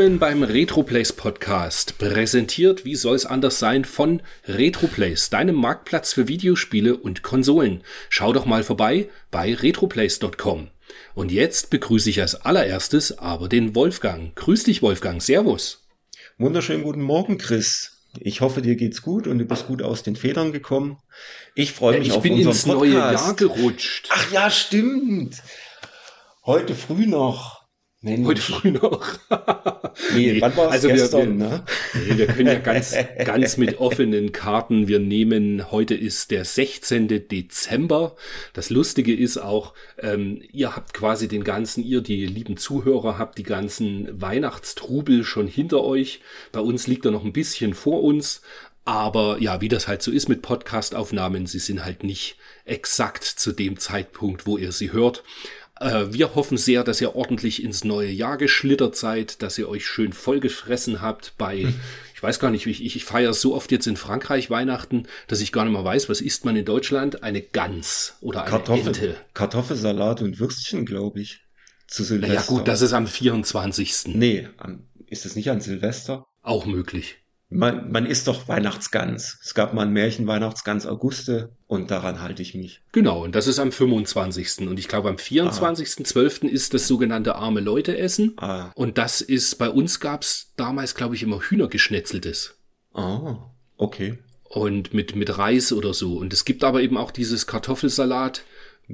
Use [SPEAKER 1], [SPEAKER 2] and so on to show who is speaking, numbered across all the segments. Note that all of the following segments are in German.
[SPEAKER 1] Willkommen beim Retroplays Podcast, präsentiert, wie soll es anders sein, von Retroplays, deinem Marktplatz für Videospiele und Konsolen. Schau doch mal vorbei bei retroplays.com. Und jetzt begrüße ich als allererstes aber den Wolfgang. Grüß dich, Wolfgang. Servus.
[SPEAKER 2] Wunderschönen guten Morgen, Chris. Ich hoffe, dir geht's gut und du bist gut aus den Federn gekommen. Ich freue mich
[SPEAKER 1] ich
[SPEAKER 2] auf
[SPEAKER 1] bin
[SPEAKER 2] unseren
[SPEAKER 1] ins
[SPEAKER 2] Podcast.
[SPEAKER 1] neue Jahr gerutscht.
[SPEAKER 2] Ach ja, stimmt. Heute früh noch. Mensch.
[SPEAKER 1] Heute früh noch.
[SPEAKER 2] Nee, wann war's?
[SPEAKER 1] also wir-
[SPEAKER 2] Gestern,
[SPEAKER 1] wir-
[SPEAKER 2] ne?
[SPEAKER 1] Nee, wir können ja ganz, ganz mit offenen Karten. Wir nehmen, heute ist der 16. Dezember. Das Lustige ist auch, ähm, ihr habt quasi den ganzen, ihr, die lieben Zuhörer, habt die ganzen Weihnachtstrubel schon hinter euch. Bei uns liegt er noch ein bisschen vor uns. Aber ja, wie das halt so ist mit Podcast-Aufnahmen, sie sind halt nicht exakt zu dem Zeitpunkt, wo ihr sie hört. Äh, Wir hoffen sehr, dass ihr ordentlich ins neue Jahr geschlittert seid, dass ihr euch schön vollgefressen habt bei, ich weiß gar nicht, ich, ich feiere so oft jetzt in Frankreich Weihnachten, dass ich gar nicht mehr weiß, was isst man in Deutschland? Eine Gans oder eine
[SPEAKER 2] Kartoffel,
[SPEAKER 1] Ente.
[SPEAKER 2] Kartoffelsalat und Würstchen, glaube ich. Zu Silvester.
[SPEAKER 1] Naja gut, das ist am 24.
[SPEAKER 2] Nee, ist es nicht an Silvester?
[SPEAKER 1] Auch möglich.
[SPEAKER 2] Man, man isst doch Weihnachtsgans. Es gab mal ein Märchen Weihnachtsgans Auguste und daran halte ich mich.
[SPEAKER 1] Genau, und das ist am 25. Und ich glaube, am 24.12. ist das sogenannte arme Leute essen.
[SPEAKER 2] Ah,
[SPEAKER 1] Und das ist, bei uns gab's damals, glaube ich, immer Hühnergeschnetzeltes.
[SPEAKER 2] ah okay.
[SPEAKER 1] und mit, mit Reis oder so. Und es gibt aber eben auch dieses Kartoffelsalat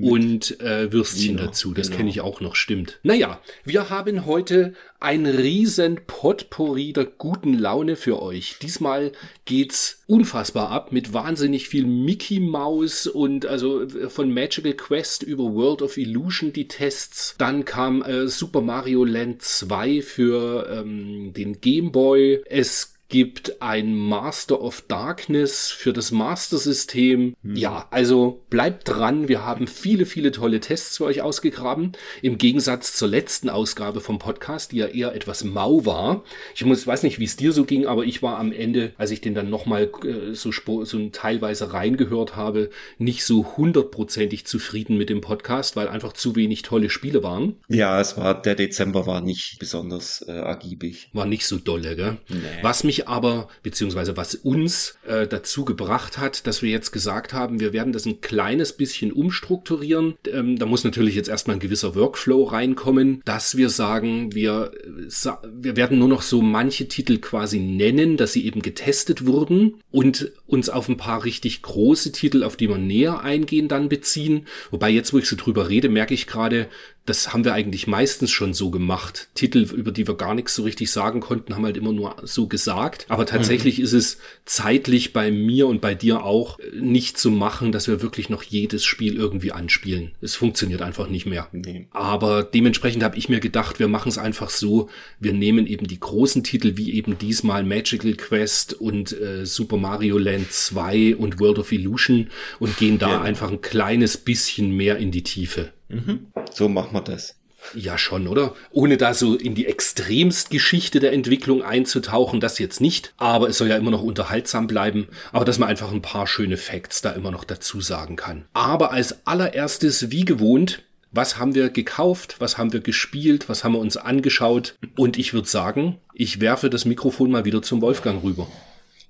[SPEAKER 1] und äh, Würstchen
[SPEAKER 2] Wiener,
[SPEAKER 1] dazu. Das
[SPEAKER 2] genau.
[SPEAKER 1] kenne ich auch noch, stimmt. Naja, wir haben heute ein riesen Potpourri der guten Laune für euch. Diesmal geht's unfassbar ab mit wahnsinnig viel Mickey Mouse und also von Magical Quest über World of Illusion die Tests. Dann kam äh, Super Mario Land 2 für ähm, den Game Boy. Es gibt ein Master of Darkness für das Master System. Ja, also bleibt dran. Wir haben viele, viele tolle Tests für euch ausgegraben. Im Gegensatz zur letzten Ausgabe vom Podcast, die ja eher etwas mau war. Ich muss, weiß nicht, wie es dir so ging, aber ich war am Ende, als ich den dann nochmal äh, so, so teilweise reingehört habe, nicht so hundertprozentig zufrieden mit dem Podcast, weil einfach zu wenig tolle Spiele waren.
[SPEAKER 2] Ja, es war, der Dezember war nicht besonders äh, ergiebig.
[SPEAKER 1] War nicht so dolle, gell?
[SPEAKER 2] Nee.
[SPEAKER 1] Was mich aber, beziehungsweise was uns äh, dazu gebracht hat, dass wir jetzt gesagt haben, wir werden das ein kleines bisschen umstrukturieren. Ähm, da muss natürlich jetzt erstmal ein gewisser Workflow reinkommen, dass wir sagen, wir, äh, sa wir werden nur noch so manche Titel quasi nennen, dass sie eben getestet wurden und uns auf ein paar richtig große Titel, auf die wir näher eingehen, dann beziehen. Wobei jetzt, wo ich so drüber rede, merke ich gerade, das haben wir eigentlich meistens schon so gemacht. Titel, über die wir gar nichts so richtig sagen konnten, haben halt immer nur so gesagt. Aber tatsächlich ist es zeitlich bei mir und bei dir auch äh, nicht zu machen, dass wir wirklich noch jedes Spiel irgendwie anspielen. Es funktioniert einfach nicht mehr.
[SPEAKER 2] Nee.
[SPEAKER 1] Aber dementsprechend habe ich mir gedacht, wir machen es einfach so, wir nehmen eben die großen Titel wie eben diesmal Magical Quest und äh, Super Mario Land 2 und World of Illusion und gehen da
[SPEAKER 2] Genau.
[SPEAKER 1] einfach ein kleines bisschen mehr in die Tiefe.
[SPEAKER 2] Mhm. So machen wir das.
[SPEAKER 1] Ja, schon, oder? Ohne da so in die Extremstgeschichte der Entwicklung einzutauchen, das jetzt nicht. Aber es soll ja immer noch unterhaltsam bleiben. Aber dass man einfach ein paar schöne Facts da immer noch dazu sagen kann. Aber als allererstes, wie gewohnt, was haben wir gekauft? Was haben wir gespielt? Was haben wir uns angeschaut? Und ich würde sagen, ich werfe das Mikrofon mal wieder zum Wolfgang rüber.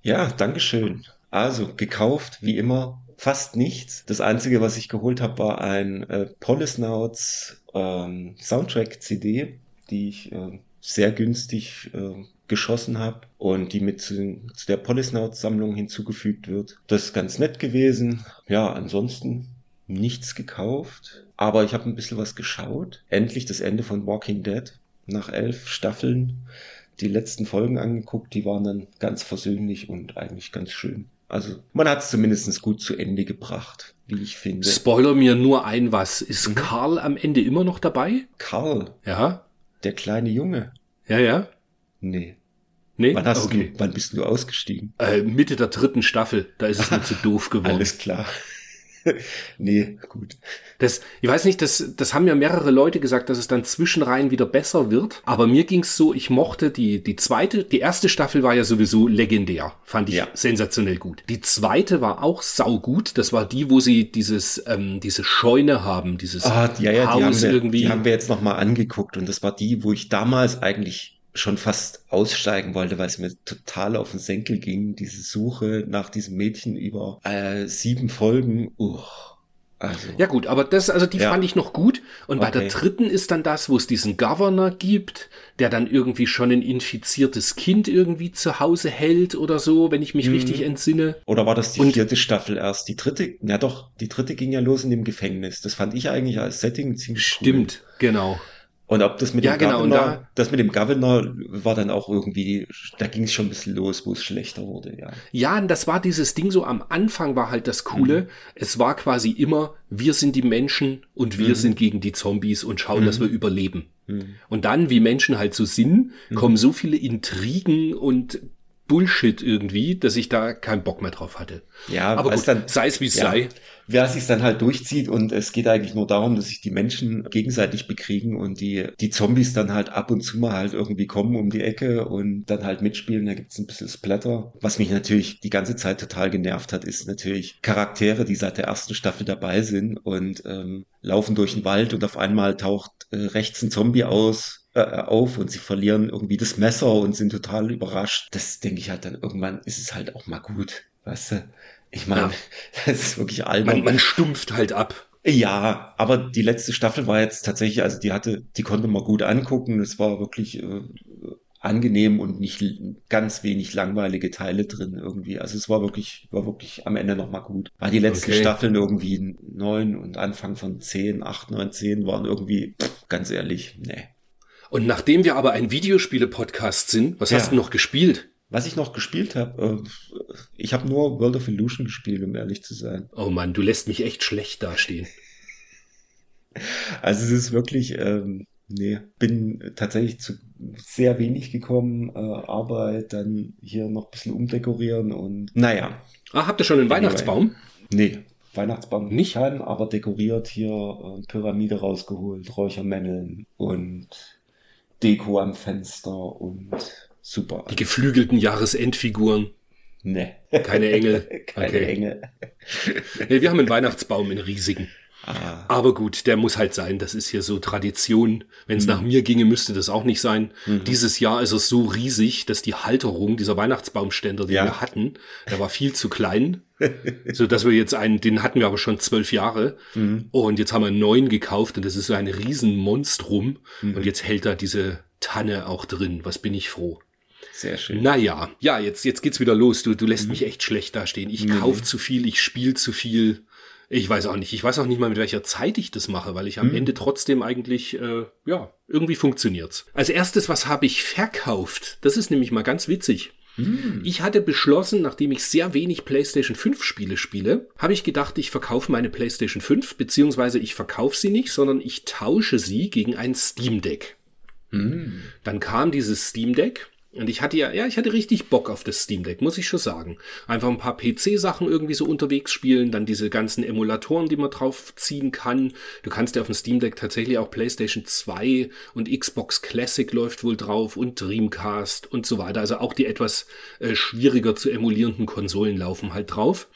[SPEAKER 2] Ja, Dankeschön. Also gekauft, wie immer, fast nichts. Das Einzige, was ich geholt habe, war ein äh, Polisnauts ähm, Soundtrack-CD, die ich äh, sehr günstig äh, geschossen habe und die mit zu, zu der Polisnauts-Sammlung hinzugefügt wird. Das ist ganz nett gewesen. Ja, ansonsten nichts gekauft, aber ich habe ein bisschen was geschaut. Endlich das Ende von Walking Dead nach elf Staffeln die letzten Folgen angeguckt, die waren dann ganz versöhnlich und eigentlich ganz schön. Also man hat es zumindest gut zu Ende gebracht, wie ich finde.
[SPEAKER 1] Spoiler mir nur ein was. Ist
[SPEAKER 2] Mhm.
[SPEAKER 1] Karl am Ende immer noch dabei?
[SPEAKER 2] Karl,
[SPEAKER 1] Ja?
[SPEAKER 2] der kleine Junge.
[SPEAKER 1] Ja, ja?
[SPEAKER 2] Nee.
[SPEAKER 1] Nee?
[SPEAKER 2] Wann, hast
[SPEAKER 1] okay.
[SPEAKER 2] du, wann bist du ausgestiegen?
[SPEAKER 1] Äh, Mitte der dritten Staffel, da ist es mir zu doof geworden.
[SPEAKER 2] Alles klar. nee, gut.
[SPEAKER 1] Das, ich weiß nicht, das, das haben ja mehrere Leute gesagt, dass es dann zwischenrein wieder besser wird. Aber mir ging's so, ich mochte die, die zweite, die erste Staffel war ja sowieso legendär. Fand ich
[SPEAKER 2] Ja.
[SPEAKER 1] sensationell gut. Die zweite war auch saugut. Das war die, wo sie dieses, ähm, diese Scheune haben, dieses
[SPEAKER 2] Ah, ja, ja, die
[SPEAKER 1] Haus
[SPEAKER 2] haben, wir,
[SPEAKER 1] irgendwie.
[SPEAKER 2] die haben wir jetzt nochmal angeguckt und das war die, wo ich damals eigentlich schon fast aussteigen wollte, weil es mir total auf den Senkel ging, diese Suche nach diesem Mädchen über äh, sieben Folgen. Uch, also,
[SPEAKER 1] Ja gut, aber das, also die
[SPEAKER 2] Ja.
[SPEAKER 1] fand ich noch gut. Und bei der
[SPEAKER 2] Okay.
[SPEAKER 1] dritten ist dann das, wo es diesen Governor gibt, der dann irgendwie schon ein infiziertes Kind irgendwie zu Hause hält oder so, wenn ich mich
[SPEAKER 2] Mhm.
[SPEAKER 1] richtig entsinne.
[SPEAKER 2] Oder war das die
[SPEAKER 1] Und-
[SPEAKER 2] vierte Staffel erst? Die dritte, ja doch, die dritte ging ja los in dem Gefängnis. Das fand ich eigentlich als Setting ziemlich
[SPEAKER 1] Stimmt, genau.
[SPEAKER 2] Und ob das mit
[SPEAKER 1] Ja,
[SPEAKER 2] dem
[SPEAKER 1] genau, und
[SPEAKER 2] Governor,
[SPEAKER 1] da-
[SPEAKER 2] das mit dem Governor war dann auch irgendwie, da ging es schon ein bisschen los, wo es schlechter wurde, ja.
[SPEAKER 1] Ja, und das war dieses Ding so am Anfang war halt das Coole.
[SPEAKER 2] Mhm.
[SPEAKER 1] Es war quasi immer, wir sind die Menschen und wir
[SPEAKER 2] Mhm.
[SPEAKER 1] sind gegen die Zombies und schauen, dass wir überleben.
[SPEAKER 2] Hm.
[SPEAKER 1] Und dann, wie Menschen halt so sind,
[SPEAKER 2] Mhm.
[SPEAKER 1] kommen so viele Intrigen und Bullshit irgendwie, dass ich da keinen Bock mehr drauf hatte.
[SPEAKER 2] Ja,
[SPEAKER 1] Aber gut,
[SPEAKER 2] dann,
[SPEAKER 1] sei es wie es
[SPEAKER 2] ja.
[SPEAKER 1] sei.
[SPEAKER 2] Wer sich dann halt durchzieht und es geht eigentlich nur darum, dass sich die Menschen gegenseitig bekriegen und die, die Zombies dann halt ab und zu mal halt irgendwie kommen um die Ecke und dann halt mitspielen, da gibt's ein bisschen Splatter. Was mich natürlich die ganze Zeit total genervt hat, ist natürlich Charaktere, die seit der ersten Staffel dabei sind und ähm, laufen durch den Wald und auf einmal taucht äh, rechts ein Zombie aus äh, auf und sie verlieren irgendwie das Messer und sind total überrascht. Das denke ich halt dann irgendwann ist es halt auch mal gut, weißt du? Ich meine,
[SPEAKER 1] Ja.
[SPEAKER 2] das ist wirklich albern.
[SPEAKER 1] Man, man stumpft halt ab.
[SPEAKER 2] Ja, aber die letzte Staffel war jetzt tatsächlich, also die hatte, die konnte man gut angucken. Es war wirklich äh, angenehm und nicht ganz wenig langweilige Teile drin irgendwie. Also es war wirklich, war wirklich am Ende nochmal gut. Weil die letzten
[SPEAKER 1] Okay.
[SPEAKER 2] Staffeln irgendwie neun und Anfang von zehn, acht, neun, zehn waren irgendwie, pff, ganz ehrlich, nee.
[SPEAKER 1] Und nachdem wir aber ein Videospiele-Podcast sind, was
[SPEAKER 2] Ja.
[SPEAKER 1] hast du noch gespielt?
[SPEAKER 2] Was ich noch gespielt habe, äh, ich habe nur World of Illusion gespielt, um ehrlich zu sein.
[SPEAKER 1] Oh Mann, du lässt mich echt schlecht dastehen.
[SPEAKER 2] Also es ist wirklich, ähm, nee, bin tatsächlich zu sehr wenig gekommen, äh, Arbeit, dann hier noch ein bisschen umdekorieren und naja,
[SPEAKER 1] Ah, habt ihr schon einen
[SPEAKER 2] Anyway.
[SPEAKER 1] Weihnachtsbaum?
[SPEAKER 2] nee, Weihnachtsbaum
[SPEAKER 1] Nicht?
[SPEAKER 2] kann, aber dekoriert hier äh, Pyramide rausgeholt, Räuchermänneln und Deko am Fenster und super.
[SPEAKER 1] Die geflügelten Jahresendfiguren.
[SPEAKER 2] Nee.
[SPEAKER 1] Keine Engel.
[SPEAKER 2] Keine
[SPEAKER 1] Okay.
[SPEAKER 2] Engel.
[SPEAKER 1] Nee, wir haben einen Weihnachtsbaum in riesigen.
[SPEAKER 2] Ah,
[SPEAKER 1] Aber gut, der muss halt sein. Das ist hier so Tradition. Wenn es
[SPEAKER 2] Mhm.
[SPEAKER 1] nach mir ginge, müsste das auch nicht sein.
[SPEAKER 2] Mhm.
[SPEAKER 1] Dieses Jahr ist es so riesig, dass die Halterung dieser Weihnachtsbaumständer, die
[SPEAKER 2] Ja.
[SPEAKER 1] wir hatten, der war viel zu klein. so dass wir jetzt einen, den hatten wir aber schon zwölf Jahre.
[SPEAKER 2] mhm.
[SPEAKER 1] Und jetzt haben wir einen neuen gekauft und das ist so ein Riesenmonstrum.
[SPEAKER 2] Mhm.
[SPEAKER 1] Und jetzt hält da diese Tanne auch drin. Was bin ich froh.
[SPEAKER 2] Sehr schön.
[SPEAKER 1] Naja, ja, jetzt, jetzt geht's wieder los. Du, du lässt mich echt schlecht dastehen. Ich
[SPEAKER 2] Mhm.
[SPEAKER 1] kauf zu viel, ich spiele zu viel. Ich weiß auch nicht. Ich weiß auch nicht mal, mit welcher Zeit ich das mache, weil ich am
[SPEAKER 2] Mhm.
[SPEAKER 1] Ende trotzdem eigentlich, äh, ja, irgendwie funktioniert's. Als erstes, was habe ich verkauft? Das ist nämlich mal ganz witzig.
[SPEAKER 2] Mhm.
[SPEAKER 1] Ich hatte beschlossen, nachdem ich sehr wenig PlayStation 5 Spiele spiele, habe ich gedacht, ich verkaufe meine PlayStation 5, beziehungsweise ich verkaufe sie nicht, sondern ich tausche sie gegen ein Steam Deck.
[SPEAKER 2] Mhm.
[SPEAKER 1] Dann kam dieses Steam Deck und ich hatte ja, ja, ich hatte richtig Bock auf das Steam Deck, muss ich schon sagen. Einfach ein paar PC-Sachen irgendwie so unterwegs spielen, dann diese ganzen Emulatoren, die man drauf ziehen kann. Du kannst ja auf dem Steam Deck tatsächlich auch PlayStation 2 und Xbox Classic läuft wohl drauf und Dreamcast und so weiter. Also auch die etwas äh, schwieriger zu emulierenden Konsolen laufen halt drauf.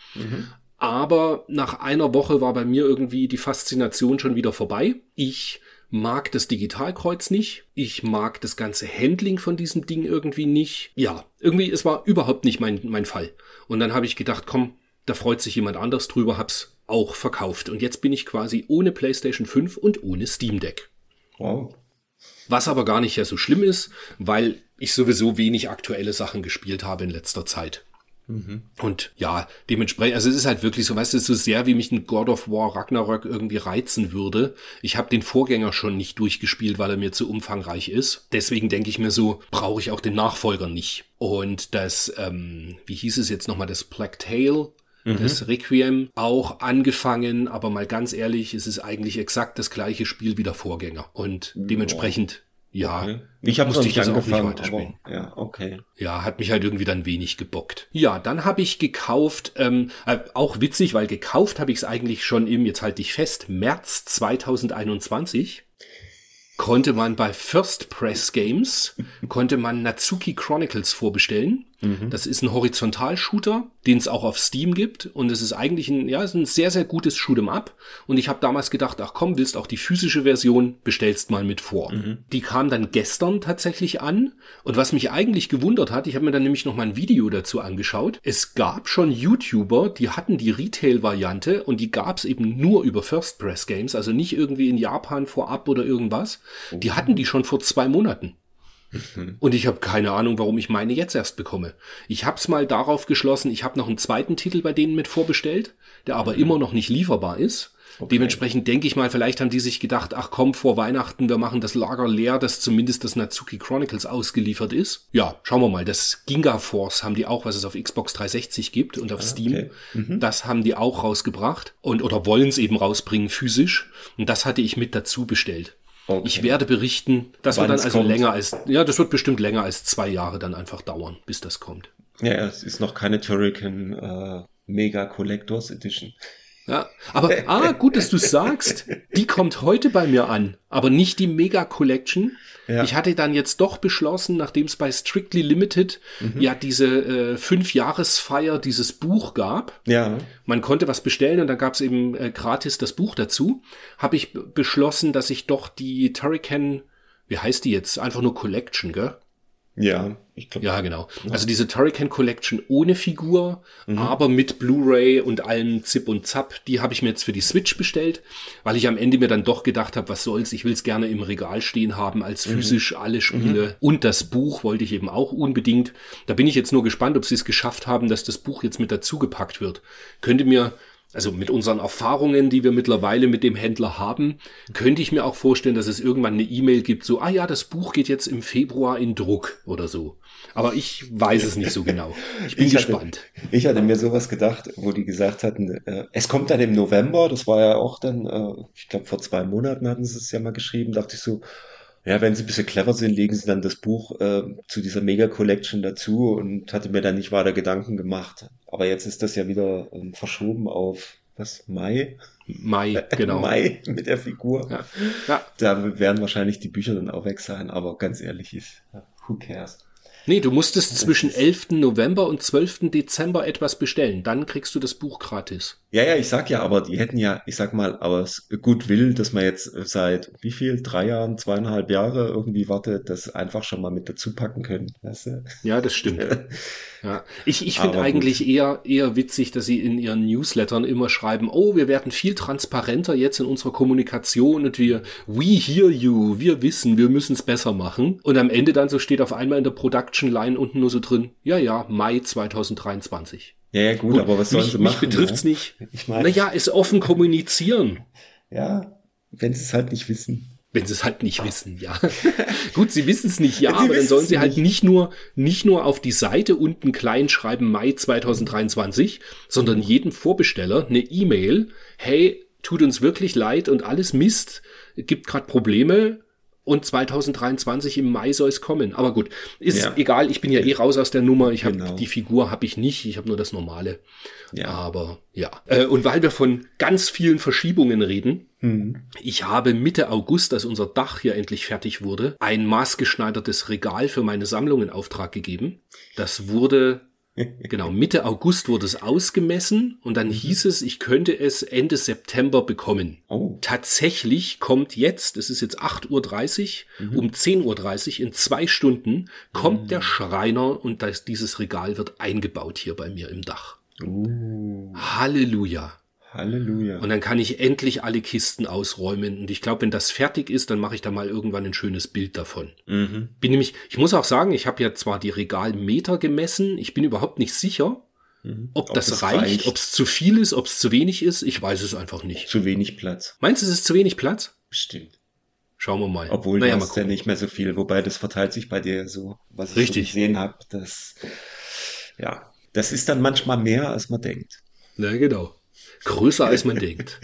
[SPEAKER 1] Aber nach einer Woche war bei mir irgendwie die Faszination schon wieder vorbei. Ich mag das Digitalkreuz nicht. Ich mag das ganze Handling von diesem Ding irgendwie nicht. Ja, irgendwie, es war überhaupt nicht mein, mein Fall. Und dann habe ich gedacht, komm, da freut sich jemand anders drüber, hab's auch verkauft. Und jetzt bin ich quasi ohne PlayStation 5 und ohne Steam Deck.
[SPEAKER 2] Wow.
[SPEAKER 1] Was aber gar nicht ja so schlimm ist, weil ich sowieso wenig aktuelle Sachen gespielt habe in letzter Zeit. Und ja, dementsprechend, also es ist halt wirklich so, weißt du, so sehr wie mich ein God of War Ragnarök irgendwie reizen würde. Ich habe den Vorgänger schon nicht durchgespielt, weil er mir zu umfangreich ist. Deswegen denke ich mir so, brauche ich auch den Nachfolger nicht. Und das, ähm, wie hieß es jetzt nochmal, das Plague Tale, das Requiem, auch angefangen, aber mal ganz ehrlich, es ist eigentlich exakt das gleiche Spiel wie der Vorgänger. Und dementsprechend Ja,
[SPEAKER 2] Okay. Ich habe
[SPEAKER 1] musste
[SPEAKER 2] nicht
[SPEAKER 1] das auch
[SPEAKER 2] angefangen,
[SPEAKER 1] weiterspielen.
[SPEAKER 2] aber ja, okay.
[SPEAKER 1] Ja, hat mich halt irgendwie dann wenig gebockt. Ja, dann habe ich gekauft, ähm, äh, auch witzig, weil gekauft habe ich es eigentlich schon im, jetzt halte ich fest, März 2021 konnte man bei First Press Games, konnte man Natsuki Chronicles vorbestellen. Das ist ein Horizontal-Shooter, den es auch auf Steam gibt. Und es ist eigentlich ein, ja, ist ein sehr, sehr gutes Shoot'em Up. Und ich habe damals gedacht, ach komm, willst auch die physische Version, bestellst mal mit vor. Die kam dann gestern tatsächlich an. Und was mich eigentlich gewundert hat, ich habe mir dann nämlich noch mal ein Video dazu angeschaut. Es gab schon YouTuber, die hatten die Retail-Variante und die gab es eben nur über First Press Games, also nicht irgendwie in Japan vorab oder irgendwas. Die hatten die schon vor zwei Monaten. Und ich habe keine Ahnung, warum ich meine jetzt erst bekomme. Ich habe es mal darauf geschlossen, ich habe noch einen zweiten Titel bei denen mit vorbestellt, der aber immer noch nicht lieferbar ist. Dementsprechend denke ich mal, vielleicht haben die sich gedacht, ach komm, vor Weihnachten, wir machen das Lager leer, dass zumindest das Natsuki Chronicles ausgeliefert ist. Ja, schauen wir mal, das Ginga Force haben die auch, was es auf Xbox 360 gibt und auf Steam.
[SPEAKER 2] okay.
[SPEAKER 1] Das haben die auch rausgebracht und oder wollen es eben rausbringen physisch. Und das hatte ich mit dazu bestellt.
[SPEAKER 2] Okay.
[SPEAKER 1] Ich werde berichten, das
[SPEAKER 2] Wann
[SPEAKER 1] wird dann also
[SPEAKER 2] kommt.
[SPEAKER 1] länger als, ja, das wird bestimmt länger als zwei Jahre dann einfach dauern, bis das kommt.
[SPEAKER 2] Ja, es ist noch keine Turrican äh, Mega Collectors Edition.
[SPEAKER 1] Ja, aber, ah, gut, dass du sagst, die kommt heute bei mir an, aber nicht die Mega Collection.
[SPEAKER 2] Ja.
[SPEAKER 1] Ich hatte dann jetzt doch beschlossen, nachdem es bei Strictly Limited ja diese äh, Fünf-Jahresfeier dieses Buch gab,
[SPEAKER 2] Ja,
[SPEAKER 1] man konnte was bestellen und dann gab es eben äh, gratis das Buch dazu, habe ich beschlossen, dass ich doch die Turrican, wie heißt die jetzt? Einfach nur Collection, gell?
[SPEAKER 2] Ja, ich glaube.
[SPEAKER 1] Ja, genau. Also diese Turrican Collection ohne Figur, aber mit Blu-ray und allem Zip und Zap, die habe ich mir jetzt für die Switch bestellt, weil ich am Ende mir dann doch gedacht habe, was soll's, ich will es gerne im Regal stehen haben als physisch alle Spiele und das Buch wollte ich eben auch unbedingt. Da bin ich jetzt nur gespannt, ob sie es geschafft haben, dass das Buch jetzt mit dazu gepackt wird. Könnte mir also mit unseren Erfahrungen, die wir mittlerweile mit dem Händler haben, könnte ich mir auch vorstellen, dass es irgendwann eine E-Mail gibt, so, ah ja, das Buch geht jetzt im Februar in Druck oder so. Aber ich weiß es nicht so genau. Ich bin
[SPEAKER 2] Ich hatte-
[SPEAKER 1] gespannt.
[SPEAKER 2] Ich hatte mir sowas gedacht, wo die gesagt hatten, äh, es kommt dann im November, das war ja auch dann, äh, ich glaube vor zwei Monaten hatten sie es ja mal geschrieben, dachte ich so, ja, wenn sie ein bisschen clever sind, legen sie dann das Buch äh, zu dieser Mega Collection dazu und hatte mir dann nicht weiter Gedanken gemacht. Aber jetzt ist das ja wieder ähm, verschoben auf, was, Mai?
[SPEAKER 1] Mai, genau.
[SPEAKER 2] Mai mit der Figur.
[SPEAKER 1] Ja. ja.
[SPEAKER 2] Da werden wahrscheinlich die Bücher dann auch weg sein, aber ganz ehrlich ist, who cares?
[SPEAKER 1] Nee, du musstest zwischen 11. November und 12. Dezember etwas bestellen. Dann kriegst du das Buch gratis.
[SPEAKER 2] Ja, ja, ich sag ja, aber die hätten ja, ich sag mal, aus Goodwill, dass man jetzt seit wie viel, drei Jahren, zweieinhalb Jahre irgendwie wartet, das einfach schon mal mit dazu packen können. Weißt du?
[SPEAKER 1] Ja, das stimmt. Ja. Ich, ich finde eigentlich eher, eher witzig, dass sie in ihren Newslettern immer schreiben, oh, wir werden viel transparenter jetzt in unserer Kommunikation und wir, we hear you, wir wissen, wir müssen es besser machen. Und am Ende dann so steht auf einmal in der Production Line unten nur so drin, ja, ja, Mai 2023.
[SPEAKER 2] Ja, ja, gut, aber was sollen
[SPEAKER 1] mich,
[SPEAKER 2] sie
[SPEAKER 1] mich
[SPEAKER 2] machen?
[SPEAKER 1] betrifft's
[SPEAKER 2] ne?
[SPEAKER 1] nicht.
[SPEAKER 2] Ich meine,
[SPEAKER 1] Naja, es offen kommunizieren.
[SPEAKER 2] ja, wenn sie es halt nicht wissen.
[SPEAKER 1] Wenn sie es halt nicht wissen, ja. Gut, sie wissen es nicht, ja,
[SPEAKER 2] Sie
[SPEAKER 1] aber dann sollen sie halt
[SPEAKER 2] nicht.
[SPEAKER 1] nicht nur, nicht nur auf die Seite unten klein schreiben Mai 2023, sondern jedem Vorbesteller eine E-Mail, hey, tut uns wirklich leid und alles Mist, gibt gerade Probleme und 2023 im Mai soll es kommen. Aber gut, ist
[SPEAKER 2] Ja.
[SPEAKER 1] egal, ich bin ja eh raus aus der Nummer, ich habe
[SPEAKER 2] Genau.
[SPEAKER 1] die Figur habe ich nicht, ich habe nur das normale.
[SPEAKER 2] Ja.
[SPEAKER 1] Aber ja, äh, und weil wir von ganz vielen Verschiebungen reden,
[SPEAKER 2] Hm.
[SPEAKER 1] ich habe Mitte August, als unser Dach hier endlich fertig wurde, ein maßgeschneidertes Regal für meine Sammlung in Auftrag gegeben. Das wurde, genau, Mitte August wurde es ausgemessen und dann hieß es, ich könnte es Ende September bekommen.
[SPEAKER 2] Oh,
[SPEAKER 1] Tatsächlich kommt jetzt, es ist jetzt 8.30 Uhr, um 10.30 Uhr, in zwei Stunden, kommt der Schreiner und das, dieses Regal wird eingebaut hier bei mir im Dach.
[SPEAKER 2] uh,
[SPEAKER 1] Halleluja.
[SPEAKER 2] Halleluja.
[SPEAKER 1] Und dann kann ich endlich alle Kisten ausräumen. Und ich glaube, wenn das fertig ist, dann mache ich da mal irgendwann ein schönes Bild davon.
[SPEAKER 2] mhm.
[SPEAKER 1] Bin nämlich, ich muss auch sagen, ich habe ja zwar die Regalmeter gemessen, ich bin überhaupt nicht sicher,
[SPEAKER 2] Mhm.
[SPEAKER 1] ob, das
[SPEAKER 2] es
[SPEAKER 1] reicht, ob es zu viel ist, ob es zu wenig ist. Ich weiß es einfach nicht.
[SPEAKER 2] Zu wenig Platz.
[SPEAKER 1] Meinst du, es ist zu wenig Platz?
[SPEAKER 2] Bestimmt.
[SPEAKER 1] Schauen wir mal.
[SPEAKER 2] Obwohl
[SPEAKER 1] naja, mal
[SPEAKER 2] hast ja nicht mehr so viel, wobei das verteilt sich bei dir so, was ich
[SPEAKER 1] Richtig.
[SPEAKER 2] so gesehen habe. Das, ja, das ist dann manchmal mehr, als man denkt.
[SPEAKER 1] Na genau. Größer als man denkt.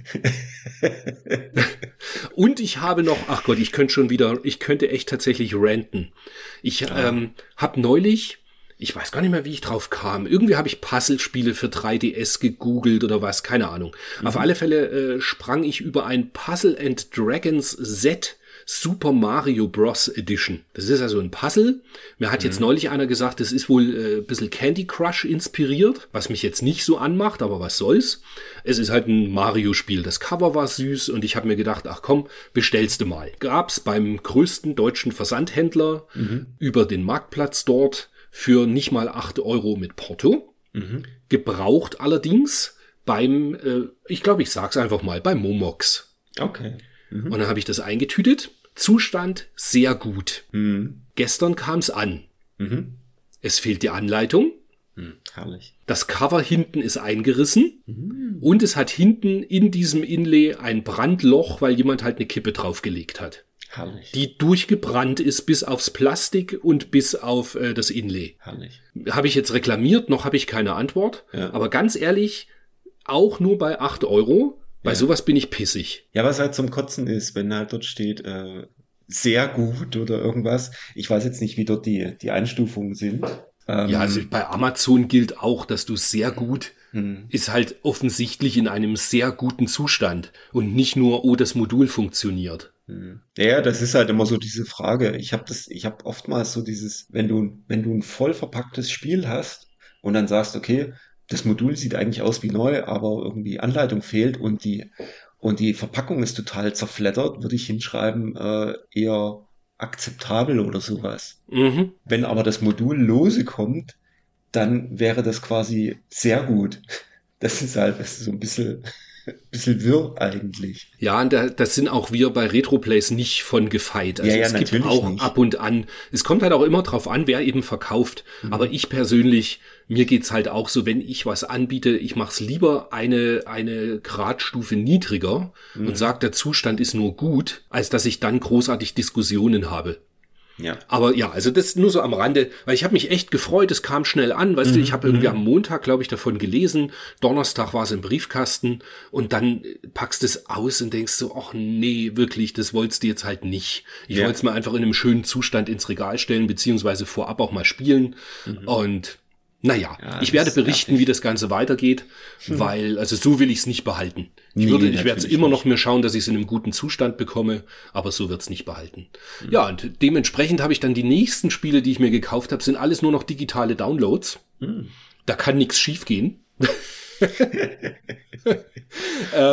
[SPEAKER 1] Und ich habe noch, ach Gott, ich könnte schon wieder, ich könnte echt tatsächlich ranten. Ich ah. ähm, habe neulich, ich weiß gar nicht mehr, wie ich drauf kam. Irgendwie habe ich Puzzlespiele für 3DS gegoogelt oder was, keine Ahnung. Mhm. Auf alle Fälle äh, sprang ich über ein Puzzle and Dragons Set Super Mario Bros. Edition. Das ist also ein Puzzle. Mir hat mhm. jetzt neulich einer gesagt, das ist wohl äh, ein bisschen Candy Crush inspiriert, was mich jetzt nicht so anmacht, aber was soll's. Es ist halt ein Mario-Spiel. Das Cover war süß und ich habe mir gedacht, ach komm, bestellst du mal. Gab's beim größten deutschen Versandhändler mhm. über den Marktplatz dort für nicht mal acht Euro mit Porto. Mhm. Gebraucht allerdings beim, äh, ich glaube, ich sag's einfach mal, beim Momox.
[SPEAKER 2] Okay.
[SPEAKER 1] Mhm. Und dann habe ich das eingetütet. Zustand sehr gut. Mhm. Gestern kam es an. Mhm. Es fehlt die Anleitung.
[SPEAKER 2] Mhm, herrlich.
[SPEAKER 1] Das Cover hinten ist eingerissen mhm. und es hat hinten in diesem Inlay ein Brandloch, weil jemand halt eine Kippe draufgelegt hat.
[SPEAKER 2] Herrlich.
[SPEAKER 1] Die durchgebrannt ist bis aufs Plastik und bis auf äh, das Inlay.
[SPEAKER 2] Herrlich.
[SPEAKER 1] Habe ich jetzt reklamiert, noch habe ich keine Antwort. Ja. Aber ganz ehrlich, auch nur bei acht Euro bei ja. sowas bin ich pissig.
[SPEAKER 2] Ja, was halt zum Kotzen ist, wenn halt dort steht, äh, sehr gut oder irgendwas. Ich weiß jetzt nicht, wie dort die, die Einstufungen sind.
[SPEAKER 1] Ähm, ja, also bei Amazon gilt auch, dass du sehr gut hm. ist halt offensichtlich in einem sehr guten Zustand und nicht nur, oh, das Modul funktioniert.
[SPEAKER 2] Hm. Ja, das ist halt immer so diese Frage. Ich habe das, ich habe oftmals so dieses, wenn du, wenn du ein voll verpacktes Spiel hast und dann sagst, okay, das Modul sieht eigentlich aus wie neu, aber irgendwie Anleitung fehlt und die, und die Verpackung ist total zerfleddert, würde ich hinschreiben, äh, eher akzeptabel oder sowas. Mhm. Wenn aber das Modul lose kommt, dann wäre das quasi sehr gut. Das ist halt das ist so ein bisschen bisschen wirr eigentlich.
[SPEAKER 1] Ja, und da, das sind auch wir bei Retroplays nicht von gefeit. Also ja, ja, es gibt auch nicht. ab und an. Es kommt halt auch immer drauf an, wer eben verkauft. Mhm. Aber ich persönlich, mir geht's halt auch so, wenn ich was anbiete, ich mach's lieber eine, eine Gradstufe niedriger mhm. und sage, der Zustand ist nur gut, als dass ich dann großartig Diskussionen habe. Ja. Aber ja, also das nur so am Rande, weil ich habe mich echt gefreut, es kam schnell an, weißt mhm. du, ich habe irgendwie mhm. am Montag, glaube ich, davon gelesen, Donnerstag war es im Briefkasten und dann packst du es aus und denkst so, ach nee, wirklich, das wolltest du jetzt halt nicht. Ich ja. wollte es mal einfach in einem schönen Zustand ins Regal stellen, beziehungsweise vorab auch mal spielen mhm. und naja, ja, ich werde berichten, nervig. wie das Ganze weitergeht, hm. weil, also so will ich es nicht behalten. Ich, würde, ich werde es immer noch mir schauen, dass ich es in einem guten Zustand bekomme, aber so wird es nicht behalten. Hm. Ja, und dementsprechend habe ich dann die nächsten Spiele, die ich mir gekauft habe, sind alles nur noch digitale Downloads. Hm. Da kann nichts schiefgehen.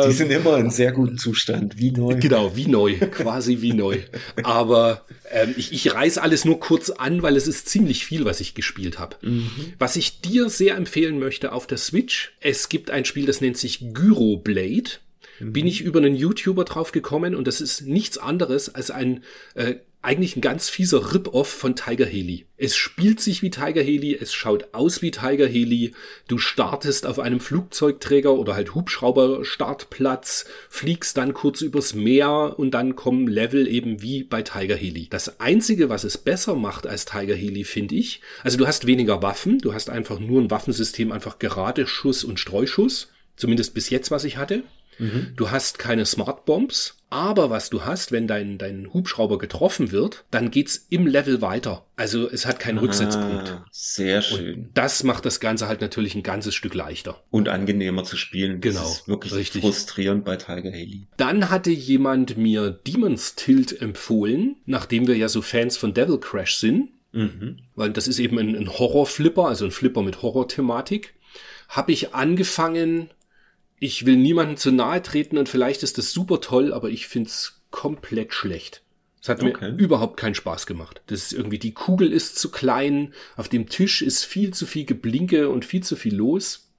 [SPEAKER 2] Die sind immer in sehr gutem Zustand, wie neu.
[SPEAKER 1] Genau, wie neu, quasi wie neu. Aber ähm, ich, ich reiß alles nur kurz an, weil es ist ziemlich viel, was ich gespielt habe. Mhm. Was ich dir sehr empfehlen möchte auf der Switch, es gibt ein Spiel, das nennt sich Gyro Blade. Mhm. Bin ich über einen YouTuber drauf gekommen und das ist nichts anderes als ein äh, eigentlich ein ganz fieser Rip-Off von Tiger Haley. Es spielt sich wie Tiger Haley, es schaut aus wie Tiger Haley. Du startest auf einem Flugzeugträger oder halt Hubschrauber-Startplatz, fliegst dann kurz übers Meer und dann kommen Level eben wie bei Tiger Haley. Das einzige, was es besser macht als Tiger Haley, finde ich, also du hast weniger Waffen, du hast einfach nur ein Waffensystem, einfach gerade Schuss und Streuschuss. Zumindest bis jetzt, was ich hatte. Mhm. Du hast keine Smart Bombs, aber was du hast, wenn dein, dein Hubschrauber getroffen wird, dann geht's im Level weiter. Also es hat keinen ah, Rücksetzpunkt.
[SPEAKER 2] Sehr schön.
[SPEAKER 1] Und das macht das Ganze halt natürlich ein ganzes Stück leichter.
[SPEAKER 2] Und angenehmer zu spielen.
[SPEAKER 1] Genau. Das
[SPEAKER 2] ist wirklich richtig. frustrierend bei Tiger Haley.
[SPEAKER 1] Dann hatte jemand mir Demon's Tilt empfohlen, nachdem wir ja so Fans von Devil Crash sind. Mhm. Weil das ist eben ein, ein Horror-Flipper, also ein Flipper mit Horror-Thematik. Habe ich angefangen, ich will niemandem zu nahe treten und vielleicht ist das super toll, aber ich find's komplett schlecht. Es hat okay. mir überhaupt keinen Spaß gemacht. Das ist irgendwie, die Kugel ist zu klein, auf dem Tisch ist viel zu viel Geblinke und viel zu viel los.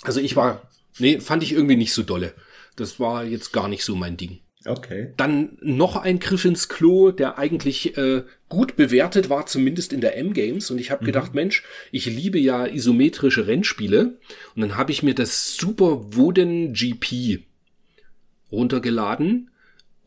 [SPEAKER 1] Also ich war, nee, fand ich irgendwie nicht so dolle. Das war jetzt gar nicht so mein Ding.
[SPEAKER 2] Okay.
[SPEAKER 1] Dann noch ein Griff ins Klo, der eigentlich äh, gut bewertet war, zumindest in der M-Games. Und ich habe mhm. gedacht, Mensch, ich liebe ja isometrische Rennspiele. Und dann habe ich mir das Super Woden GP runtergeladen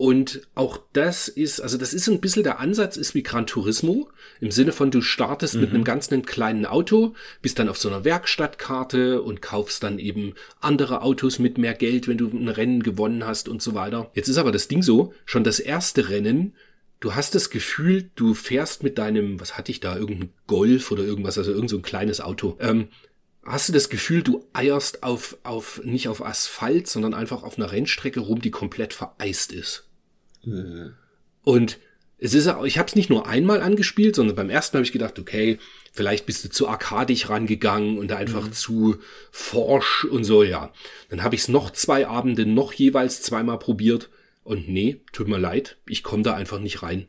[SPEAKER 1] Und auch das ist, also das ist ein bisschen der Ansatz ist wie Gran Turismo, im Sinne von du startest mhm. mit einem ganz einem kleinen Auto, bist dann auf so einer Werkstattkarte und kaufst dann eben andere Autos mit mehr Geld, wenn du ein Rennen gewonnen hast und so weiter. Jetzt ist aber das Ding so, schon das erste Rennen du hast das Gefühl, du fährst mit deinem, was hatte ich da, irgendein Golf oder irgendwas, also irgend so ein kleines Auto, ähm, hast du das Gefühl, du eierst auf, auf, nicht auf Asphalt, sondern einfach auf einer Rennstrecke rum, die komplett vereist ist. Mhm. Und es ist, ich habe es nicht nur einmal angespielt, sondern beim ersten habe ich gedacht, okay, vielleicht bist du zu arkadisch rangegangen und da einfach mhm. zu forsch und so, ja. Dann habe ich es noch zwei Abende, noch jeweils zweimal probiert und nee, tut mir leid, ich komme da einfach nicht rein.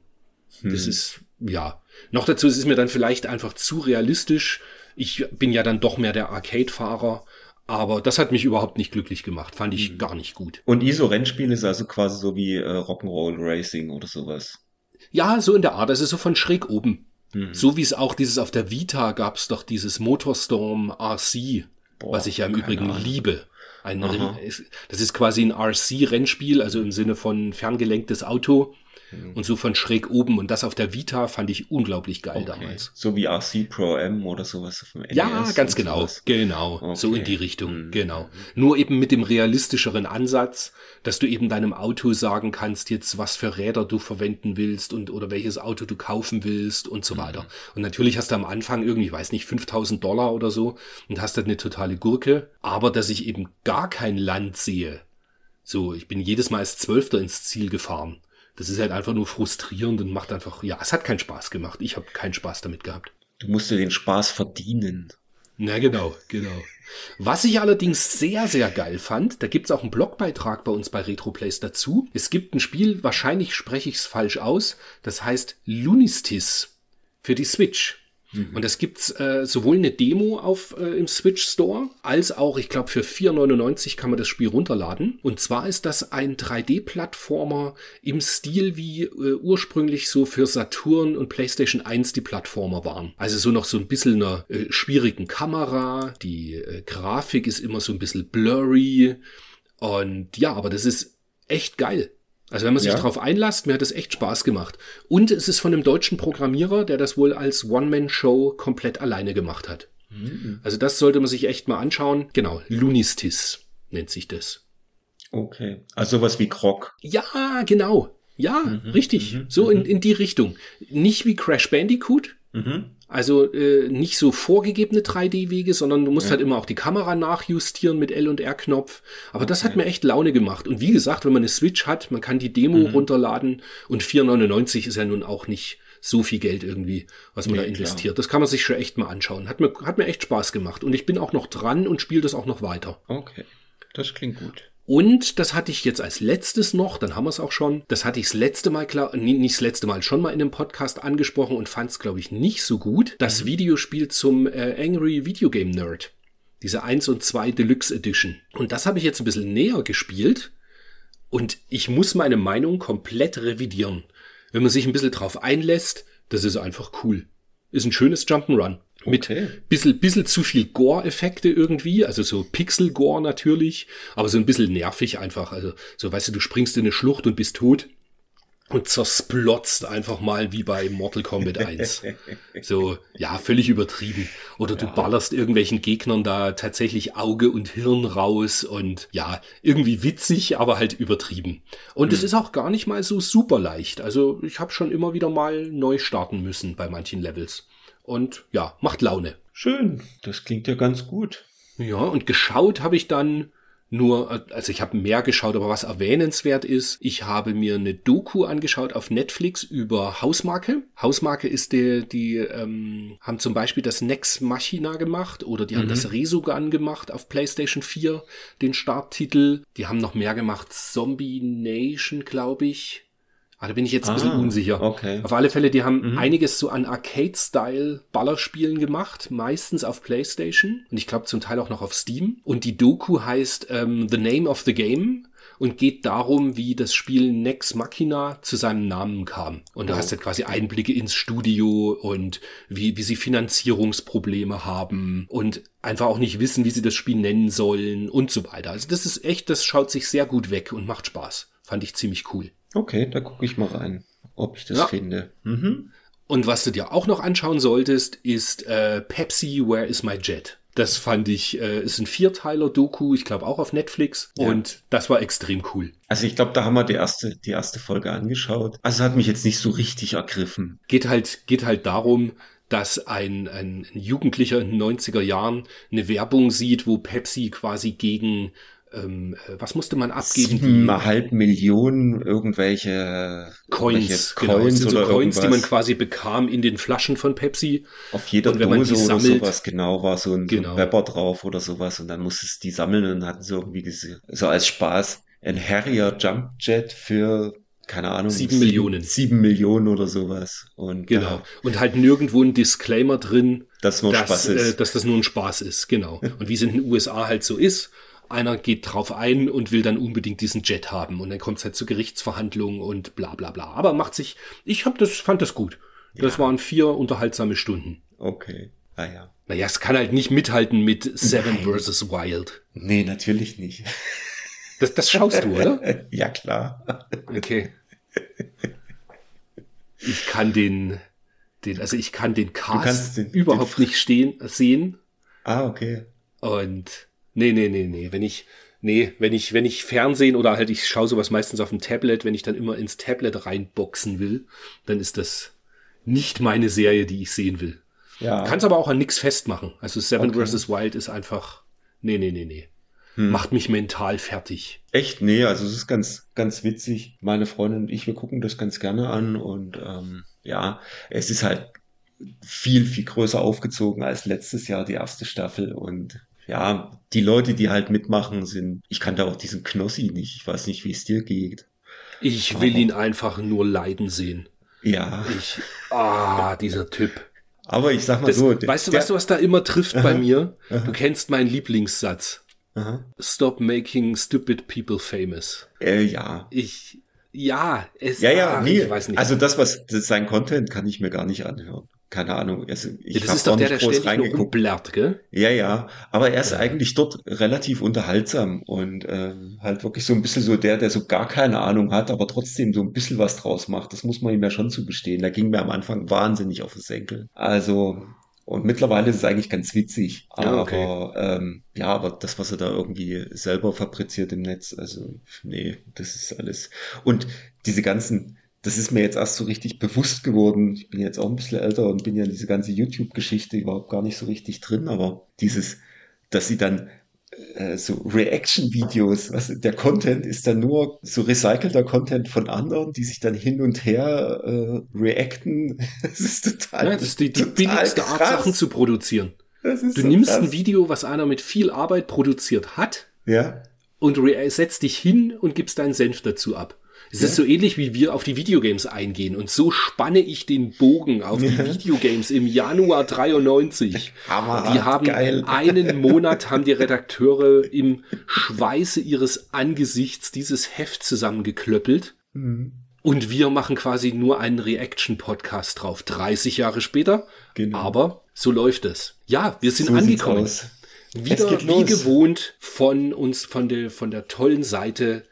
[SPEAKER 1] Mhm. Das ist, ja. Noch dazu ist es mir dann vielleicht einfach zu realistisch, ich bin ja dann doch mehr der Arcade-Fahrer. Aber das hat mich überhaupt nicht glücklich gemacht. Fand ich mhm. gar nicht gut.
[SPEAKER 2] Und ISO-Rennspiel ist also quasi so wie äh, Rock'n'Roll Racing oder sowas.
[SPEAKER 1] Ja, so in der Art. Das ist so von schräg oben. Mhm. So wie es auch dieses auf der Vita gab es doch dieses Motorstorm RC, Boah, was ich ja im Übrigen Ahnung. liebe. Ein, das ist quasi ein RC-Rennspiel, also im Sinne von ferngelenktes Auto Mhm. Und so von schräg oben. Und das auf der Vita fand ich unglaublich geil okay. damals.
[SPEAKER 2] So wie RC Pro M oder sowas
[SPEAKER 1] vom NES Ja, ganz genau. Sowas. Genau. Okay. So in die Richtung. Mhm. Genau. Nur eben mit dem realistischeren Ansatz, dass du eben deinem Auto sagen kannst, jetzt was für Räder du verwenden willst und oder welches Auto du kaufen willst und so mhm. weiter. Und natürlich hast du am Anfang irgendwie, ich weiß nicht, 5000 Dollar oder so und hast dann eine totale Gurke. Aber dass ich eben gar kein Land sehe, so, ich bin jedes Mal als Zwölfter ins Ziel gefahren das ist halt einfach nur frustrierend und macht einfach, ja, es hat keinen Spaß gemacht. Ich habe keinen Spaß damit gehabt.
[SPEAKER 2] Du musst dir den Spaß verdienen.
[SPEAKER 1] Na genau, genau. Was ich allerdings sehr, sehr geil fand, da gibt's auch einen Blogbeitrag bei uns bei RetroPlays dazu. Es gibt ein Spiel, wahrscheinlich spreche ich es falsch aus, das heißt Lunistis für die Switch. Mhm. Und es gibt's äh, sowohl eine Demo auf äh, im Switch Store, als auch, ich glaube, für 4,99 kann man das Spiel runterladen. Und zwar ist das ein 3D-Plattformer im Stil, wie äh, ursprünglich so für Saturn und PlayStation 1 die Plattformer waren. Also so noch so ein bisschen einer äh, schwierigen Kamera, die äh, Grafik ist immer so ein bisschen blurry. Und ja, aber das ist echt geil. Also wenn man sich ja. darauf einlasst, mir hat das echt Spaß gemacht. Und es ist von einem deutschen Programmierer, der das wohl als One-Man-Show komplett alleine gemacht hat. Mhm. Also das sollte man sich echt mal anschauen. Genau, Lunistis nennt sich das.
[SPEAKER 2] Okay. Also sowas wie Krog.
[SPEAKER 1] Ja, genau. Ja, mhm. richtig. Mhm. So in, mhm. in die Richtung. Nicht wie Crash Bandicoot. Mhm. Also äh, nicht so vorgegebene 3D-Wege, sondern du musst ja. halt immer auch die Kamera nachjustieren mit L und R-Knopf. Aber okay. das hat mir echt Laune gemacht. Und wie gesagt, wenn man eine Switch hat, man kann die Demo mhm. runterladen und 4,99 ist ja nun auch nicht so viel Geld irgendwie, was man nee, da investiert. Klar. Das kann man sich schon echt mal anschauen. Hat mir, hat mir echt Spaß gemacht. Und ich bin auch noch dran und spiele das auch noch weiter.
[SPEAKER 2] Okay, das klingt gut.
[SPEAKER 1] Und das hatte ich jetzt als letztes noch, dann haben wir es auch schon, das hatte ich das letzte Mal, klar, nicht das letzte Mal, schon mal in einem Podcast angesprochen und fand es, glaube ich, nicht so gut. Das mhm. Videospiel zum äh, Angry Video Game Nerd. Diese 1 und 2 Deluxe Edition. Und das habe ich jetzt ein bisschen näher gespielt und ich muss meine Meinung komplett revidieren. Wenn man sich ein bisschen drauf einlässt, das ist einfach cool. Ist ein schönes Jump'n'Run. Mit okay. bisschen, bisschen zu viel Gore-Effekte irgendwie, also so Pixel-Gore natürlich, aber so ein bisschen nervig einfach. Also, so weißt du, du springst in eine Schlucht und bist tot und zersplotzt einfach mal wie bei Mortal Kombat 1. so, ja, völlig übertrieben. Oder du ja. ballerst irgendwelchen Gegnern da tatsächlich Auge und Hirn raus und ja, irgendwie witzig, aber halt übertrieben. Und es hm. ist auch gar nicht mal so super leicht. Also ich habe schon immer wieder mal neu starten müssen bei manchen Levels. Und ja, macht Laune.
[SPEAKER 2] Schön, das klingt ja ganz gut.
[SPEAKER 1] Ja, und geschaut habe ich dann nur, also ich habe mehr geschaut, aber was erwähnenswert ist, ich habe mir eine Doku angeschaut auf Netflix über Hausmarke. Hausmarke ist die, die ähm, haben zum Beispiel das Nex Machina gemacht oder die mhm. haben das Resogun gemacht auf PlayStation 4, den Starttitel. Die haben noch mehr gemacht, Zombie Nation, glaube ich. Ah, da bin ich jetzt ein bisschen ah, unsicher. Okay. Auf alle Fälle, die haben mhm. einiges so an Arcade-Style-Ballerspielen gemacht, meistens auf PlayStation und ich glaube zum Teil auch noch auf Steam. Und die Doku heißt ähm, The Name of the Game und geht darum, wie das Spiel Nex Machina zu seinem Namen kam. Und da oh. hast du quasi Einblicke ins Studio und wie, wie sie Finanzierungsprobleme haben und einfach auch nicht wissen, wie sie das Spiel nennen sollen und so weiter. Also das ist echt, das schaut sich sehr gut weg und macht Spaß. Fand ich ziemlich cool.
[SPEAKER 2] Okay, da gucke ich mal rein, ob ich das
[SPEAKER 1] Ja.
[SPEAKER 2] finde. Mhm.
[SPEAKER 1] Und was du dir auch noch anschauen solltest, ist äh, Pepsi, Where is my Jet? Das fand ich, äh, ist ein Vierteiler-Doku, ich glaube auch auf Netflix.
[SPEAKER 2] Ja.
[SPEAKER 1] Und das war extrem cool.
[SPEAKER 2] Also ich glaube, da haben wir die erste, die erste Folge angeschaut. Also hat mich jetzt nicht so richtig ergriffen.
[SPEAKER 1] Geht halt, geht halt darum, dass ein, ein Jugendlicher in den 90er Jahren eine Werbung sieht, wo Pepsi quasi gegen, ähm, äh, was musste man abgeben?
[SPEAKER 2] Siebeneinhalb Millionen irgendwelche
[SPEAKER 1] Coins, genau. Das sind so
[SPEAKER 2] oder
[SPEAKER 1] Coins, die man
[SPEAKER 2] irgendwas.
[SPEAKER 1] quasi bekam in den Flaschen von Pepsi.
[SPEAKER 2] auf jeder
[SPEAKER 1] und wenn man
[SPEAKER 2] Dose
[SPEAKER 1] die
[SPEAKER 2] oder
[SPEAKER 1] sammelt-
[SPEAKER 2] sowas genau war so ein, so
[SPEAKER 1] Genau.
[SPEAKER 2] ein Pepper drauf oder sowas und dann musstest du die sammeln und hatten sie irgendwie so als Spaß ein Harrier Jump Jet für keine Ahnung
[SPEAKER 1] Sieben Millionen.
[SPEAKER 2] sieben Millionen oder sowas und
[SPEAKER 1] Genau.
[SPEAKER 2] ja,
[SPEAKER 1] Und halt nirgendwo ein Disclaimer drin,
[SPEAKER 2] das nur
[SPEAKER 1] dass,
[SPEAKER 2] Spaß ist.
[SPEAKER 1] Äh, dass das nur ein Spaß ist, genau. Und wie es in den USA halt so ist, einer geht drauf ein und will dann unbedingt diesen Jet haben und dann kommt es halt zu Gerichtsverhandlungen und bla bla bla. Aber macht sich, ich hab das, fand das gut. Das
[SPEAKER 2] Ja.
[SPEAKER 1] waren vier unterhaltsame Stunden.
[SPEAKER 2] okay, ah ja,
[SPEAKER 1] Naja, es kann halt nicht mithalten mit Seven
[SPEAKER 2] Nein.
[SPEAKER 1] vs. Wild.
[SPEAKER 2] nee, natürlich nicht.
[SPEAKER 1] Das, das schaust du, oder?
[SPEAKER 2] ja klar.
[SPEAKER 1] Okay. Ich kann den, den, also ich kann den Cast
[SPEAKER 2] den-
[SPEAKER 1] überhaupt
[SPEAKER 2] den-
[SPEAKER 1] nicht stehen, sehen.
[SPEAKER 2] Ah okay,
[SPEAKER 1] Und nee, nee, nee, nee, wenn ich nee, wenn ich wenn ich Fernsehen oder halt ich schaue sowas meistens auf dem Tablet, wenn ich dann immer ins Tablet reinboxen will, dann ist das nicht meine Serie, die ich sehen will.
[SPEAKER 2] ja.
[SPEAKER 1] Kann's aber auch an nix festmachen. Also Seven
[SPEAKER 2] Okay.
[SPEAKER 1] vs. Wild ist einfach nee, nee, nee, nee.
[SPEAKER 2] Hm.
[SPEAKER 1] Macht mich mental fertig.
[SPEAKER 2] Echt? Nee, also es ist ganz, ganz witzig. Meine Freundin und ich, wir gucken das ganz gerne an und ähm, ja, es ist halt viel, viel größer aufgezogen als letztes Jahr die erste Staffel und ja, die Leute, die halt mitmachen, sind, ich kannte auch diesen Knossi nicht, ich weiß nicht, wie es dir geht.
[SPEAKER 1] Ich will
[SPEAKER 2] Aber-
[SPEAKER 1] ihn einfach nur leiden sehen.
[SPEAKER 2] Ja,
[SPEAKER 1] Ich ah, dieser Typ.
[SPEAKER 2] aber ich sag mal
[SPEAKER 1] Das,
[SPEAKER 2] so.
[SPEAKER 1] weißt du,
[SPEAKER 2] der-
[SPEAKER 1] weißt du, was da immer trifft bei
[SPEAKER 2] Aha.
[SPEAKER 1] mir?
[SPEAKER 2] Aha.
[SPEAKER 1] Du kennst meinen Lieblingssatz.
[SPEAKER 2] Aha.
[SPEAKER 1] Stop making stupid people famous.
[SPEAKER 2] Äh, ja.
[SPEAKER 1] Ich, ja, es,
[SPEAKER 2] Ja, ja,
[SPEAKER 1] ah,
[SPEAKER 2] nee.
[SPEAKER 1] ich weiß nicht.
[SPEAKER 2] Also das, was das, sein Content kann ich mir gar nicht anhören. Keine Ahnung. Also ich
[SPEAKER 1] ja, das ist doch der, der
[SPEAKER 2] groß
[SPEAKER 1] ständig nur
[SPEAKER 2] reingeguckt.
[SPEAKER 1] rumblärt, gell?
[SPEAKER 2] Ja, ja, aber er ist
[SPEAKER 1] Ja.
[SPEAKER 2] eigentlich dort relativ unterhaltsam und ähm, halt wirklich so ein bisschen so der, der so gar keine Ahnung hat, aber trotzdem so ein bisschen was draus macht. Das muss man ihm ja schon zugestehen. Da ging mir am Anfang wahnsinnig auf den Senkel. Also, und mittlerweile ist es eigentlich ganz witzig.
[SPEAKER 1] Ja,
[SPEAKER 2] Aber
[SPEAKER 1] okay.
[SPEAKER 2] ähm, ja, aber das, was er da irgendwie selber fabriziert im Netz, also nee, das ist alles. Und diese ganzen das ist mir jetzt erst so richtig bewusst geworden. Ich bin jetzt auch ein bisschen älter und bin ja in diese ganze YouTube-Geschichte überhaupt gar nicht so richtig drin, aber dieses, dass sie dann äh, so Reaction-Videos, was der Content ist dann nur so recycelter Content von anderen, die sich dann hin und her äh, reacten. Das ist total,
[SPEAKER 1] Ja, das ist die, die billigste Art,
[SPEAKER 2] krass.
[SPEAKER 1] Sachen zu produzieren. Du
[SPEAKER 2] so
[SPEAKER 1] nimmst
[SPEAKER 2] krass.
[SPEAKER 1] ein Video, was einer mit viel Arbeit produziert hat,
[SPEAKER 2] Ja,
[SPEAKER 1] und setzt dich hin und gibst deinen Senf dazu ab. Es ist so ähnlich, wie wir auf die Videogames eingehen. Und so spanne ich den Bogen auf die
[SPEAKER 2] Ja.
[SPEAKER 1] Videogames im Januar 93.
[SPEAKER 2] Hammerhart,
[SPEAKER 1] Die haben
[SPEAKER 2] geil.
[SPEAKER 1] einen Monat haben die Redakteure im Schweiße ihres Angesichts dieses Heft zusammengeklöppelt.
[SPEAKER 2] Mhm.
[SPEAKER 1] Und wir machen quasi nur einen Reaction-Podcast drauf. 30 Jahre später.
[SPEAKER 2] Genau.
[SPEAKER 1] Aber so läuft es. Ja, wir sind
[SPEAKER 2] So
[SPEAKER 1] angekommen. Wieder wie gewohnt von uns, von der, von der tollen Seite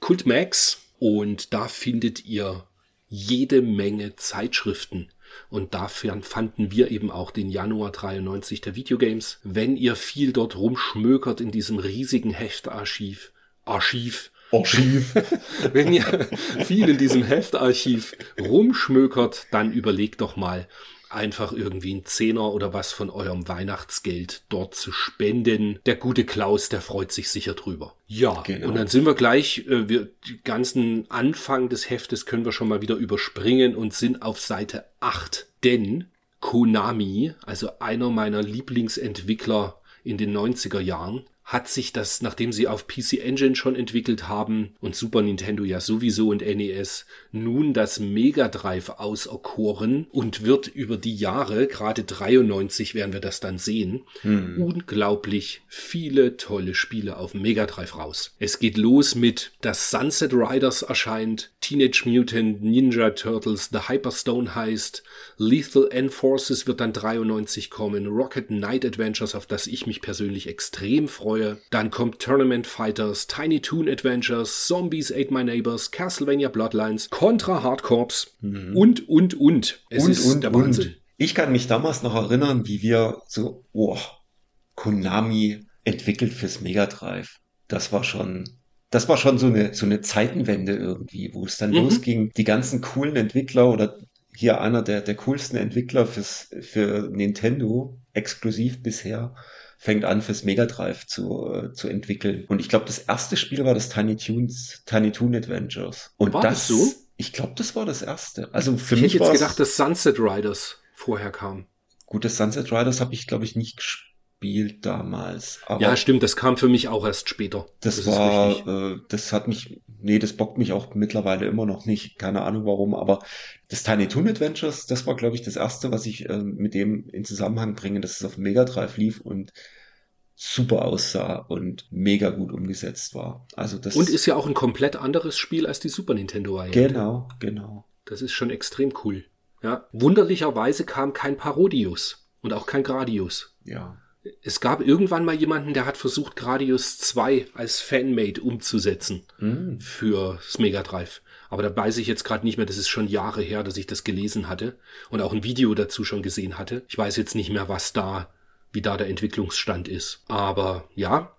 [SPEAKER 1] Kultmax. Und da findet ihr jede Menge Zeitschriften. Und dafür fanden wir eben auch den Januar 93 der Videogames. Wenn ihr viel dort rumschmökert in diesem riesigen Heftarchiv, Archiv,
[SPEAKER 2] Archiv.
[SPEAKER 1] wenn ihr viel in diesem Heftarchiv rumschmökert, dann überlegt doch mal, einfach irgendwie einen Zehner oder was von eurem Weihnachtsgeld dort zu spenden. Der gute Klaus, der freut sich sicher drüber. Ja,
[SPEAKER 2] Genau.
[SPEAKER 1] und dann sind wir gleich, äh, wir, die ganzen Anfang des Heftes können wir schon mal wieder überspringen und sind auf Seite 8. Denn Konami, also einer meiner Lieblingsentwickler in den 90er Jahren, hat sich das, nachdem sie auf PC Engine schon entwickelt haben und Super Nintendo ja sowieso und NES, nun das Mega Drive auserkoren und wird über die Jahre, gerade 93 werden wir das dann sehen,
[SPEAKER 2] Hm.
[SPEAKER 1] unglaublich viele tolle Spiele auf Mega Drive raus. Es geht los mit das Sunset Riders erscheint, Teenage Mutant Ninja Turtles, The Hyperstone heißt, Lethal Enforces wird dann 93 kommen, Rocket Knight Adventures, auf das ich mich persönlich extrem freue, betreue. Dann kommt Tournament Fighters, Tiny Toon Adventures, Zombies Ate My Neighbors, Castlevania Bloodlines, Contra Hard Corps mhm. und, und, und.
[SPEAKER 2] Es und, ist und, der Wahnsinn. Und. Ich kann mich damals noch erinnern, wie wir so, oh, Konami entwickelt fürs Mega Drive. Das war schon, das war schon so eine, so eine Zeitenwende irgendwie, wo es dann mhm. losging, die ganzen coolen Entwickler oder hier einer der, der coolsten Entwickler fürs, für Nintendo, exklusiv bisher, fängt an fürs Mega Drive zu, äh, zu entwickeln. Und ich glaube, das erste Spiel war das Tiny Tunes, Tiny Toon Adventures. Und
[SPEAKER 1] war
[SPEAKER 2] das,
[SPEAKER 1] das so?
[SPEAKER 2] Ich glaube, das war das erste. Also für
[SPEAKER 1] ich
[SPEAKER 2] mich
[SPEAKER 1] hätte jetzt gedacht, dass Sunset Riders vorher kam.
[SPEAKER 2] Gut, das Sunset Riders habe ich, glaube ich, nicht gespielt gespielt damals.
[SPEAKER 1] Aber ja, stimmt, das kam für mich auch erst später.
[SPEAKER 2] Das, das war, äh, das hat mich, nee, das bockt mich auch mittlerweile immer noch nicht. Keine Ahnung warum, aber das Tiny Toon Adventures, das war, glaube ich, das erste, was ich äh, mit dem in Zusammenhang bringe, dass es auf Mega Drive lief und super aussah und mega gut umgesetzt war. Also das
[SPEAKER 1] und ist ja auch ein komplett anderes Spiel als die Super Nintendo
[SPEAKER 2] Variante. Genau, genau.
[SPEAKER 1] Das ist schon extrem cool. Ja, wunderlicherweise kam kein Parodius und auch kein Gradius.
[SPEAKER 2] Ja
[SPEAKER 1] es gab irgendwann mal jemanden, der hat versucht, Gradius 2 als Fanmade umzusetzen mm. das Mega Drive. Aber da weiß ich jetzt gerade nicht mehr, das ist schon Jahre her, dass ich das gelesen hatte und auch ein Video dazu schon gesehen hatte. Ich weiß jetzt nicht mehr, was da, wie da der Entwicklungsstand ist. Aber ja,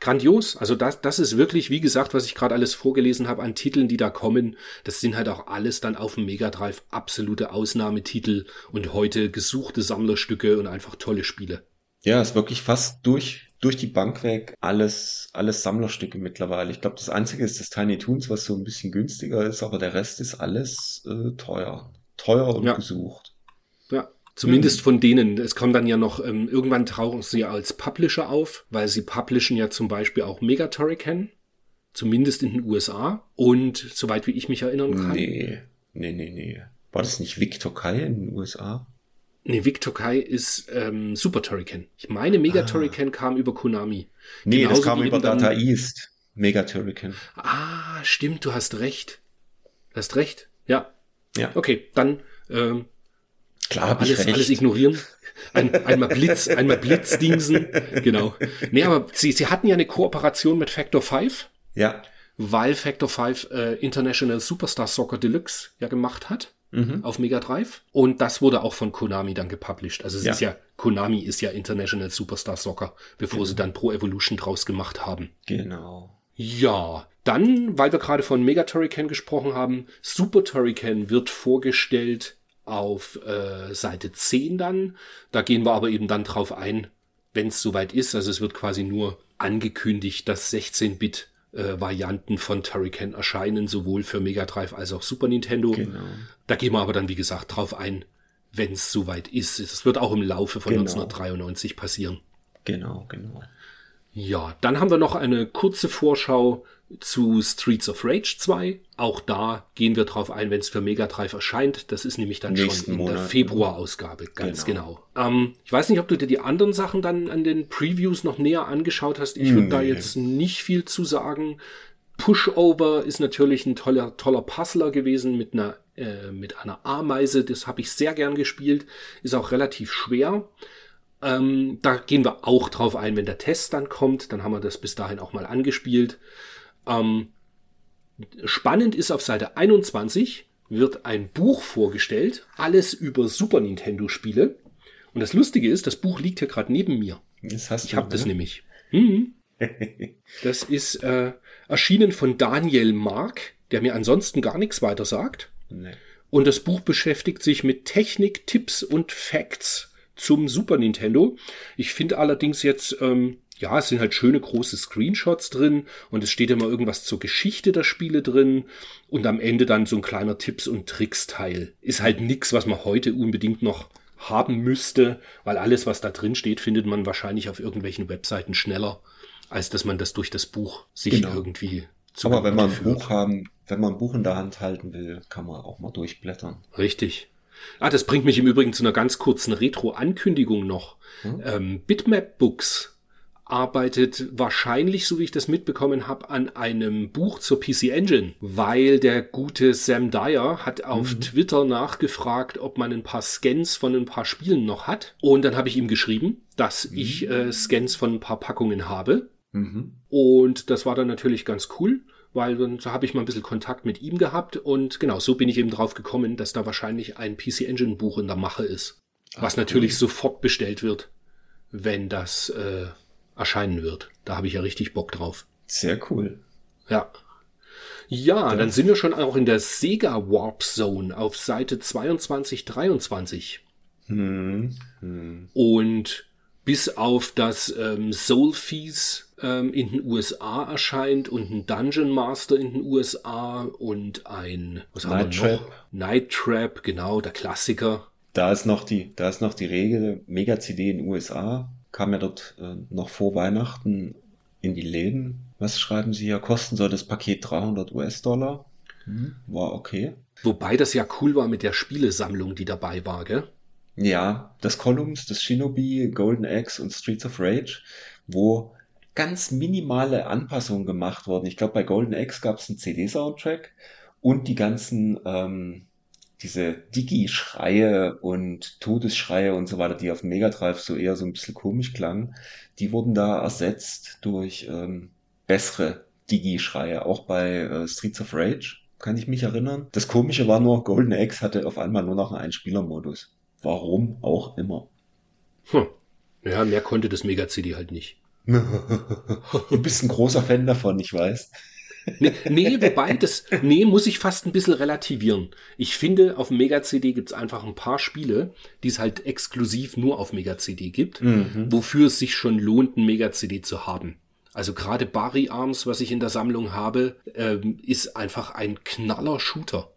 [SPEAKER 1] grandios. Also das, das ist wirklich, wie gesagt, was ich gerade alles vorgelesen habe an Titeln, die da kommen. Das sind halt auch alles dann auf dem Mega Drive absolute Ausnahmetitel und heute gesuchte Sammlerstücke und einfach tolle Spiele.
[SPEAKER 2] Ja, ist wirklich fast durch, durch die Bank weg alles, alles Sammlerstücke mittlerweile. Ich glaube, das einzige ist das Tiny Toons, was so ein bisschen günstiger ist, aber der Rest ist alles äh, teuer. Teuer und
[SPEAKER 1] ja.
[SPEAKER 2] gesucht.
[SPEAKER 1] Ja, Zumindest von denen. Es kommt dann ja noch, ähm, irgendwann tauchen sie ja als Publisher auf, weil sie publishen ja zum Beispiel auch Megatorican. Zumindest in den USA. Und soweit wie ich mich erinnern kann.
[SPEAKER 2] Nee, nee, nee, nee. War das nicht Victor Kai in den USA?
[SPEAKER 1] Nee, Victor Kai ist ähm, Super Turrican. Ich meine, Mega ah. Turrican kam über Konami.
[SPEAKER 2] Nee, Genauso das kam über Data. East. Mega Turrican.
[SPEAKER 1] Ah, stimmt, du hast recht. Du hast recht. Ja.
[SPEAKER 2] Ja.
[SPEAKER 1] Okay, dann ähm,
[SPEAKER 2] Klar,
[SPEAKER 1] alles, alles ignorieren. Ein, einmal Blitz, einmal Blitzdingsen. Genau. Nee, aber sie, sie hatten ja eine Kooperation mit Factor 5.
[SPEAKER 2] Ja.
[SPEAKER 1] Weil Factor 5 äh, International Superstar Soccer Deluxe ja gemacht hat mhm. auf Mega Drive. Und das wurde auch von Konami dann gepublished. Also es ja. ist ja, Konami ist ja International Superstar Soccer, bevor mhm. sie dann Pro Evolution draus gemacht haben.
[SPEAKER 2] Genau.
[SPEAKER 1] Ja, dann, weil wir gerade von Mega Turrican gesprochen haben, Super Turrican wird vorgestellt auf äh, Seite 10 dann. Da gehen wir aber eben dann drauf ein, wenn es soweit ist. Also es wird quasi nur angekündigt, dass 16-Bit äh, Varianten von Turrican erscheinen, sowohl für Mega Drive als auch Super Nintendo. Genau. Da gehen wir aber dann, wie gesagt, drauf ein, wenn es soweit ist. Es wird auch im Laufe von genau. 1993 passieren.
[SPEAKER 2] Genau, genau.
[SPEAKER 1] Ja, dann haben wir noch eine kurze Vorschau zu Streets of Rage 2. Auch da gehen wir drauf ein, wenn es für Mega Drive erscheint. Das ist nämlich dann Nächsten schon in Monat, der Februarausgabe, ganz genau. genau. Ähm, ich weiß nicht, ob du dir die anderen Sachen dann an den Previews noch näher angeschaut hast. Ich würde nee. da jetzt nicht viel zu sagen. Pushover ist natürlich ein toller, toller Puzzler gewesen mit einer, äh, mit einer Ameise. Das habe ich sehr gern gespielt. Ist auch relativ schwer. Ähm, da gehen wir auch drauf ein, wenn der Test dann kommt. Dann haben wir das bis dahin auch mal angespielt. Ähm, spannend ist auf Seite 21 wird ein Buch vorgestellt, alles über Super Nintendo Spiele. Und das Lustige ist, das Buch liegt hier gerade neben mir.
[SPEAKER 2] Das hast
[SPEAKER 1] ich habe das nämlich. Mhm. das ist äh, erschienen von Daniel Mark, der mir ansonsten gar nichts weiter sagt. Nee. Und das Buch beschäftigt sich mit Technik, Tipps und Facts zum Super Nintendo. Ich finde allerdings jetzt ähm, ja, es sind halt schöne große Screenshots drin und es steht immer irgendwas zur Geschichte der Spiele drin und am Ende dann so ein kleiner Tipps- und Tricks-Teil. Ist halt nix, was man heute unbedingt noch haben müsste, weil alles, was da drin steht, findet man wahrscheinlich auf irgendwelchen Webseiten schneller, als dass man das durch das Buch sich genau. irgendwie
[SPEAKER 2] zu Aber wenn man ein Buch haben, wenn man ein Buch in der Hand halten will, kann man auch mal durchblättern.
[SPEAKER 1] Richtig. Ah, das bringt mich im Übrigen zu einer ganz kurzen Retro-Ankündigung noch. Hm? Ähm, Bitmap Books arbeitet wahrscheinlich, so wie ich das mitbekommen habe, an einem Buch zur PC Engine, weil der gute Sam Dyer hat auf mhm. Twitter nachgefragt, ob man ein paar Scans von ein paar Spielen noch hat. Und dann habe ich ihm geschrieben, dass mhm. ich äh, Scans von ein paar Packungen habe.
[SPEAKER 2] Mhm.
[SPEAKER 1] Und das war dann natürlich ganz cool, weil dann so habe ich mal ein bisschen Kontakt mit ihm gehabt und genau, so bin ich eben drauf gekommen, dass da wahrscheinlich ein PC Engine Buch in der Mache ist. Was
[SPEAKER 2] Ach,
[SPEAKER 1] natürlich sofort bestellt wird, wenn das äh, erscheinen wird. Da habe ich ja richtig Bock drauf.
[SPEAKER 2] Sehr cool.
[SPEAKER 1] Ja. Ja,
[SPEAKER 2] Das-
[SPEAKER 1] dann sind wir schon auch in der Sega Warp Zone auf Seite 22, 23.
[SPEAKER 2] Hm. Hm.
[SPEAKER 1] Und bis auf das ähm, Soulfees ähm, in den USA erscheint und ein Dungeon Master in den USA und ein was haben
[SPEAKER 2] Night
[SPEAKER 1] wir noch?
[SPEAKER 2] Trap.
[SPEAKER 1] Night Trap, genau, der Klassiker.
[SPEAKER 2] Da ist noch die, da ist noch die Regel, Mega-CD in den USA, kam ja dort äh, noch vor Weihnachten in die Läden. Was schreiben Sie hier? Kosten soll das Paket 300 US-Dollar. Hm, War okay.
[SPEAKER 1] Wobei das ja cool war mit der Spielesammlung, die dabei war, gell?
[SPEAKER 2] Ja, das Columns, das Shinobi, Golden Axe und Streets of Rage, wo ganz minimale Anpassungen gemacht wurden. Ich glaube, bei Golden Axe gab es einen CD-Soundtrack und die ganzen, ähm, diese Digi-Schreie und Todesschreie und so weiter, die auf dem Mega Drive so eher so ein bisschen komisch klangen, die wurden da ersetzt durch ähm, bessere Digi-Schreie, auch bei äh, Streets of Rage. Kann ich mich erinnern. Das Komische war nur, Golden Axe hatte auf einmal nur noch einen Einspielermodus. Warum auch immer.
[SPEAKER 1] Hm. Ja, mehr konnte das Mega CD halt nicht.
[SPEAKER 2] Du bist ein großer Fan davon, ich weiß.
[SPEAKER 1] Nee, nee, wobei, das, nee, muss ich fast ein bisschen relativieren. Ich finde, auf Mega-CD gibt's einfach ein paar Spiele, die es halt exklusiv nur auf Mega-CD gibt,
[SPEAKER 2] Mhm.
[SPEAKER 1] wofür es sich schon lohnt, ein Mega-CD zu haben. Also gerade Barry Arms, was ich in der Sammlung habe, ähm, ist einfach ein knaller Shooter.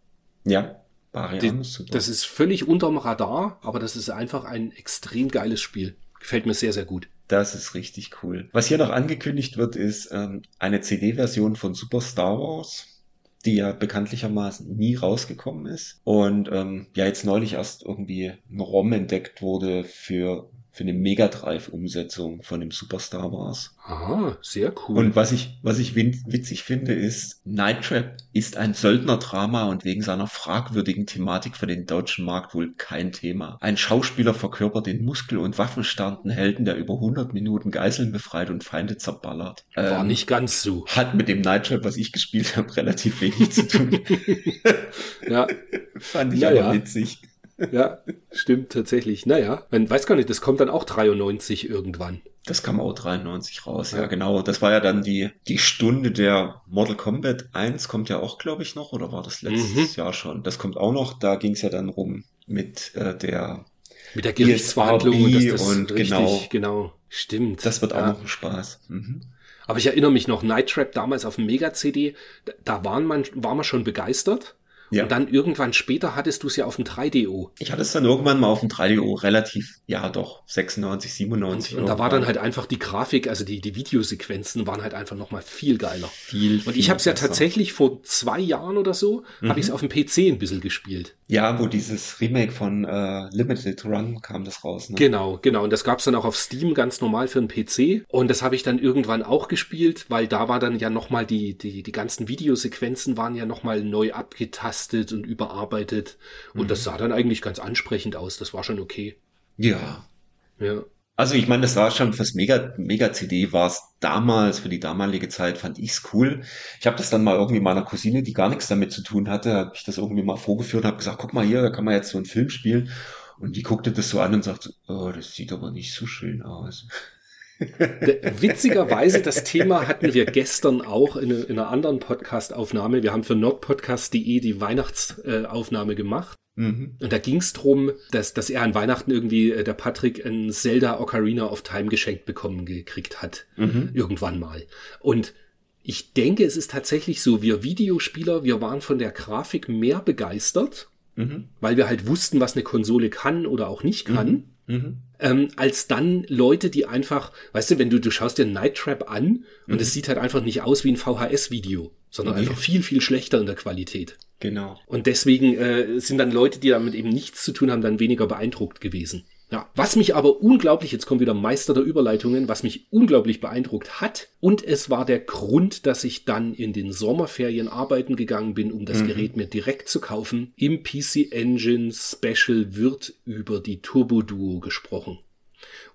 [SPEAKER 2] Ja, Barry Arms, super.
[SPEAKER 1] Das ist völlig unterm Radar, aber das ist einfach ein extrem geiles Spiel. Gefällt mir sehr, sehr gut.
[SPEAKER 2] Das ist richtig cool. Was hier noch angekündigt wird, ist ähm, eine CD-Version von Super Star Wars, die ja bekanntlichermaßen nie rausgekommen ist. Und ähm, ja, jetzt neulich erst irgendwie ein ROM entdeckt wurde für, für eine Mega Drive-Umsetzung von dem Super Star Wars.
[SPEAKER 1] Aha, sehr cool.
[SPEAKER 2] Und was ich, was ich witzig finde, ist, Night Trap ist ein Söldnerdrama und wegen seiner fragwürdigen Thematik für den deutschen Markt wohl kein Thema. Ein Schauspieler verkörpert den muskel- und waffenstarken Helden, der über 100 Minuten Geiseln befreit und Feinde zerballert.
[SPEAKER 1] War
[SPEAKER 2] Ähm,
[SPEAKER 1] nicht ganz so.
[SPEAKER 2] Hat mit dem Night Trap, was ich gespielt habe, relativ wenig zu tun.
[SPEAKER 1] Ja,
[SPEAKER 2] Fand ich
[SPEAKER 1] Naja.
[SPEAKER 2] aber witzig.
[SPEAKER 1] Ja, stimmt tatsächlich. Naja, man weiß gar nicht, das kommt dann auch 93 irgendwann.
[SPEAKER 2] Das kam auch 93 raus, ja,
[SPEAKER 1] Ja.
[SPEAKER 2] genau. Das war ja dann die, die Stunde der Mortal Kombat 1 kommt ja auch, glaube ich, noch, oder war das letztes Jahr schon? Das kommt auch noch, da ging es ja dann rum mit äh, der,
[SPEAKER 1] Mit der Gerichtsverhandlung und
[SPEAKER 2] ESRB
[SPEAKER 1] das,
[SPEAKER 2] und
[SPEAKER 1] richtig,
[SPEAKER 2] genau.
[SPEAKER 1] genau. Stimmt.
[SPEAKER 2] das wird auch
[SPEAKER 1] ja.
[SPEAKER 2] noch ein Spaß. Mhm.
[SPEAKER 1] Aber ich erinnere mich noch, Night Trap damals auf dem Mega-CD, da- da waren man, war man schon begeistert.
[SPEAKER 2] Ja.
[SPEAKER 1] Und dann irgendwann später hattest du es ja auf dem 3DO.
[SPEAKER 2] Ich hatte es dann irgendwann mal auf dem 3DO relativ, ja doch, 96, 97.
[SPEAKER 1] Und, und da war dann halt einfach die Grafik, also die, die Videosequenzen waren halt einfach nochmal viel geiler.
[SPEAKER 2] viel,
[SPEAKER 1] Und ich habe es ja tatsächlich vor zwei Jahren oder so,
[SPEAKER 2] Mhm.
[SPEAKER 1] habe ich es auf dem PC ein bisschen gespielt.
[SPEAKER 2] Ja, wo dieses Remake von äh, Limited Run kam das raus, ne?
[SPEAKER 1] Genau, genau. Und das gab's dann auch auf Steam ganz normal für den PC. Und das habe ich dann irgendwann auch gespielt, weil da war dann ja nochmal die, die, die ganzen Videosequenzen waren ja nochmal neu abgetastet und überarbeitet. Und
[SPEAKER 2] Mhm.
[SPEAKER 1] das sah dann eigentlich ganz ansprechend aus. Das war schon okay.
[SPEAKER 2] Ja.
[SPEAKER 1] Ja.
[SPEAKER 2] Also ich meine, das war schon fürs Mega, Mega-CD war es damals, für die damalige Zeit fand ich's cool. Ich habe das dann mal irgendwie meiner Cousine, die gar nichts damit zu tun hatte, habe ich das irgendwie mal vorgeführt und habe gesagt, guck mal hier, da kann man jetzt so einen Film spielen. Und die guckte das so an und sagte, oh, das sieht aber nicht so schön aus.
[SPEAKER 1] Witzigerweise, das Thema hatten wir gestern auch in, in einer anderen Podcast-Aufnahme. Wir haben für nordpodcast.de die Weihnachtsaufnahme gemacht.
[SPEAKER 2] Mhm.
[SPEAKER 1] Und da ging es darum, dass, dass er an Weihnachten irgendwie äh, der Patrick ein Zelda Ocarina of Time geschenkt bekommen gekriegt hat.
[SPEAKER 2] Mhm.
[SPEAKER 1] Irgendwann mal. Und ich denke, es ist tatsächlich so, wir Videospieler, wir waren von der Grafik mehr begeistert,
[SPEAKER 2] Mhm.
[SPEAKER 1] weil wir halt wussten, was eine Konsole kann oder auch nicht kann.
[SPEAKER 2] Mhm.
[SPEAKER 1] Ähm, als dann Leute, die einfach, weißt du, wenn du, du schaust dir Night Trap an und
[SPEAKER 2] Mhm.
[SPEAKER 1] es sieht halt einfach nicht aus wie ein VHS-Video, sondern
[SPEAKER 2] Nee.
[SPEAKER 1] einfach viel, viel schlechter in der Qualität.
[SPEAKER 2] Genau.
[SPEAKER 1] Und deswegen äh, sind dann Leute, die damit eben nichts zu tun haben, dann weniger beeindruckt gewesen. Ja, was mich aber unglaublich, jetzt kommt wieder Meister der Überleitungen, was mich unglaublich beeindruckt hat, und es war der Grund, dass ich dann in den Sommerferien arbeiten gegangen bin, um das
[SPEAKER 2] Mhm.
[SPEAKER 1] Gerät mir direkt zu kaufen. Im PC Engine Special wird über die Turbo Duo gesprochen.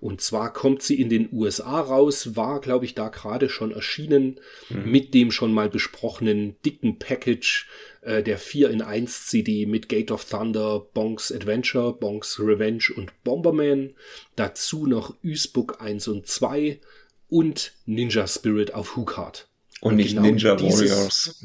[SPEAKER 1] Und zwar kommt sie in den USA raus, war, glaube ich, da gerade schon erschienen, mhm. mit dem schon mal besprochenen dicken Package äh, der 4 in 1 CD mit Gate of Thunder, Bonks Adventure, Bonks Revenge und Bomberman. Dazu noch Usbook 1 und 2 und Ninja Spirit auf Hookard.
[SPEAKER 2] Und, nicht genau Ninja Warriors,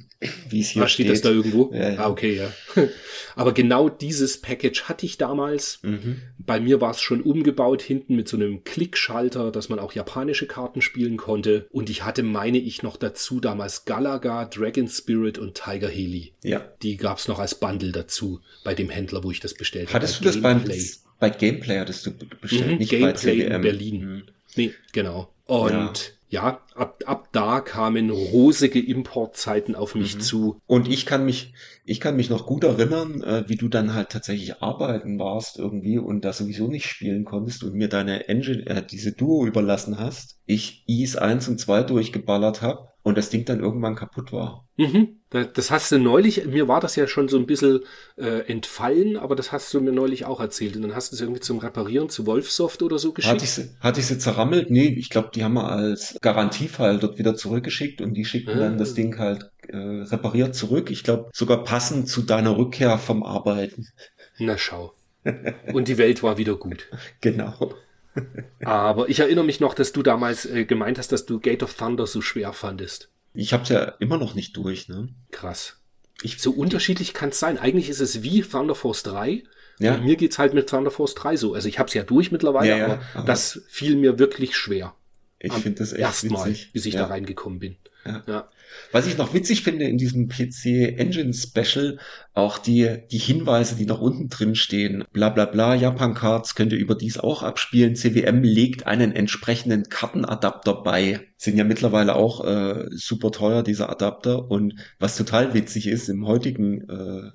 [SPEAKER 1] wie es hier ah, steht. steht das da irgendwo? Ja, ja. Ah, okay, ja. Aber genau dieses Package hatte ich damals. Mhm. Bei mir war es schon umgebaut, hinten mit so einem Klickschalter, dass man auch japanische Karten spielen konnte. Und ich hatte, meine ich, noch dazu damals Galaga, Dragon Spirit und Tiger Haley.
[SPEAKER 2] Ja.
[SPEAKER 1] Die gab es noch als Bundle dazu bei dem Händler, wo ich das bestellt habe.
[SPEAKER 2] Hattest du das Gameplay. bei, Gameplay hattest du bestellt,
[SPEAKER 1] mhm, nicht Gameplay bei CWM. in Berlin. Mhm. Nee, genau. Und ja ja, ab, ab da kamen rosige Importzeiten auf mich mhm. zu.
[SPEAKER 2] Und ich kann mich, ich kann mich noch gut erinnern, äh, wie du dann halt tatsächlich arbeiten warst irgendwie und da sowieso nicht spielen konntest und mir deine Engine, äh, diese Duo überlassen hast. Ich Is 1 und 2 durchgeballert habe und das Ding dann irgendwann kaputt war.
[SPEAKER 1] Mhm. Das hast du neulich, mir war das ja schon so ein bisschen äh, entfallen, aber das hast du mir neulich auch erzählt. Und dann hast du es irgendwie zum Reparieren zu Wolfsoft oder so geschickt.
[SPEAKER 2] Hatte ich sie, hatte ich sie zerrammelt? Nee, ich glaube, die haben wir als Garantiefall dort wieder zurückgeschickt und die schickten ah. dann das Ding halt äh, repariert zurück. Ich glaube, sogar passend zu deiner Rückkehr vom Arbeiten.
[SPEAKER 1] Na schau. Und die Welt war wieder gut.
[SPEAKER 2] Genau.
[SPEAKER 1] Aber ich erinnere mich noch, dass du damals äh, gemeint hast, dass du Gate of Thunder so schwer fandest.
[SPEAKER 2] Ich hab's ja immer noch nicht durch, ne?
[SPEAKER 1] Krass. Ich, so unterschiedlich kann es sein. Eigentlich ist es wie Thunder Force 3. Ja. Und mir geht's halt mit Thunder Force 3 so. Also ich hab's ja durch mittlerweile, ja, ja, aber, aber, das fiel mir wirklich schwer.
[SPEAKER 2] Ich finde das echt Erstmal,
[SPEAKER 1] bis ich da reingekommen bin.
[SPEAKER 2] Ja. ja. Was ich noch witzig finde in diesem PC Engine Special, auch die, die Hinweise, die noch unten drin stehen. Bla bla bla, Japan Cards könnt ihr überdies auch abspielen. CWM legt einen entsprechenden Kartenadapter bei. Sind ja mittlerweile auch äh, super teuer, diese Adapter. Und was total witzig ist, im heutigen äh,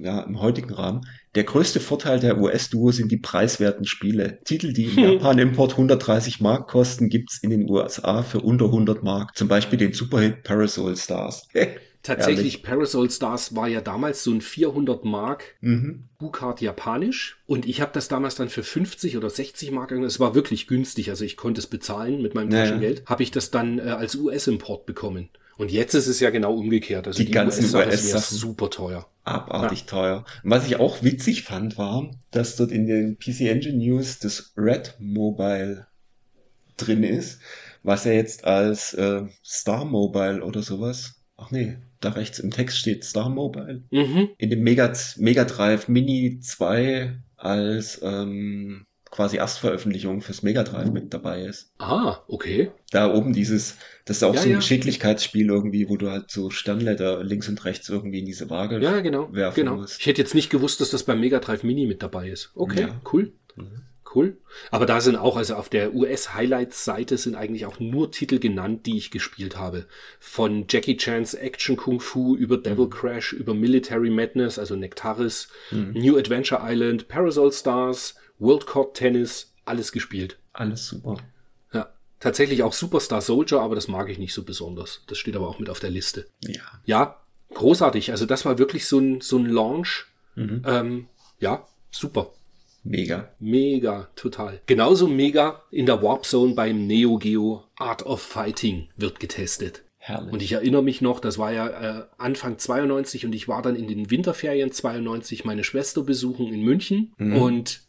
[SPEAKER 2] ja, im heutigen Rahmen. Der größte Vorteil der US-Duo sind die preiswerten Spiele. Titel, die im Japan-Import 130 Mark kosten, gibt's in den USA für unter 100 Mark. Zum Beispiel den Superhit Parasol Stars.
[SPEAKER 1] Tatsächlich, Parasol Stars war ja damals so ein 400 Mark mhm. Bukart japanisch und ich habe das damals dann für 50 oder 60 Mark, es war wirklich günstig, also ich konnte es bezahlen mit meinem Taschengeld, ja. habe ich das dann äh, als US-Import bekommen. Und jetzt ist es ja genau umgekehrt. Also
[SPEAKER 2] die, die ganzen US-Sachen
[SPEAKER 1] US super teuer.
[SPEAKER 2] Abartig ja. teuer. Und was ich auch witzig fand, war, dass dort in den PC Engine News das Red Mobile drin ist, was ja jetzt als äh, Star Mobile oder sowas. Ach nee, da rechts im Text steht Star Mobile. Mhm. In dem Mega, Mega Drive Mini 2 als ähm, quasi Erstveröffentlichung fürs Mega Drive mit dabei ist.
[SPEAKER 1] Ah, okay.
[SPEAKER 2] Da oben dieses, das ist auch ja, so ein ja. Geschicklichkeitsspiel irgendwie, wo du halt so Sternleiter links und rechts irgendwie in diese Waage
[SPEAKER 1] ja, genau, werfen genau. musst. Ich hätte jetzt nicht gewusst, dass das beim Mega Drive Mini mit dabei ist. Okay, ja. cool. Mhm. Cool. Aber da sind auch, also auf der US-Highlights-Seite sind eigentlich auch nur Titel genannt, die ich gespielt habe. Von Jackie Chan's Action Kung Fu über Devil mhm. Crash, über Military Madness, also Nectaris, mhm. New Adventure Island, Parasol Stars, World Cup Tennis, alles gespielt.
[SPEAKER 2] Alles super.
[SPEAKER 1] Ja. Tatsächlich auch Superstar Soldier, aber das mag ich nicht so besonders. Das steht aber auch mit auf der Liste.
[SPEAKER 2] Ja.
[SPEAKER 1] Ja, großartig. Also das war wirklich so ein, so ein Launch. Mhm. Ähm, ja, super.
[SPEAKER 2] Mega.
[SPEAKER 1] Mega, total. Genauso mega in der Warp Zone beim Neo Geo Art of Fighting wird getestet.
[SPEAKER 2] Herrlich.
[SPEAKER 1] Und ich erinnere mich noch, das war ja äh, Anfang 92 und ich war dann in den Winterferien 92 meine Schwester besuchen in München mhm. und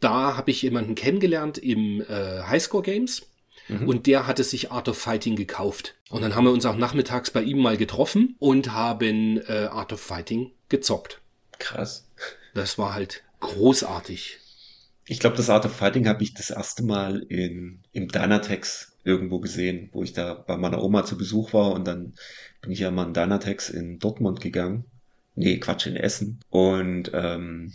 [SPEAKER 1] da habe ich jemanden kennengelernt im äh, Highscore Games. Mhm. Und der hatte sich Art of Fighting gekauft. Und dann haben wir uns auch nachmittags bei ihm mal getroffen und haben äh, Art of Fighting gezockt.
[SPEAKER 2] Krass.
[SPEAKER 1] Das war halt großartig.
[SPEAKER 2] Ich glaube, das Art of Fighting habe ich das erste Mal in, im Dynatex irgendwo gesehen, wo ich da bei meiner Oma zu Besuch war und dann bin ich ja mal in Dynatex in Dortmund gegangen. Nee, Quatsch, in Essen. Und ähm,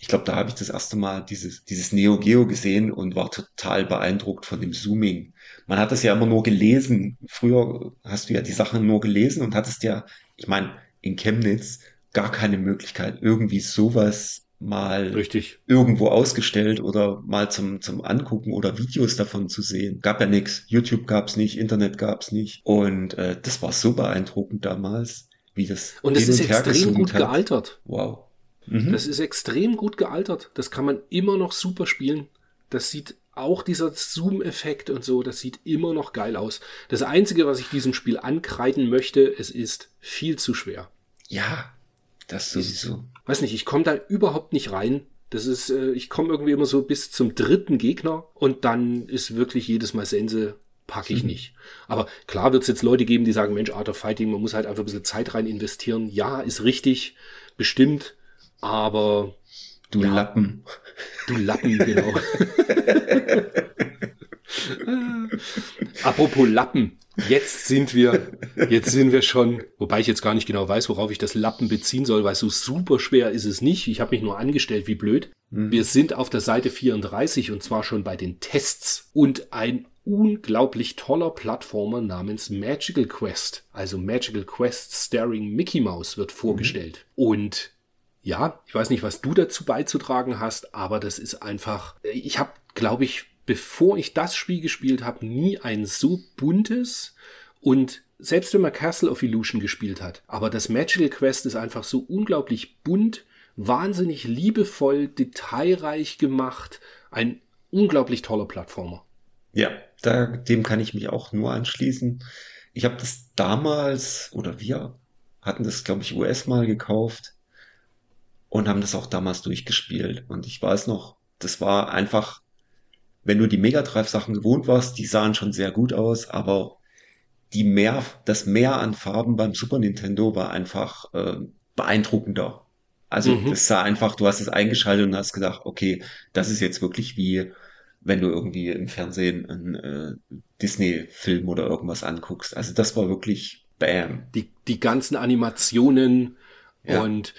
[SPEAKER 2] ich glaube, da habe ich das erste Mal dieses, dieses Neo Geo gesehen und war total beeindruckt von dem Zooming. Man hat das ja immer nur gelesen. Früher hast du ja die Sachen nur gelesen und hattest ja, ich meine, in Chemnitz gar keine Möglichkeit, irgendwie sowas mal
[SPEAKER 1] Richtig.
[SPEAKER 2] irgendwo ausgestellt oder mal zum, zum Angucken oder Videos davon zu sehen. Gab ja nichts. YouTube gab's nicht, Internet gab's nicht. Und äh, das war so beeindruckend damals, wie das.
[SPEAKER 1] Und es ist extrem gut
[SPEAKER 2] hat.
[SPEAKER 1] gealtert.
[SPEAKER 2] Wow.
[SPEAKER 1] Mhm. Das ist extrem gut gealtert. Das kann man immer noch super spielen. Das sieht auch dieser Zoom-Effekt und so, das sieht immer noch geil aus. Das Einzige, was ich diesem Spiel ankreiden möchte, es ist viel zu schwer.
[SPEAKER 2] Ja, das sowieso.
[SPEAKER 1] Ich weiß nicht, ich komme da überhaupt nicht rein. Das ist, äh, ich komme irgendwie immer so bis zum dritten Gegner und dann ist wirklich jedes Mal Sense, packe ich mhm. nicht. Aber klar wird es jetzt Leute geben, die sagen, Mensch, Art of Fighting, man muss halt einfach ein bisschen Zeit rein investieren. Ja, ist richtig, bestimmt, aber
[SPEAKER 2] Du ja. Lappen.
[SPEAKER 1] Du Lappen, genau. Apropos Lappen. Jetzt sind wir, jetzt sind wir schon, wobei ich jetzt gar nicht genau weiß, worauf ich das Lappen beziehen soll, weil so super schwer ist es nicht. Ich habe mich nur angestellt, wie blöd. Mhm. Wir sind auf der Seite 34 und zwar schon bei den Tests und ein unglaublich toller Plattformer namens Magical Quest, also Magical Quest Staring Mickey Mouse wird vorgestellt. Mhm. Und ja, ich weiß nicht, was du dazu beizutragen hast, aber das ist einfach, ich habe, glaube ich, bevor ich das Spiel gespielt habe, nie ein so buntes und selbst wenn man Castle of Illusion gespielt hat, aber das Magical Quest ist einfach so unglaublich bunt, wahnsinnig liebevoll, detailreich gemacht, ein unglaublich toller Plattformer.
[SPEAKER 2] Ja, da, dem kann ich mich auch nur anschließen. Ich habe das damals, oder wir hatten das, glaube ich, US mal gekauft und haben das auch damals durchgespielt. Und ich weiß noch, das war einfach, wenn du die Mega Drive Sachen gewohnt warst, die sahen schon sehr gut aus, aber die mehr, das Mehr an Farben beim Super Nintendo war einfach äh, beeindruckender. Also mhm. das sah einfach, du hast es eingeschaltet und hast gedacht, okay, das ist jetzt wirklich wie wenn du irgendwie im Fernsehen einen äh, Disney-Film oder irgendwas anguckst. Also das war wirklich Bam.
[SPEAKER 1] Die, die ganzen Animationen ja. und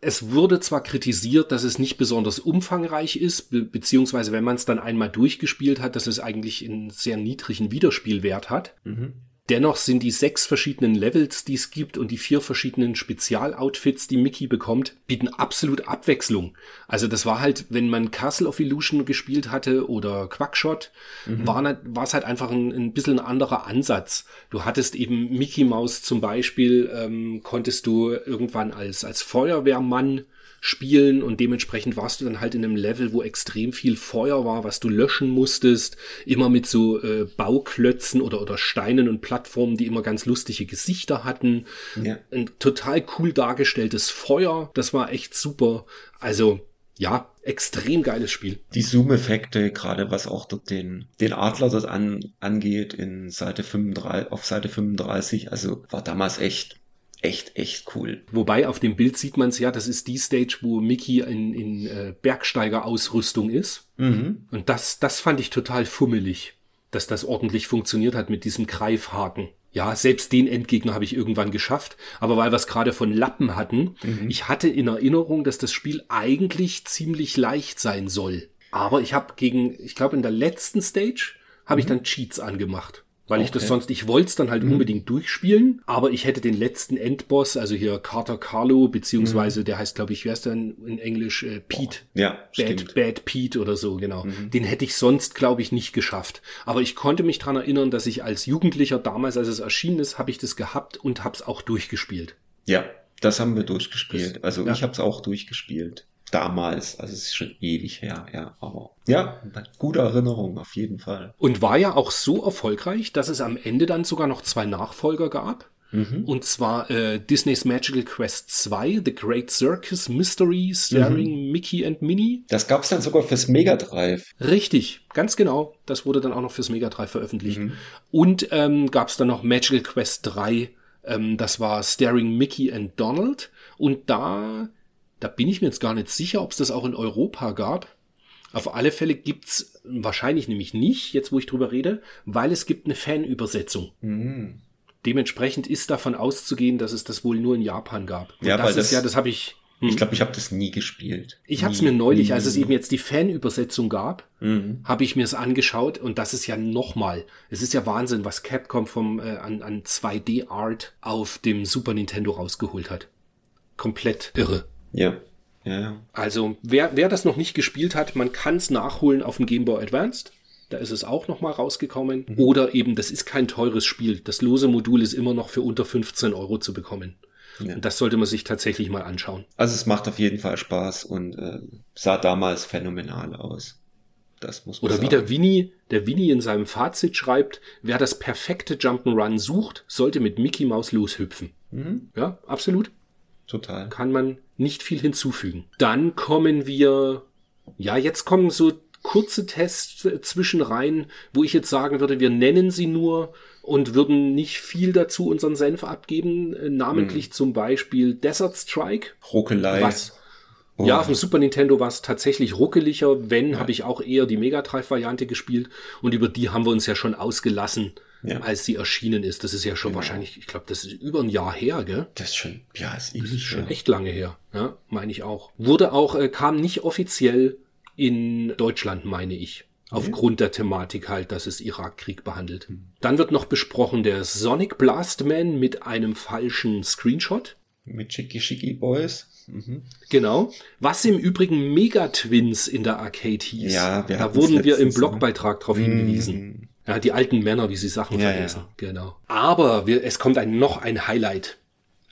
[SPEAKER 1] es wurde zwar kritisiert, dass es nicht besonders umfangreich ist, be beziehungsweise wenn man es dann einmal durchgespielt hat, dass es eigentlich einen sehr niedrigen Wiederspielwert hat. Mhm. Dennoch sind die sechs verschiedenen Levels, die es gibt und die vier verschiedenen Spezialoutfits, die Mickey bekommt, bieten absolut Abwechslung. Also das war halt, wenn man Castle of Illusion gespielt hatte oder Quackshot, mhm. war, es halt einfach ein, ein bisschen ein anderer Ansatz. Du hattest eben Mickey Mouse zum Beispiel, ähm, konntest du irgendwann als, als Feuerwehrmann spielen und dementsprechend warst du dann halt in einem Level, wo extrem viel Feuer war, was du löschen musstest, immer mit so äh, Bauklötzen oder, oder Steinen und Plattformen, die immer ganz lustige Gesichter hatten. Ja. Ein total cool dargestelltes Feuer, das war echt super. Also ja, extrem geiles Spiel.
[SPEAKER 2] Die Zoom-Effekte, gerade was auch dort den, den Adler dort an, angeht, in Seite 35, auf Seite 35, also war damals echt echt, echt cool.
[SPEAKER 1] Wobei auf dem Bild sieht man es ja, das ist die Stage, wo Mickey in, in äh, Bergsteigerausrüstung ist. Mhm. Und das, das fand ich total fummelig, dass das ordentlich funktioniert hat mit diesem Greifhaken. Ja, selbst den Endgegner habe ich irgendwann geschafft. Aber weil wir es gerade von Lappen hatten, mhm. ich hatte in Erinnerung, dass das Spiel eigentlich ziemlich leicht sein soll. Aber ich habe gegen, ich glaube in der letzten Stage, habe mhm. ich dann Cheats angemacht. Weil okay. ich das sonst, ich wollte es dann halt mhm. unbedingt durchspielen, aber ich hätte den letzten Endboss, also hier Carter Carlo, beziehungsweise mhm. der heißt, glaube ich, wer ist denn in Englisch? Äh, Pete.
[SPEAKER 2] Oh. Ja,
[SPEAKER 1] Bad, stimmt. Bad Pete oder so, genau. Mhm. Den hätte ich sonst, glaube ich, nicht geschafft. Aber ich konnte mich dran erinnern, dass ich als Jugendlicher damals, als es erschienen ist, habe ich das gehabt und habe es auch durchgespielt.
[SPEAKER 2] Ja, das haben wir durchgespielt. Also ja. ich habe es auch durchgespielt damals. Also es ist schon ewig her, ja. Aber ja, gute Erinnerung auf jeden Fall.
[SPEAKER 1] Und war ja auch so erfolgreich, dass es am Ende dann sogar noch zwei Nachfolger gab. Mhm. Und zwar äh, Disney's Magical Quest 2, The Great Circus Mystery, starring mhm. Mickey and Minnie.
[SPEAKER 2] Das gab's dann sogar fürs Mega Drive.
[SPEAKER 1] Richtig, ganz genau. Das wurde dann auch noch fürs Mega Drive veröffentlicht. Mhm. Und ähm, gab's dann noch Magical Quest 3, ähm, das war Staring Mickey and Donald. Und da da bin ich mir jetzt gar nicht sicher, ob es das auch in Europa gab. Auf alle Fälle gibt's wahrscheinlich nämlich nicht, jetzt wo ich drüber rede, weil es gibt eine Fanübersetzung. Mhm. Dementsprechend ist davon auszugehen, dass es das wohl nur in Japan gab.
[SPEAKER 2] Und ja,
[SPEAKER 1] das
[SPEAKER 2] ist das,
[SPEAKER 1] ja, das habe ich.
[SPEAKER 2] Hm. Ich glaube, ich habe das nie gespielt.
[SPEAKER 1] Ich habe es mir neulich, als es eben jetzt die Fanübersetzung gab, mhm. habe ich mir es angeschaut und das ist ja nochmal. Es ist ja Wahnsinn, was Capcom vom äh, an, an 2D Art auf dem Super Nintendo rausgeholt hat. Komplett irre.
[SPEAKER 2] Ja. Ja.
[SPEAKER 1] Also, wer, wer das noch nicht gespielt hat, man kann es nachholen auf dem Game Boy Advanced. Da ist es auch noch mal rausgekommen. Mhm. Oder eben, das ist kein teures Spiel. Das lose Modul ist immer noch für unter 15 Euro zu bekommen. Ja. Und das sollte man sich tatsächlich mal anschauen.
[SPEAKER 2] Also es macht auf jeden Fall Spaß und äh, sah damals phänomenal aus. Das muss man
[SPEAKER 1] Oder wie
[SPEAKER 2] sagen.
[SPEAKER 1] der Winnie, der Winnie in seinem Fazit schreibt, wer das perfekte Jump'n'Run sucht, sollte mit Mickey Mouse loshüpfen.
[SPEAKER 2] Mhm,
[SPEAKER 1] Ja, absolut.
[SPEAKER 2] Total.
[SPEAKER 1] Kann man nicht viel hinzufügen. Dann kommen wir, ja, jetzt kommen so kurze Tests zwischen rein, wo ich jetzt sagen würde, wir nennen sie nur und würden nicht viel dazu unseren Senf abgeben, äh, namentlich zum Beispiel Desert Strike,
[SPEAKER 2] Ruckelei.
[SPEAKER 1] was
[SPEAKER 2] Oh,
[SPEAKER 1] ja, auf dem Super Nintendo war es tatsächlich ruckeliger. Wenn, habe ich auch eher die Mega Drive-Variante gespielt. Und über die haben wir uns ja schon ausgelassen,
[SPEAKER 2] Ja.
[SPEAKER 1] als sie erschienen ist. Das ist ja schon
[SPEAKER 2] Genau.
[SPEAKER 1] wahrscheinlich, ich glaube, das ist über ein Jahr her, gell?
[SPEAKER 2] Das ist schon, ja, ist
[SPEAKER 1] Das ist schon
[SPEAKER 2] her.
[SPEAKER 1] echt lange her, ja, meine ich auch. Wurde auch, äh, kam nicht offiziell in Deutschland, meine ich. Aufgrund der Thematik halt, dass es Irakkrieg behandelt. Dann wird noch besprochen der Sonic Blastman mit einem falschen Screenshot.
[SPEAKER 2] Mit Chicky Chicky Boys. Mhm.
[SPEAKER 1] Genau. Was im Übrigen Megatwins in der Arcade hieß.
[SPEAKER 2] Ja, wir
[SPEAKER 1] da wurden wir im Blogbeitrag darauf hingewiesen.
[SPEAKER 2] Mhm.
[SPEAKER 1] Ja, die alten Männer, wie sie Sachen
[SPEAKER 2] Ja,
[SPEAKER 1] vergessen.
[SPEAKER 2] ja.
[SPEAKER 1] Genau. Aber wir, es kommt ein, noch ein Highlight.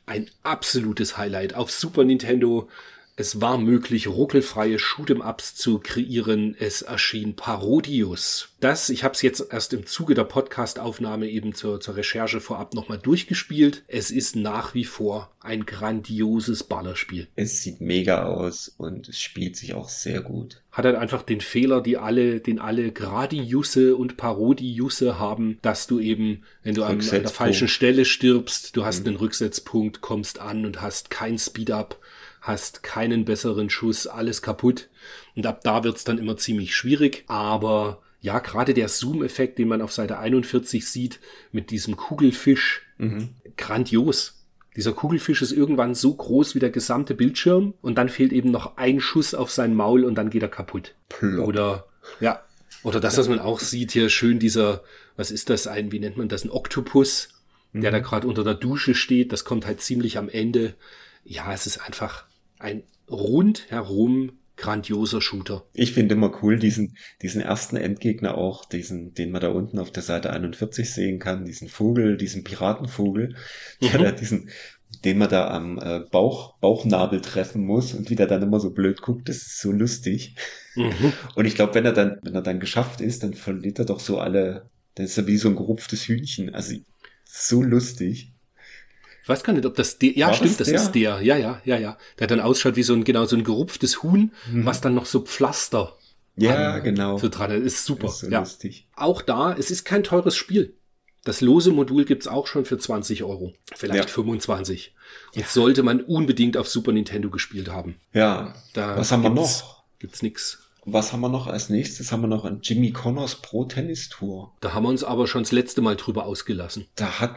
[SPEAKER 1] Ein absolutes Highlight. Auf Super Nintendo. Es war möglich, ruckelfreie Shoot'em-Ups zu kreieren. Es erschien Parodius. Das, ich habe es jetzt erst im Zuge der Podcast-Aufnahme eben zur, zur Recherche vorab nochmal durchgespielt. Es ist nach wie vor ein grandioses Ballerspiel.
[SPEAKER 2] Es sieht mega aus und es spielt sich auch sehr gut.
[SPEAKER 1] hat halt einfach den Fehler, die alle, den alle Gradiusse und Parodiusse haben, dass du eben, wenn du an, an der falschen Stelle stirbst, du hast einen Rücksetzpunkt, kommst an und hast kein Speed-Up, hast keinen besseren Schuss, alles kaputt. Und ab da wird's dann immer ziemlich schwierig, aber ja, gerade der Zoom-Effekt, den man auf Seite 41 sieht, mit diesem Kugelfisch,
[SPEAKER 2] Mhm.
[SPEAKER 1] grandios. Dieser Kugelfisch ist irgendwann so groß wie der gesamte Bildschirm und dann fehlt eben noch ein Schuss auf sein Maul und dann geht er kaputt.
[SPEAKER 2] Plop.
[SPEAKER 1] Oder ja, oder das, was man auch sieht hier schön dieser, was ist das ein, wie nennt man das, ein Oktopus, der da gerade unter der Dusche steht. Das kommt halt ziemlich am Ende. Ja, es ist einfach ein rundherum grandioser Shooter.
[SPEAKER 2] Ich finde immer cool diesen, diesen ersten Endgegner auch, diesen, den man da unten auf der Seite 41 sehen kann, diesen Vogel, diesen Piratenvogel, der
[SPEAKER 1] Mhm.
[SPEAKER 2] da diesen, den man da am äh, Bauch, Bauchnabel treffen muss und wie der dann immer so blöd guckt, das ist so lustig.
[SPEAKER 1] Mhm.
[SPEAKER 2] Und ich glaube, wenn er dann, wenn er dann geschafft ist, dann verliert er doch so alle, dann ist er wie so ein gerupftes Hühnchen. Also so lustig.
[SPEAKER 1] Ich weiß gar nicht, ob das der, ja,
[SPEAKER 2] War
[SPEAKER 1] stimmt,
[SPEAKER 2] das
[SPEAKER 1] das, ist der, ja, ja, ja, ja. Der dann ausschaut wie so ein, genau, so ein gerupftes Huhn,
[SPEAKER 2] Mhm.
[SPEAKER 1] was dann noch so Pflaster
[SPEAKER 2] Ja,
[SPEAKER 1] an-
[SPEAKER 2] genau.
[SPEAKER 1] so dran ist. Ist super,
[SPEAKER 2] ist so
[SPEAKER 1] ja.
[SPEAKER 2] lustig.
[SPEAKER 1] Auch da, es ist kein teures Spiel. Das lose Modul gibt's auch schon für 20 Euro. Vielleicht
[SPEAKER 2] Ja.
[SPEAKER 1] 25. Und sollte man unbedingt auf Super Nintendo gespielt haben.
[SPEAKER 2] Ja.
[SPEAKER 1] Da
[SPEAKER 2] Was haben wir noch?
[SPEAKER 1] Gibt's nix.
[SPEAKER 2] Was haben wir noch als nächstes? Haben wir noch ein Jimmy Connors Pro Tennis Tour.
[SPEAKER 1] Da haben wir uns aber schon das letzte Mal drüber ausgelassen.
[SPEAKER 2] Da hat,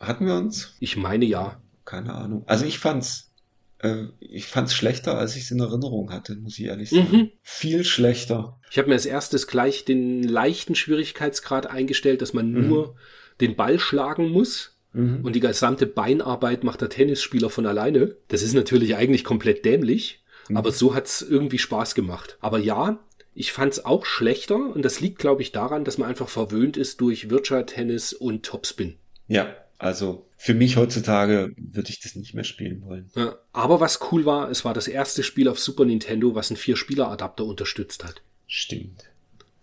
[SPEAKER 2] hatten wir uns?
[SPEAKER 1] Ich meine ja.
[SPEAKER 2] Keine Ahnung. Also ich fand's, äh, ich fand's schlechter, als ich es in Erinnerung hatte, muss ich ehrlich sagen.
[SPEAKER 1] Mhm.
[SPEAKER 2] Viel schlechter.
[SPEAKER 1] Ich habe mir als erstes gleich den leichten Schwierigkeitsgrad eingestellt, dass man
[SPEAKER 2] Mhm.
[SPEAKER 1] nur den Ball schlagen muss.
[SPEAKER 2] Mhm.
[SPEAKER 1] Und die gesamte Beinarbeit macht der Tennisspieler von alleine. Das ist natürlich eigentlich komplett dämlich,
[SPEAKER 2] Mhm.
[SPEAKER 1] aber so hat's irgendwie Spaß gemacht. Aber ja, ich fand's auch schlechter und das liegt, glaube ich, daran, dass man einfach verwöhnt ist durch Virtual Tennis und Topspin.
[SPEAKER 2] Ja, also für mich heutzutage würde ich das nicht mehr spielen wollen.
[SPEAKER 1] Ja, aber was cool war, es war das erste Spiel auf Super Nintendo, was einen Vier-Spieler-Adapter unterstützt hat.
[SPEAKER 2] Stimmt.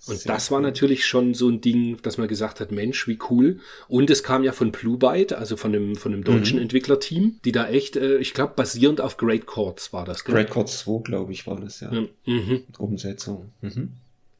[SPEAKER 1] Und
[SPEAKER 2] Sehr
[SPEAKER 1] das war
[SPEAKER 2] cool.
[SPEAKER 1] natürlich schon so ein Ding, dass man gesagt hat, Mensch, wie cool. Und es kam ja von Blue Byte, also von einem, von einem deutschen
[SPEAKER 2] Mhm.
[SPEAKER 1] Entwicklerteam, die da echt, äh, ich glaube, basierend auf Great Chords war das. gell?
[SPEAKER 2] Great Chords 2, glaube ich, war das ja.
[SPEAKER 1] Mhm.
[SPEAKER 2] Umsetzung. Mhm.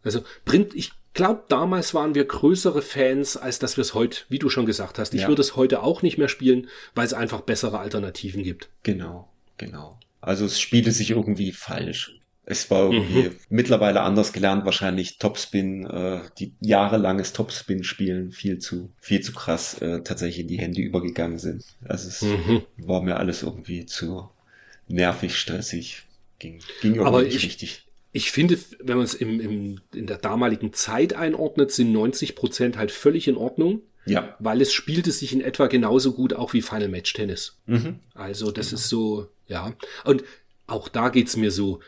[SPEAKER 1] Also, Print, ich glaube, damals waren wir größere Fans, als dass wir es heute, wie du schon gesagt hast. Ich
[SPEAKER 2] Ja.
[SPEAKER 1] würde es heute auch nicht mehr spielen, weil es einfach bessere Alternativen gibt.
[SPEAKER 2] Genau, genau. Also es spielte sich irgendwie falsch. Es war irgendwie
[SPEAKER 1] Mhm.
[SPEAKER 2] mittlerweile anders gelernt, wahrscheinlich Topspin, äh, die jahrelanges Topspin-Spielen viel zu, viel zu krass äh, tatsächlich in die Hände übergegangen sind. Also es
[SPEAKER 1] Mhm.
[SPEAKER 2] war mir alles irgendwie zu nervig, stressig. Ging, ging irgendwie
[SPEAKER 1] Aber
[SPEAKER 2] nicht
[SPEAKER 1] ich-
[SPEAKER 2] richtig.
[SPEAKER 1] Ich finde, wenn man es im, im, in der damaligen Zeit einordnet, sind 90 Prozent halt völlig in Ordnung,
[SPEAKER 2] Ja.
[SPEAKER 1] weil es spielte sich in etwa genauso gut auch wie Final Match Tennis.
[SPEAKER 2] Mhm.
[SPEAKER 1] Also das ist so, ja. Und auch da geht's mir so,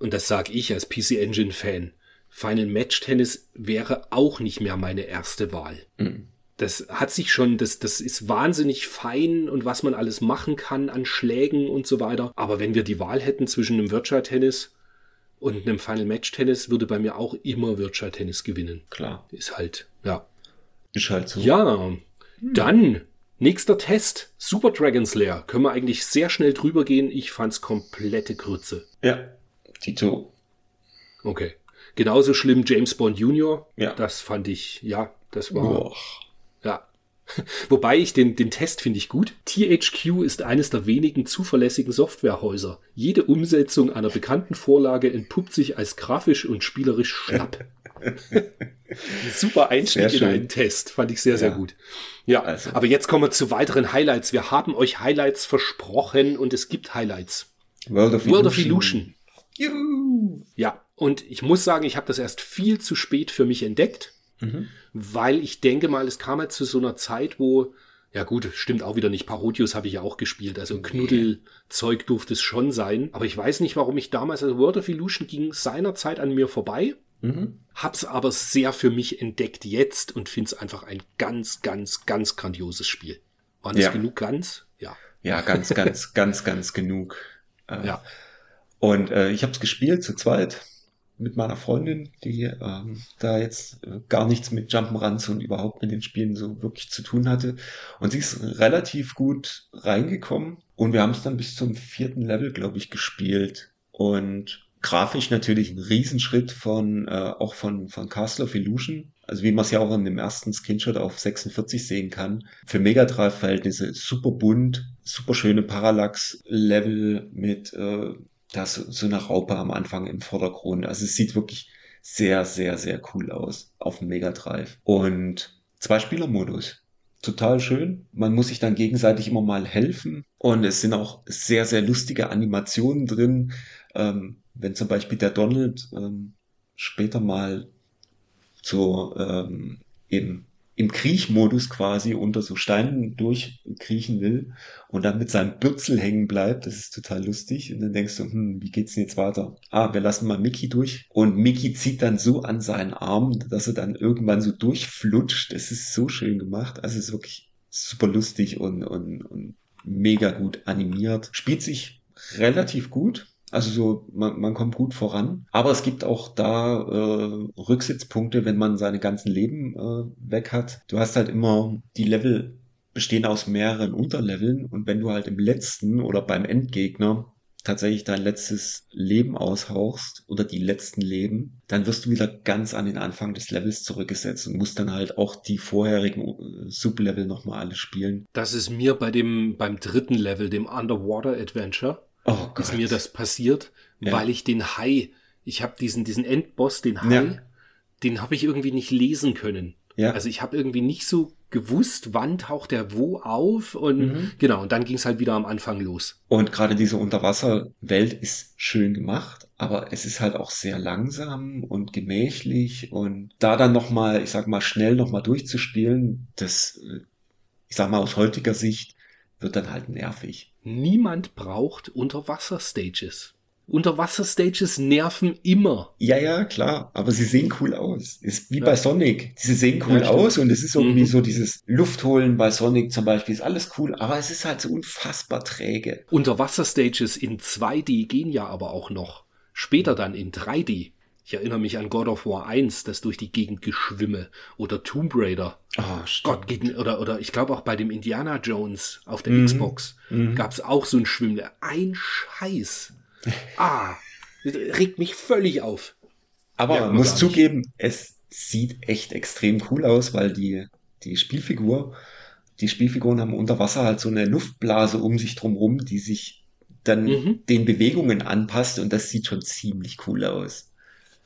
[SPEAKER 1] und das sage ich als PC Engine Fan, Final Match Tennis wäre auch nicht mehr meine erste Wahl.
[SPEAKER 2] Mhm.
[SPEAKER 1] Das hat sich schon, das, das ist wahnsinnig fein und was man alles machen kann an Schlägen und so weiter. Aber wenn wir die Wahl hätten zwischen einem Virtual Tennis Und einem Final Match Tennis würde bei mir auch immer Virtual Tennis gewinnen.
[SPEAKER 2] Klar.
[SPEAKER 1] Ist halt, ja.
[SPEAKER 2] Ist halt so.
[SPEAKER 1] Ja, dann nächster Test. Super Dragon Slayer. Können wir eigentlich sehr schnell drüber gehen. Ich fand's komplette Grütze.
[SPEAKER 2] Ja. Tito.
[SPEAKER 1] Okay. Genauso schlimm James Bond Jr.
[SPEAKER 2] Ja.
[SPEAKER 1] Das fand ich, ja, das war,
[SPEAKER 2] Boah.
[SPEAKER 1] Wobei ich den, den Test finde ich gut. THQ ist eines der wenigen zuverlässigen Softwarehäuser. Jede Umsetzung einer bekannten Vorlage entpuppt sich als grafisch und spielerisch schlapp. Ein Super Einstieg in einen Test. Fand ich sehr, sehr
[SPEAKER 2] Ja.
[SPEAKER 1] gut. Ja,
[SPEAKER 2] Also.
[SPEAKER 1] aber jetzt kommen wir zu weiteren Highlights. Wir haben euch Highlights versprochen und es gibt Highlights.
[SPEAKER 2] World of
[SPEAKER 1] World of Illusion.
[SPEAKER 2] Juhu.
[SPEAKER 1] Ja, und ich muss sagen, ich habe das erst viel zu spät für mich entdeckt,
[SPEAKER 2] Mhm.
[SPEAKER 1] weil ich denke mal, es kam halt zu so einer Zeit, wo, ja gut, stimmt auch wieder nicht, Parodius habe ich ja auch gespielt, also Knuddelzeug durfte es schon sein, aber ich weiß nicht, warum ich damals, also World of Illusion ging seinerzeit an mir vorbei,
[SPEAKER 2] Mhm.
[SPEAKER 1] hab's aber sehr für mich entdeckt jetzt und find's einfach ein ganz, ganz, ganz grandioses Spiel. Waren das
[SPEAKER 2] Ja.
[SPEAKER 1] genug ganz? Ja.
[SPEAKER 2] Ja, ganz, ganz, ganz, ganz genug. Äh,
[SPEAKER 1] Ja.
[SPEAKER 2] Und äh, ich habe es gespielt zu zweit mit meiner Freundin, die ähm, da jetzt äh, gar nichts mit Jump'n'Runs und überhaupt mit den Spielen so wirklich zu tun hatte. Und sie ist relativ gut reingekommen und wir haben es dann bis zum vierten Level, glaube ich, gespielt. Und grafisch natürlich ein Riesenschritt von äh, auch von von Castle of Illusion. Also wie man es ja auch in dem ersten Screenshot auf 46 sehen kann. Für Mega Drive Verhältnisse super bunt, super schöne Parallax-Level mit äh, da so, so eine Raupe am Anfang im Vordergrund. Also es sieht wirklich sehr, sehr, sehr cool aus auf dem Mega Drive. Und Zwei-Spieler-Modus. Total schön. Man muss sich dann gegenseitig immer mal helfen. Und es sind auch sehr, sehr lustige Animationen drin. Ähm, wenn zum Beispiel der Donald ähm, später mal so ähm, im, im Kriechmodus quasi unter so Steinen durchkriechen will und dann mit seinem Bürzel hängen bleibt, das ist total lustig. Und dann denkst du, hm, wie geht's denn jetzt weiter? Ah, wir lassen mal Mickey durch. Und Mickey zieht dann so an seinen Arm, dass er dann irgendwann so durchflutscht. Das ist so schön gemacht. Also es ist wirklich super lustig und, und, und mega gut animiert. Spielt sich relativ gut. Also so, man, man kommt gut voran. Aber es gibt auch da äh, Rücksitzpunkte, wenn man seine ganzen Leben äh, weg hat. Du hast halt immer, die Level bestehen aus mehreren Unterleveln und wenn du halt im letzten oder beim Endgegner tatsächlich dein letztes Leben aushauchst oder die letzten Leben, dann wirst du wieder ganz an den Anfang des Levels zurückgesetzt und musst dann halt auch die vorherigen äh, Sublevel nochmal alle spielen.
[SPEAKER 1] Das ist mir bei dem, beim dritten Level, dem Underwater Adventure,
[SPEAKER 2] Oh
[SPEAKER 1] ist mir das passiert,
[SPEAKER 2] Ja.
[SPEAKER 1] weil ich den Hai, ich habe diesen, diesen Endboss, den Hai,
[SPEAKER 2] Ja.
[SPEAKER 1] den habe ich irgendwie nicht lesen können.
[SPEAKER 2] Ja.
[SPEAKER 1] Also ich habe irgendwie nicht so gewusst, wann taucht der wo auf und
[SPEAKER 2] Mhm.
[SPEAKER 1] genau, und dann ging es halt wieder am Anfang los.
[SPEAKER 2] Und gerade diese Unterwasserwelt ist schön gemacht, aber es ist halt auch sehr langsam und gemächlich und da dann nochmal, ich sag mal, schnell nochmal durchzuspielen, das, äh, ich sag mal, aus heutiger Sicht wird dann halt nervig.
[SPEAKER 1] Niemand braucht Unterwasser-Stages. Unterwasser-Stages nerven immer.
[SPEAKER 2] Ja, ja, klar, aber sie sehen cool aus. Ist wie
[SPEAKER 1] Ja.
[SPEAKER 2] bei Sonic. Sie sehen cool
[SPEAKER 1] Ja,
[SPEAKER 2] aus und es ist irgendwie
[SPEAKER 1] Mhm.
[SPEAKER 2] so dieses Luftholen bei Sonic zum Beispiel, ist alles cool, aber es ist halt so unfassbar träge.
[SPEAKER 1] Unterwasser-Stages in 2D gehen ja aber auch noch. Später dann in 3D. Ich erinnere mich an God of War 1, das durch die Gegend geschwimme. Oder Tomb Raider.
[SPEAKER 2] Oh.
[SPEAKER 1] Gott, geht, oder, oder ich glaube auch bei dem Indiana Jones auf der
[SPEAKER 2] Mhm.
[SPEAKER 1] Xbox
[SPEAKER 2] Mhm.
[SPEAKER 1] gab es auch so ein Schwimmen. Ein Scheiß. Ah, das regt mich völlig auf.
[SPEAKER 2] Aber muss zugeben, es sieht echt extrem cool aus, weil die, die Spielfigur, die Spielfiguren haben unter Wasser halt so eine Luftblase um sich drumrum, die sich dann
[SPEAKER 1] Mhm.
[SPEAKER 2] den Bewegungen anpasst und das sieht schon ziemlich cool aus.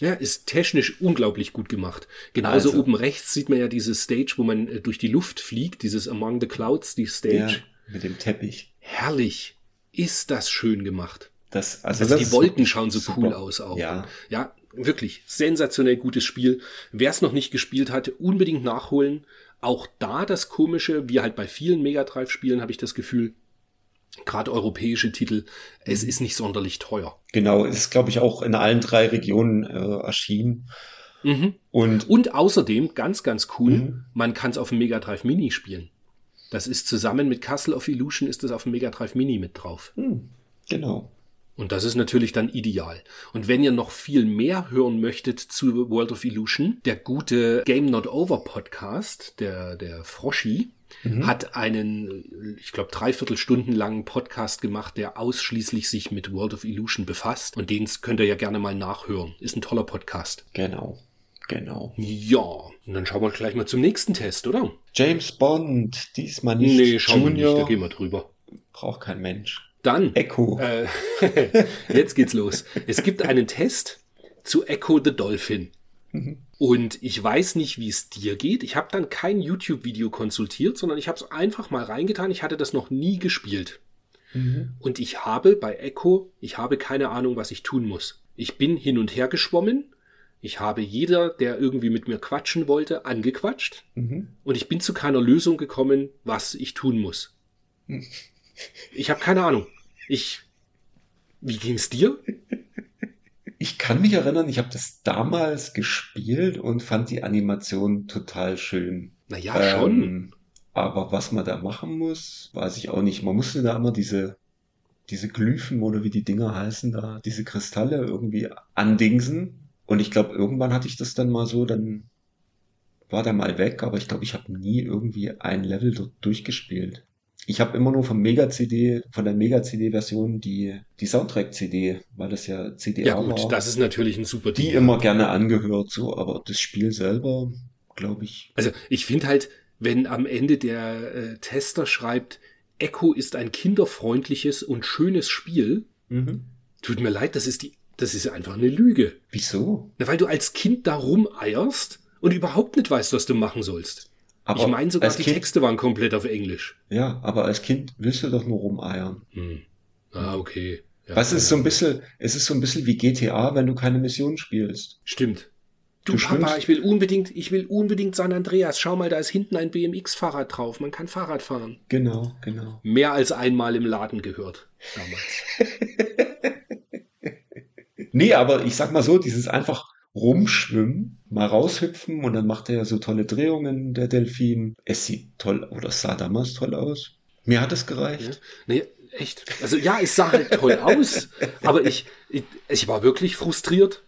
[SPEAKER 1] Ja, ist technisch unglaublich gut gemacht. Genauso
[SPEAKER 2] Also.
[SPEAKER 1] oben rechts sieht man ja diese Stage, wo man äh, durch die Luft fliegt, dieses Among the Clouds, die Stage.
[SPEAKER 2] Ja, mit dem Teppich.
[SPEAKER 1] Herrlich. Ist das schön gemacht.
[SPEAKER 2] Das, also
[SPEAKER 1] Also
[SPEAKER 2] das
[SPEAKER 1] die Wolken schauen so
[SPEAKER 2] super.
[SPEAKER 1] cool aus auch.
[SPEAKER 2] Ja,
[SPEAKER 1] Ja, wirklich sensationell gutes Spiel. Wer es noch nicht gespielt hat, unbedingt nachholen. Auch da das Komische, wie halt bei vielen Mega Drive Spielen, habe ich das Gefühl, gerade europäische Titel, es ist nicht sonderlich teuer.
[SPEAKER 2] genau. Es ist, glaube ich, auch in allen drei Regionen äh, erschienen.
[SPEAKER 1] Mhm.
[SPEAKER 2] Und
[SPEAKER 1] Und außerdem, ganz, ganz cool,
[SPEAKER 2] Mhm.
[SPEAKER 1] man kann es auf dem Mega Drive Mini spielen. Das ist zusammen mit Castle of Illusion ist das auf dem Mega Drive Mini mit drauf.
[SPEAKER 2] hm, genau.
[SPEAKER 1] Und das ist natürlich dann ideal. Und wenn ihr noch viel mehr hören möchtet zu World of Illusion, der gute Game Not Over Podcast, der, der Froschi, mhm. hat einen, ich glaube, dreiviertel Stunden langen Podcast gemacht, der ausschließlich sich mit World of Illusion befasst. Und den könnt ihr ja gerne mal nachhören. Ist ein toller Podcast.
[SPEAKER 2] Genau. Genau.
[SPEAKER 1] Ja, und dann schauen wir gleich mal zum nächsten Test, oder?
[SPEAKER 2] James Bond, diesmal nicht
[SPEAKER 1] Nee, schauen wir nicht, da gehen wir drüber.
[SPEAKER 2] Braucht kein Mensch.
[SPEAKER 1] Dann.
[SPEAKER 2] Echo.
[SPEAKER 1] Äh, jetzt geht's los. Es gibt einen Test zu Echo the Dolphin. Mhm. Und ich weiß nicht, wie es dir geht. Ich habe dann kein YouTube-Video konsultiert, sondern ich habe es einfach mal reingetan. Ich hatte das noch nie gespielt. Mhm. Und ich habe bei Echo, ich habe keine Ahnung, was ich tun muss. Ich bin hin und her geschwommen ich habe jeder, der irgendwie mit mir quatschen wollte, angequatscht. Mhm. Und ich bin zu keiner Lösung gekommen, was ich tun muss. Ich habe keine Ahnung. Ich. Wie ging's dir?
[SPEAKER 2] Ich kann mich erinnern, ich habe das damals gespielt und fand die Animation total schön.
[SPEAKER 1] Naja, ähm, schon.
[SPEAKER 2] Aber was man da machen muss, weiß ich auch nicht. Man musste da immer diese, diese Glyphen oder wie die Dinger heißen da, diese Kristalle irgendwie andingsen. Und ich glaube, irgendwann hatte ich das dann mal so, dann war der mal weg, aber ich glaube, ich habe nie irgendwie ein Level dort durchgespielt. Ich habe immer nur vom Mega-CD, von der Mega-CD-Version die, die Soundtrack-CD, weil das ja CDR
[SPEAKER 1] ja, gut, war. das ist natürlich ein super
[SPEAKER 2] Die Ding, immer gerne angehört, so, aber das Spiel selber, glaube ich.
[SPEAKER 1] Also ich finde halt, wenn am Ende der äh, Tester schreibt, Echo ist ein kinderfreundliches und schönes Spiel, mhm. tut mir leid, das ist die das ist einfach eine Lüge.
[SPEAKER 2] Wieso?
[SPEAKER 1] Na, weil du als Kind da rumeierst und überhaupt nicht weißt, was du machen sollst. Aber ich meine sogar, die kind, Texte waren komplett auf Englisch.
[SPEAKER 2] Ja, aber als Kind willst du doch nur rumeiern. Hm.
[SPEAKER 1] Ah, okay.
[SPEAKER 2] Ja, Was ist so ein bisschen, es ist so ein bisschen wie GTA, wenn du keine Mission spielst.
[SPEAKER 1] Stimmt. Du, du Papa, ich will unbedingt, ich will unbedingt San Andreas. Schau mal, da ist hinten ein BMX-Fahrrad drauf. Man kann Fahrrad fahren.
[SPEAKER 2] Genau, genau.
[SPEAKER 1] Mehr als einmal im Laden gehört damals.
[SPEAKER 2] Nee, aber ich sag mal so, dieses einfach rumschwimmen, mal raushüpfen und dann macht er ja so tolle Drehungen, der Delfin. Es sieht toll, oder es sah damals toll aus. Mir hat es gereicht.
[SPEAKER 1] Ja. Nee, echt. Also ja, es sah halt toll aus, aber ich, ich, ich war wirklich frustriert.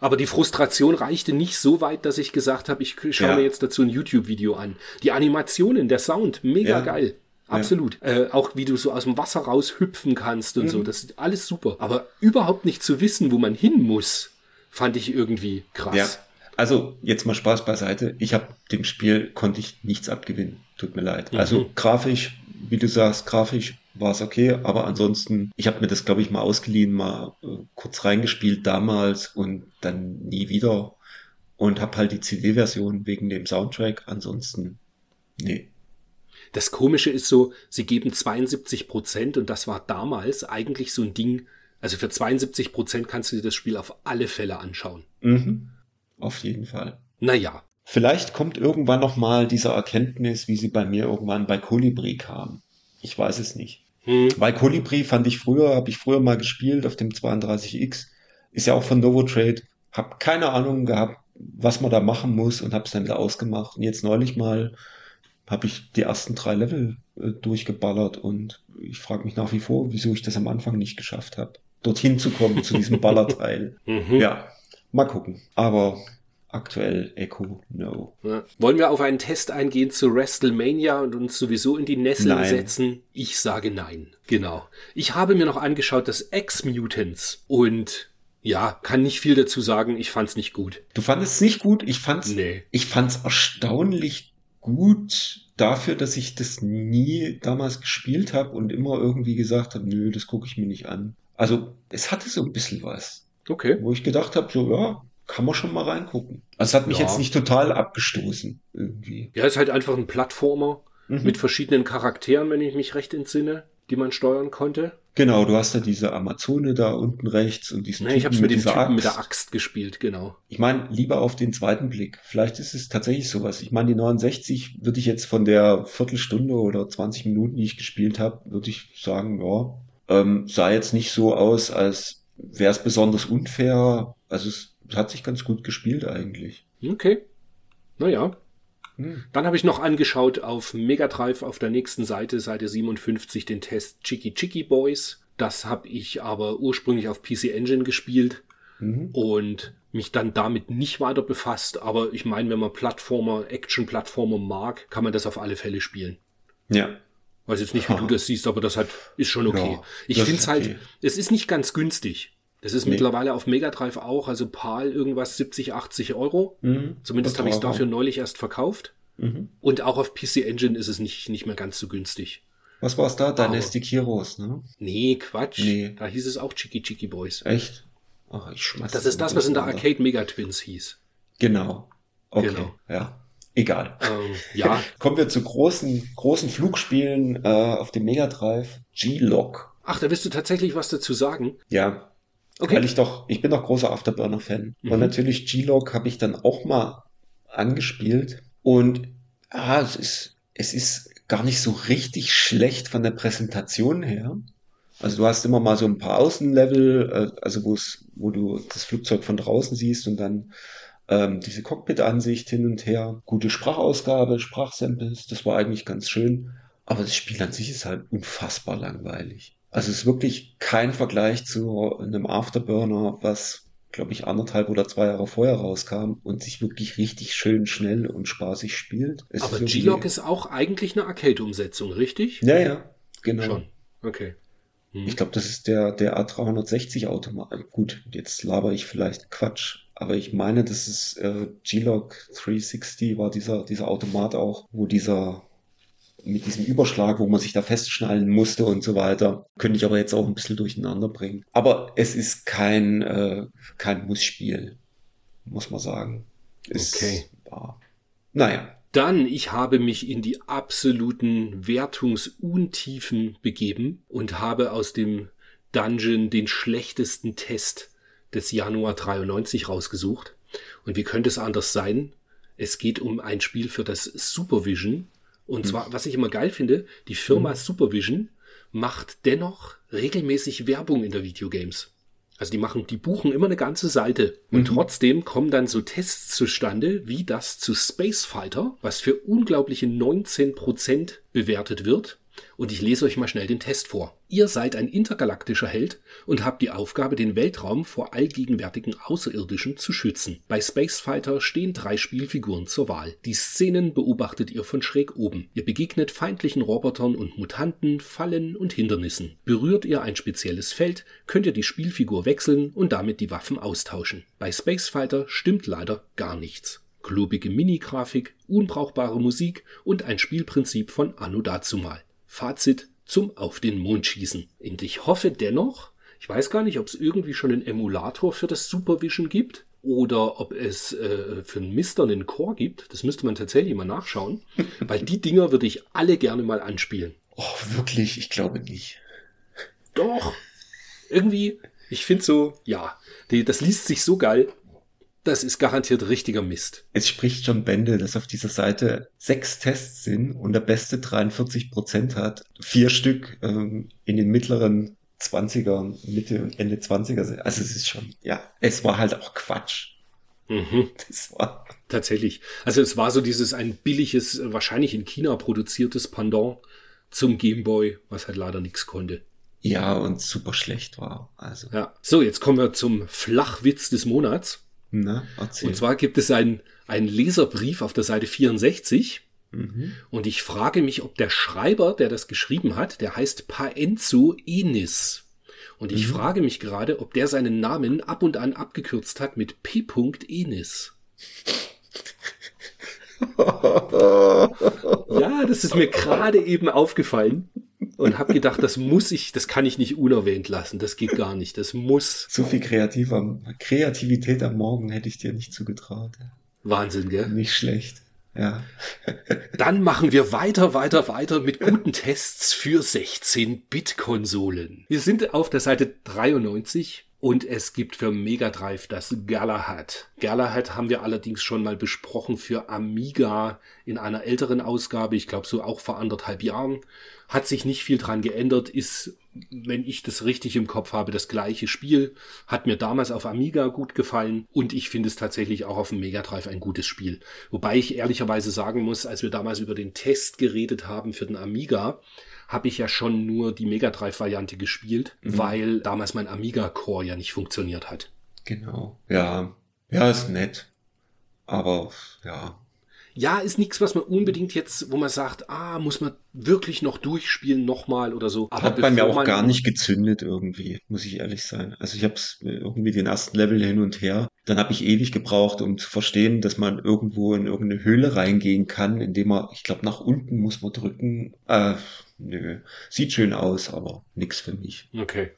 [SPEAKER 1] Aber die Frustration reichte nicht so weit, dass ich gesagt habe, ich schaue ja. mir jetzt dazu ein YouTube-Video an. Die Animationen, der Sound, mega ja. geil. Absolut. Ja. Äh, auch wie du so aus dem Wasser raushüpfen kannst und mhm. so. Das ist alles super. Aber überhaupt nicht zu wissen, wo man hin muss, fand ich irgendwie krass. Ja.
[SPEAKER 2] Also jetzt mal Spaß beiseite. Ich habe dem Spiel konnte ich nichts abgewinnen. Tut mir leid. Mhm. Also grafisch, wie du sagst, grafisch war es okay, aber ansonsten, ich habe mir das, glaube ich, mal ausgeliehen, mal äh, kurz reingespielt damals und dann nie wieder und habe halt die CD-Version wegen dem Soundtrack. Ansonsten, nee,
[SPEAKER 1] das Komische ist so, sie geben 72 Prozent und das war damals eigentlich so ein Ding. Also für 72 Prozent kannst du dir das Spiel auf alle Fälle anschauen.
[SPEAKER 2] Mhm. Auf jeden Fall.
[SPEAKER 1] Naja.
[SPEAKER 2] Vielleicht kommt irgendwann noch mal diese Erkenntnis, wie sie bei mir irgendwann bei Colibri kam. Ich weiß es nicht. Hm. Bei Colibri fand ich früher, habe ich früher mal gespielt auf dem 32X. Ist ja auch von Novotrade. Hab keine Ahnung gehabt, was man da machen muss und hab's dann wieder ausgemacht. Und jetzt neulich mal habe ich die ersten drei Level äh, durchgeballert und ich frage mich nach wie vor, wieso ich das am Anfang nicht geschafft habe, dorthin zu kommen, zu diesem Ballerteil. Mhm. Ja, mal gucken. Aber aktuell Echo, no.
[SPEAKER 1] Ja. Wollen wir auf einen Test eingehen zu WrestleMania und uns sowieso in die Nesseln nein. setzen? Ich sage nein. Genau. Ich habe mir noch angeschaut das X-Mutants und ja, kann nicht viel dazu sagen. Ich fand's nicht gut.
[SPEAKER 2] Du fandest es nicht gut? Ich fand's,
[SPEAKER 1] nee.
[SPEAKER 2] ich fand's erstaunlich gut dafür, dass ich das nie damals gespielt habe und immer irgendwie gesagt habe, nö, das gucke ich mir nicht an. Also es hatte so ein bisschen was.
[SPEAKER 1] Okay.
[SPEAKER 2] Wo ich gedacht habe, so ja, kann man schon mal reingucken. Also es hat mich ja. jetzt nicht total abgestoßen irgendwie.
[SPEAKER 1] Ja, es ist halt einfach ein Plattformer mhm. mit verschiedenen Charakteren, wenn ich mich recht entsinne, die man steuern konnte.
[SPEAKER 2] Genau, du hast ja diese Amazone da unten rechts und diesen
[SPEAKER 1] nee, ich hab's mit, mit, Typen Axt. mit der Axt gespielt, genau.
[SPEAKER 2] Ich meine, lieber auf den zweiten Blick. Vielleicht ist es tatsächlich sowas. Ich meine, die 69 würde ich jetzt von der Viertelstunde oder 20 Minuten, die ich gespielt habe, würde ich sagen, ja, ähm, sah jetzt nicht so aus, als wäre es besonders unfair. Also es hat sich ganz gut gespielt eigentlich.
[SPEAKER 1] Okay. Naja, hm. Dann habe ich noch angeschaut auf Mega Drive auf der nächsten Seite, Seite 57, den Test Chicky Chicky Boys. Das habe ich aber ursprünglich auf PC Engine gespielt
[SPEAKER 2] Mhm.
[SPEAKER 1] und mich dann damit nicht weiter befasst. Aber ich meine, wenn man Plattformer, Action-Plattformer mag, kann man das auf alle Fälle spielen.
[SPEAKER 2] Ja.
[SPEAKER 1] Weiß jetzt nicht, wie du das siehst, aber das hat, ist schon okay.
[SPEAKER 2] Ja,
[SPEAKER 1] ich finde es halt,
[SPEAKER 2] okay.
[SPEAKER 1] es ist nicht ganz günstig. Das ist
[SPEAKER 2] Nee.
[SPEAKER 1] mittlerweile auf Mega Drive auch, also PAL irgendwas 70, 80 Euro.
[SPEAKER 2] Mhm.
[SPEAKER 1] Zumindest habe ich es
[SPEAKER 2] war-
[SPEAKER 1] dafür neulich erst verkauft.
[SPEAKER 2] Mhm.
[SPEAKER 1] Und auch auf PC Engine ist es nicht, nicht mehr ganz so günstig.
[SPEAKER 2] Was war's da?
[SPEAKER 1] Aber-
[SPEAKER 2] Dynastic Heroes, ne?
[SPEAKER 1] Nee, Quatsch.
[SPEAKER 2] Nee.
[SPEAKER 1] Da hieß es auch Chicky Chicky Boys.
[SPEAKER 2] Echt? Ach, ich schmeiß
[SPEAKER 1] Das ist das, was in der. Arcade Mega Twins hieß.
[SPEAKER 2] Genau. Okay.
[SPEAKER 1] Genau.
[SPEAKER 2] Ja. Egal.
[SPEAKER 1] Ähm, ja,
[SPEAKER 2] Kommen wir zu großen, großen Flugspielen äh, auf dem Mega Drive. G-Log.
[SPEAKER 1] ach, da wirst du tatsächlich was dazu sagen.
[SPEAKER 2] Ja,
[SPEAKER 1] Okay.
[SPEAKER 2] weil ich doch, ich bin doch großer Afterburner-Fan.
[SPEAKER 1] Mhm.
[SPEAKER 2] Und natürlich G-Log habe ich dann auch mal angespielt. Und ah, es ist, es ist gar nicht so richtig schlecht von der Präsentation her. Also du hast immer mal so ein paar Außenlevel, äh, also wo es, wo du das Flugzeug von draußen siehst und dann ähm, diese Cockpit-Ansicht hin und her. Gute Sprachausgabe, Sprachsamples, das war eigentlich ganz schön. Aber das Spiel an sich ist halt unfassbar langweilig. Also es ist wirklich kein Vergleich zu einem Afterburner, was, glaube ich, anderthalb oder zwei Jahre vorher rauskam und sich wirklich richtig schön schnell und spaßig spielt. Es
[SPEAKER 1] Aber G-Log ist auch eigentlich eine Arcade-Umsetzung, richtig?
[SPEAKER 2] Ja, ja, genau.
[SPEAKER 1] Schon. Okay. Hm.
[SPEAKER 2] Ich glaube, das ist der, der A360-Automat. Gut, jetzt laber ich vielleicht Quatsch. Aber ich meine, das ist äh, G-Log 360 war dieser, dieser Automat auch, wo dieser mit diesem Überschlag, wo man sich da festschnallen musste und so weiter. Könnte ich aber jetzt auch ein bisschen durcheinander bringen. Aber es ist kein, äh, kein Mussspiel, muss man sagen. Es
[SPEAKER 1] Okay.
[SPEAKER 2] War, naja.
[SPEAKER 1] Dann, ich habe mich in die absoluten Wertungsuntiefen begeben und habe aus dem Dungeon den schlechtesten Test des Januar 93 rausgesucht. Und wie könnte es anders sein? Es geht um ein Spiel für das Supervision. Und zwar, was ich immer geil finde, die Firma Supervision macht dennoch regelmäßig Werbung in der Videogames. Also die machen, die buchen immer eine ganze Seite. Und trotzdem kommen dann so Tests zustande, wie das zu Space Fighter, was für unglaubliche 19% bewertet wird. Und ich lese euch mal schnell den Test vor. Ihr seid ein intergalaktischer Held und habt die Aufgabe, den Weltraum vor allgegenwärtigen Außerirdischen zu schützen. Bei Space Fighter stehen drei Spielfiguren zur Wahl. Die Szenen beobachtet ihr von schräg oben. Ihr begegnet feindlichen Robotern und Mutanten, Fallen und Hindernissen. Berührt ihr ein spezielles Feld, könnt ihr die Spielfigur wechseln und damit die Waffen austauschen. Bei Space Fighter stimmt leider gar nichts. Klobige Mini-Grafik, unbrauchbare Musik und ein Spielprinzip von Anno dazumal. Fazit zum Auf den Mond schießen. Und ich hoffe dennoch, ich weiß gar nicht, ob es irgendwie schon einen Emulator für das Supervision gibt oder ob es äh, für einen Mister einen Core gibt. Das müsste man tatsächlich mal nachschauen, weil die Dinger würde ich alle gerne mal anspielen.
[SPEAKER 2] Oh, wirklich? Ich glaube nicht.
[SPEAKER 1] Doch, irgendwie, ich finde so, ja, die, das liest sich so geil. Das ist garantiert richtiger Mist.
[SPEAKER 2] Es spricht schon Bände, dass auf dieser Seite sechs Tests sind und der beste 43 Prozent hat. Vier Stück ähm, in den mittleren 20er, Mitte und Ende 20er sind. Also es ist schon, ja, es war halt auch Quatsch.
[SPEAKER 1] Mhm.
[SPEAKER 2] Das war,
[SPEAKER 1] Tatsächlich. Also es war so dieses ein billiges, wahrscheinlich in China produziertes Pendant zum Gameboy, was halt leider nichts konnte.
[SPEAKER 2] ja, und super schlecht war. Also,
[SPEAKER 1] Ja. So, jetzt kommen wir zum Flachwitz des Monats.
[SPEAKER 2] Na, erzähl.
[SPEAKER 1] Und zwar gibt es einen, einen Leserbrief auf der Seite 64.
[SPEAKER 2] Mhm.
[SPEAKER 1] Und ich frage mich, ob der Schreiber, der das geschrieben hat, der heißt Paenzo Enis. Und ich frage mich gerade, ob der seinen Namen ab und an abgekürzt hat mit P. Enis. Ja, das ist mir gerade eben aufgefallen und habe gedacht, das muss ich, das kann ich nicht unerwähnt lassen. Das geht gar nicht. Das muss
[SPEAKER 2] So viel Kreativ am, Kreativität am Morgen hätte ich dir nicht zugetraut.
[SPEAKER 1] Wahnsinn, gell?
[SPEAKER 2] Nicht schlecht. Ja.
[SPEAKER 1] Dann machen wir weiter, weiter, weiter mit guten Tests für 16-Bit-Konsolen. Wir sind auf der Seite 93 und es gibt für Mega Drive das Galahad. Galahad haben wir allerdings schon mal besprochen für Amiga in einer älteren Ausgabe, ich glaube so auch vor anderthalb Jahren. Hat sich nicht viel dran geändert, ist, wenn ich das richtig im Kopf habe, das gleiche Spiel. Hat mir damals auf Amiga gut gefallen und ich finde es tatsächlich auch auf dem Mega Drive ein gutes Spiel. Wobei ich ehrlicherweise sagen muss, als wir damals über den Test geredet haben für den Amiga, habe ich ja schon nur die Mega Drive-Variante gespielt,
[SPEAKER 2] Mhm.
[SPEAKER 1] weil damals mein Amiga Core ja nicht funktioniert hat.
[SPEAKER 2] Genau. Ja, ja, ist nett. Aber ja,
[SPEAKER 1] Ja, ist nichts, was man unbedingt jetzt, wo man sagt, ah, muss man wirklich noch durchspielen, nochmal oder so. Aber
[SPEAKER 2] hat bei mir auch gar nicht gezündet irgendwie, muss ich ehrlich sein. Also ich habe irgendwie den ersten Level hin und her. Dann habe ich ewig gebraucht, um zu verstehen, dass man irgendwo in irgendeine Höhle reingehen kann, indem man, ich glaube, nach unten muss man drücken. Äh, nö. Sieht schön aus, aber nix für mich.
[SPEAKER 1] Okay.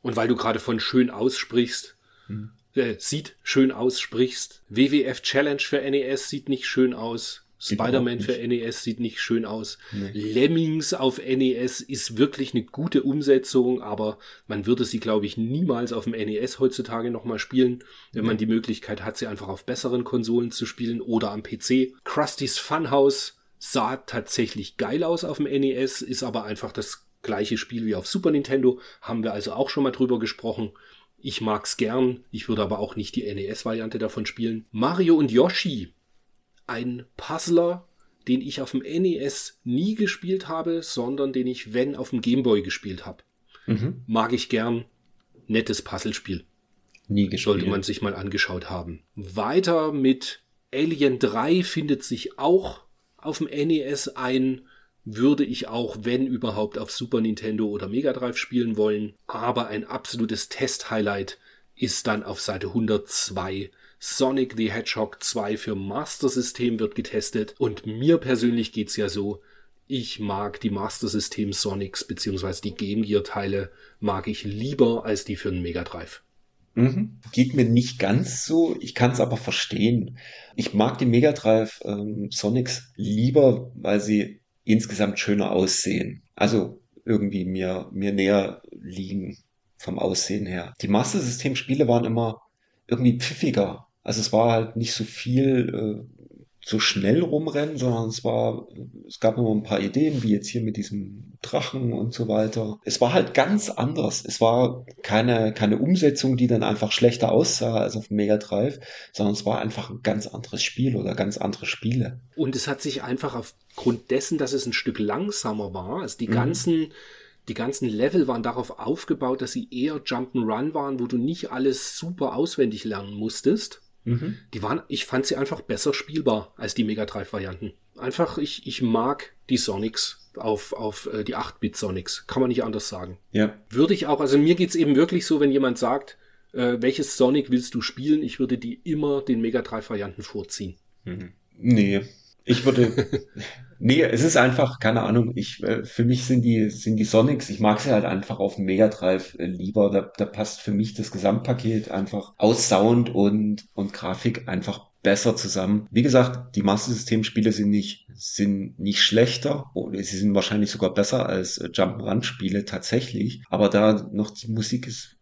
[SPEAKER 1] Und weil du gerade von schön aussprichst,
[SPEAKER 2] Hm.
[SPEAKER 1] Äh, sieht schön aussprichst, WWF Challenge für NES sieht nicht schön aus. Spider-Man für NES sieht nicht schön aus.
[SPEAKER 2] Nee.
[SPEAKER 1] Lemmings auf NES ist wirklich eine gute Umsetzung, aber man würde sie, glaube ich, niemals auf dem NES heutzutage nochmal spielen, wenn man die Möglichkeit hat, sie einfach auf besseren Konsolen zu spielen oder am PC. Krusty's Funhouse sah tatsächlich geil aus auf dem NES, ist aber einfach das gleiche Spiel wie auf Super Nintendo. Haben wir also auch schon mal drüber gesprochen. Ich mag's gern, ich würde aber auch nicht die NES-Variante davon spielen. Mario und Yoshi ein Puzzler, den ich auf dem NES nie gespielt habe, sondern den ich, wenn, auf dem Gameboy gespielt habe.
[SPEAKER 2] Mhm.
[SPEAKER 1] Mag ich gern. Nettes Puzzlespiel.
[SPEAKER 2] Nie gespielt.
[SPEAKER 1] Sollte man sich mal angeschaut haben. Weiter mit Alien 3 findet sich auch auf dem NES ein. Würde ich auch, wenn überhaupt, auf Super Nintendo oder Mega Drive spielen wollen. Aber ein absolutes Test-Highlight ist dann auf Seite 102 Sonic the Hedgehog 2 für Master System wird getestet. Und mir persönlich geht's ja so, ich mag die Master System Sonics beziehungsweise die Game Gear Teile mag ich lieber als die für den Mega Drive.
[SPEAKER 2] Mhm. Geht mir nicht ganz so, ich kann es aber verstehen. Ich mag die Mega Drive ähm, Sonics lieber, weil sie insgesamt schöner aussehen. Also irgendwie mir, mir näher liegen vom Aussehen her. Die Master System Spiele waren immer irgendwie pfiffiger. Also es war halt nicht so viel äh, so schnell rumrennen, sondern es war, es gab immer ein paar Ideen, wie jetzt hier mit diesem Drachen und so weiter. Es war halt ganz anders. Es war keine, keine Umsetzung, die dann einfach schlechter aussah als auf Mega Drive, sondern es war einfach ein ganz anderes Spiel oder ganz andere Spiele.
[SPEAKER 1] Und es hat sich einfach aufgrund dessen, dass es ein Stück langsamer war, also die
[SPEAKER 2] Mhm.
[SPEAKER 1] ganzen, die ganzen Level waren darauf aufgebaut, dass sie eher Jump'n'Run waren, wo du nicht alles super auswendig lernen musstest. Die waren, ich fand sie einfach besser spielbar als die Mega Drive Varianten. Einfach, ich, ich mag die Sonics auf, auf äh, die 8-Bit Sonics. Kann man nicht anders sagen.
[SPEAKER 2] Ja.
[SPEAKER 1] Würde ich auch, also mir geht's eben wirklich so, wenn jemand sagt, äh, welches Sonic willst du spielen, ich würde die immer den Mega Drive Varianten vorziehen.
[SPEAKER 2] Mhm. Nee, ich würde. nee, es ist einfach, keine Ahnung, ich, äh, für mich sind die, sind die Sonics, ich mag sie halt einfach auf dem Mega Drive äh, lieber. Da, da passt für mich das Gesamtpaket einfach aus Sound und, und Grafik einfach besser zusammen. Wie gesagt, die Master System Spiele sind nicht, sind nicht schlechter oder sie sind wahrscheinlich sogar besser als äh, Jump'n'Run Spiele tatsächlich. Aber da noch die Musik ist,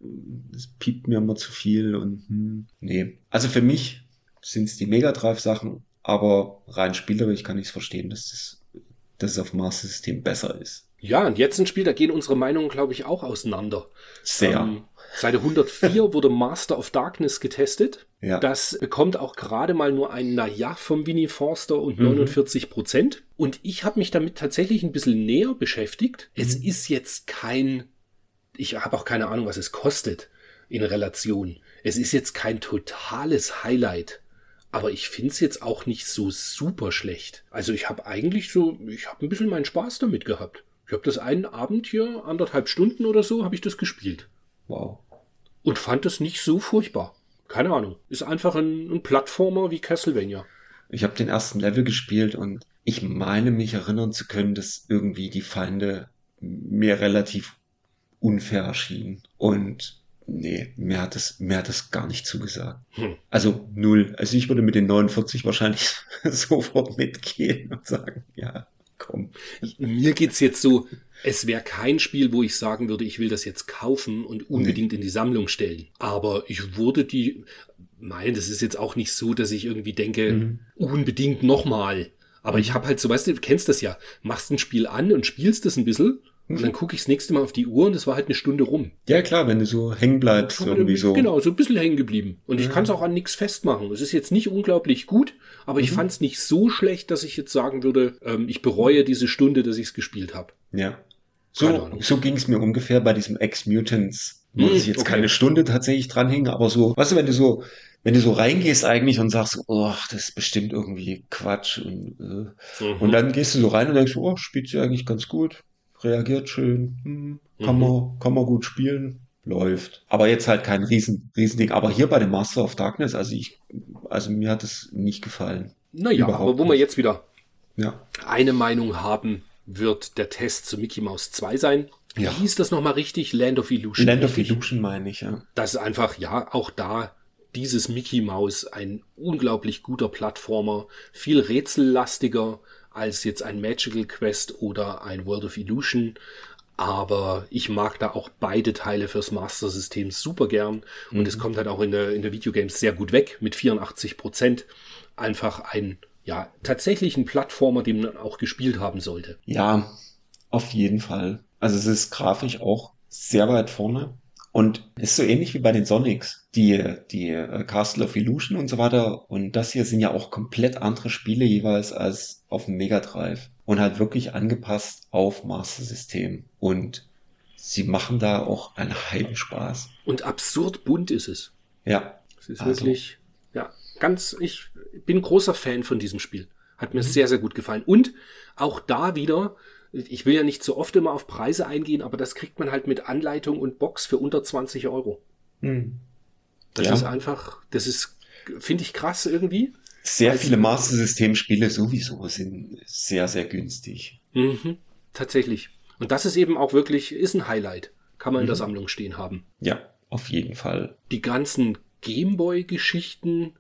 [SPEAKER 2] es piept mir immer zu viel und, hm, nee. Also für mich sind es die Mega Drive Sachen, aber rein spielerisch kann ich es verstehen, dass das, dass es auf dem Master System besser ist.
[SPEAKER 1] Ja, und jetzt ein Spiel, da gehen unsere Meinungen, glaube ich, auch auseinander.
[SPEAKER 2] Sehr.
[SPEAKER 1] Ähm, Seite 104 wurde Master of Darkness getestet.
[SPEAKER 2] ja.
[SPEAKER 1] Das bekommt auch gerade mal nur ein Naja vom Winnie Forster und
[SPEAKER 2] Mhm.
[SPEAKER 1] 49 Prozent. Und ich habe mich damit tatsächlich ein bisschen näher beschäftigt. Es
[SPEAKER 2] Mhm.
[SPEAKER 1] ist jetzt kein, ich habe auch keine Ahnung, was es kostet in Relation. Es ist jetzt kein totales Highlight. Aber ich finde es jetzt auch nicht so super schlecht. Also ich habe eigentlich so, ich habe ein bisschen meinen Spaß damit gehabt. Ich habe das einen Abend hier, anderthalb Stunden oder so, habe ich das gespielt
[SPEAKER 2] Wow.
[SPEAKER 1] und fand es nicht so furchtbar. Keine Ahnung. Ist einfach ein, ein Plattformer wie Castlevania.
[SPEAKER 2] Ich habe den ersten Level gespielt und ich meine mich erinnern zu können, dass irgendwie die Feinde mir relativ unfair erschienen. Und nee, mir hat es, mir hat es gar nicht zugesagt.
[SPEAKER 1] Hm.
[SPEAKER 2] Also null. Also ich würde mit den 49 wahrscheinlich sofort mitgehen und sagen, ja, komm.
[SPEAKER 1] Mir geht's jetzt so, es wäre kein Spiel, wo ich sagen würde, ich will das jetzt kaufen und unbedingt in die Sammlung stellen. Aber ich wurde die, mein, das ist jetzt auch nicht so, dass ich irgendwie denke,
[SPEAKER 2] Mhm.
[SPEAKER 1] unbedingt nochmal. Aber ich habe halt so, weißt du, du kennst das ja, machst ein Spiel an und spielst es ein bisschen und dann gucke ich das nächste Mal auf die Uhr und es war halt eine Stunde rum.
[SPEAKER 2] Ja klar, wenn du so hängen bleibst, irgendwie so.
[SPEAKER 1] Genau, so ein bisschen hängen geblieben. Und ich
[SPEAKER 2] Ja.
[SPEAKER 1] kann es auch an nichts festmachen. Es ist jetzt nicht unglaublich gut, aber ich
[SPEAKER 2] Mhm.
[SPEAKER 1] fand es nicht so schlecht, dass ich jetzt sagen würde, ähm, ich bereue diese Stunde, dass ich es gespielt habe.
[SPEAKER 2] Ja. So, so ging es mir ungefähr bei diesem Ex-Mutants, wo
[SPEAKER 1] Hm,
[SPEAKER 2] ich jetzt
[SPEAKER 1] okay.
[SPEAKER 2] keine Stunde tatsächlich dranhänge, aber so, weißt du, wenn du so, wenn du so reingehst eigentlich und sagst, oh, das ist bestimmt irgendwie Quatsch und, äh,
[SPEAKER 1] Mhm.
[SPEAKER 2] und dann gehst du so rein und denkst, oh, spielt sie eigentlich ganz gut, reagiert schön, hm, kann
[SPEAKER 1] Mhm.
[SPEAKER 2] man, kann man gut spielen, läuft. Aber jetzt halt kein Riesen, Riesending. Aber hier bei dem Master of Darkness, also ich, also mir hat es nicht gefallen.
[SPEAKER 1] Naja,
[SPEAKER 2] Überhaupt
[SPEAKER 1] aber wo wir
[SPEAKER 2] nicht.
[SPEAKER 1] jetzt wieder
[SPEAKER 2] Ja.
[SPEAKER 1] eine Meinung haben, wird der Test zu Mickey Mouse 2 sein.
[SPEAKER 2] Ja.
[SPEAKER 1] Wie hieß das nochmal richtig? Land of Illusion.
[SPEAKER 2] Land of
[SPEAKER 1] richtig?
[SPEAKER 2] Illusion meine ich, ja.
[SPEAKER 1] Das ist einfach, ja, auch da dieses Mickey Mouse ein unglaublich guter Plattformer, viel rätsellastiger als jetzt ein Magical Quest oder ein World of Illusion. Aber ich mag da auch beide Teile fürs Master System super gern. Und es kommt halt auch in der, in der Videogames sehr gut weg mit 84 Prozent. Einfach ein, ja, tatsächlich ein Plattformer, den man auch gespielt haben sollte.
[SPEAKER 2] Ja, auf jeden Fall. Also es ist grafisch auch sehr weit vorne und ist so ähnlich wie bei den Sonics. Die, die äh, Castle of Illusion und so weiter und das hier sind ja auch komplett andere Spiele jeweils als auf dem Mega Drive und halt wirklich angepasst auf Master System und sie machen da auch einen Heidenspaß.
[SPEAKER 1] Und absurd bunt ist es.
[SPEAKER 2] Ja,
[SPEAKER 1] Es ist
[SPEAKER 2] Also-
[SPEAKER 1] wirklich, ja, ganz, ich bin großer Fan von diesem Spiel. Hat
[SPEAKER 2] Mhm.
[SPEAKER 1] mir sehr, sehr gut gefallen. Und auch da wieder, ich will ja nicht so oft immer auf Preise eingehen, aber das kriegt man halt mit Anleitung und Box für unter 20 Euro.
[SPEAKER 2] hm.
[SPEAKER 1] Das
[SPEAKER 2] Ja.
[SPEAKER 1] ist einfach, das ist, finde ich krass irgendwie.
[SPEAKER 2] sehr
[SPEAKER 1] Also-
[SPEAKER 2] viele Master System Spiele sowieso sind sehr, sehr günstig.
[SPEAKER 1] Mhm, tatsächlich. Und das ist eben auch wirklich, ist ein Highlight. Kann man in der
[SPEAKER 2] Mhm.
[SPEAKER 1] Sammlung stehen haben.
[SPEAKER 2] Ja, auf jeden Fall.
[SPEAKER 1] die ganzen Gameboy-Geschichten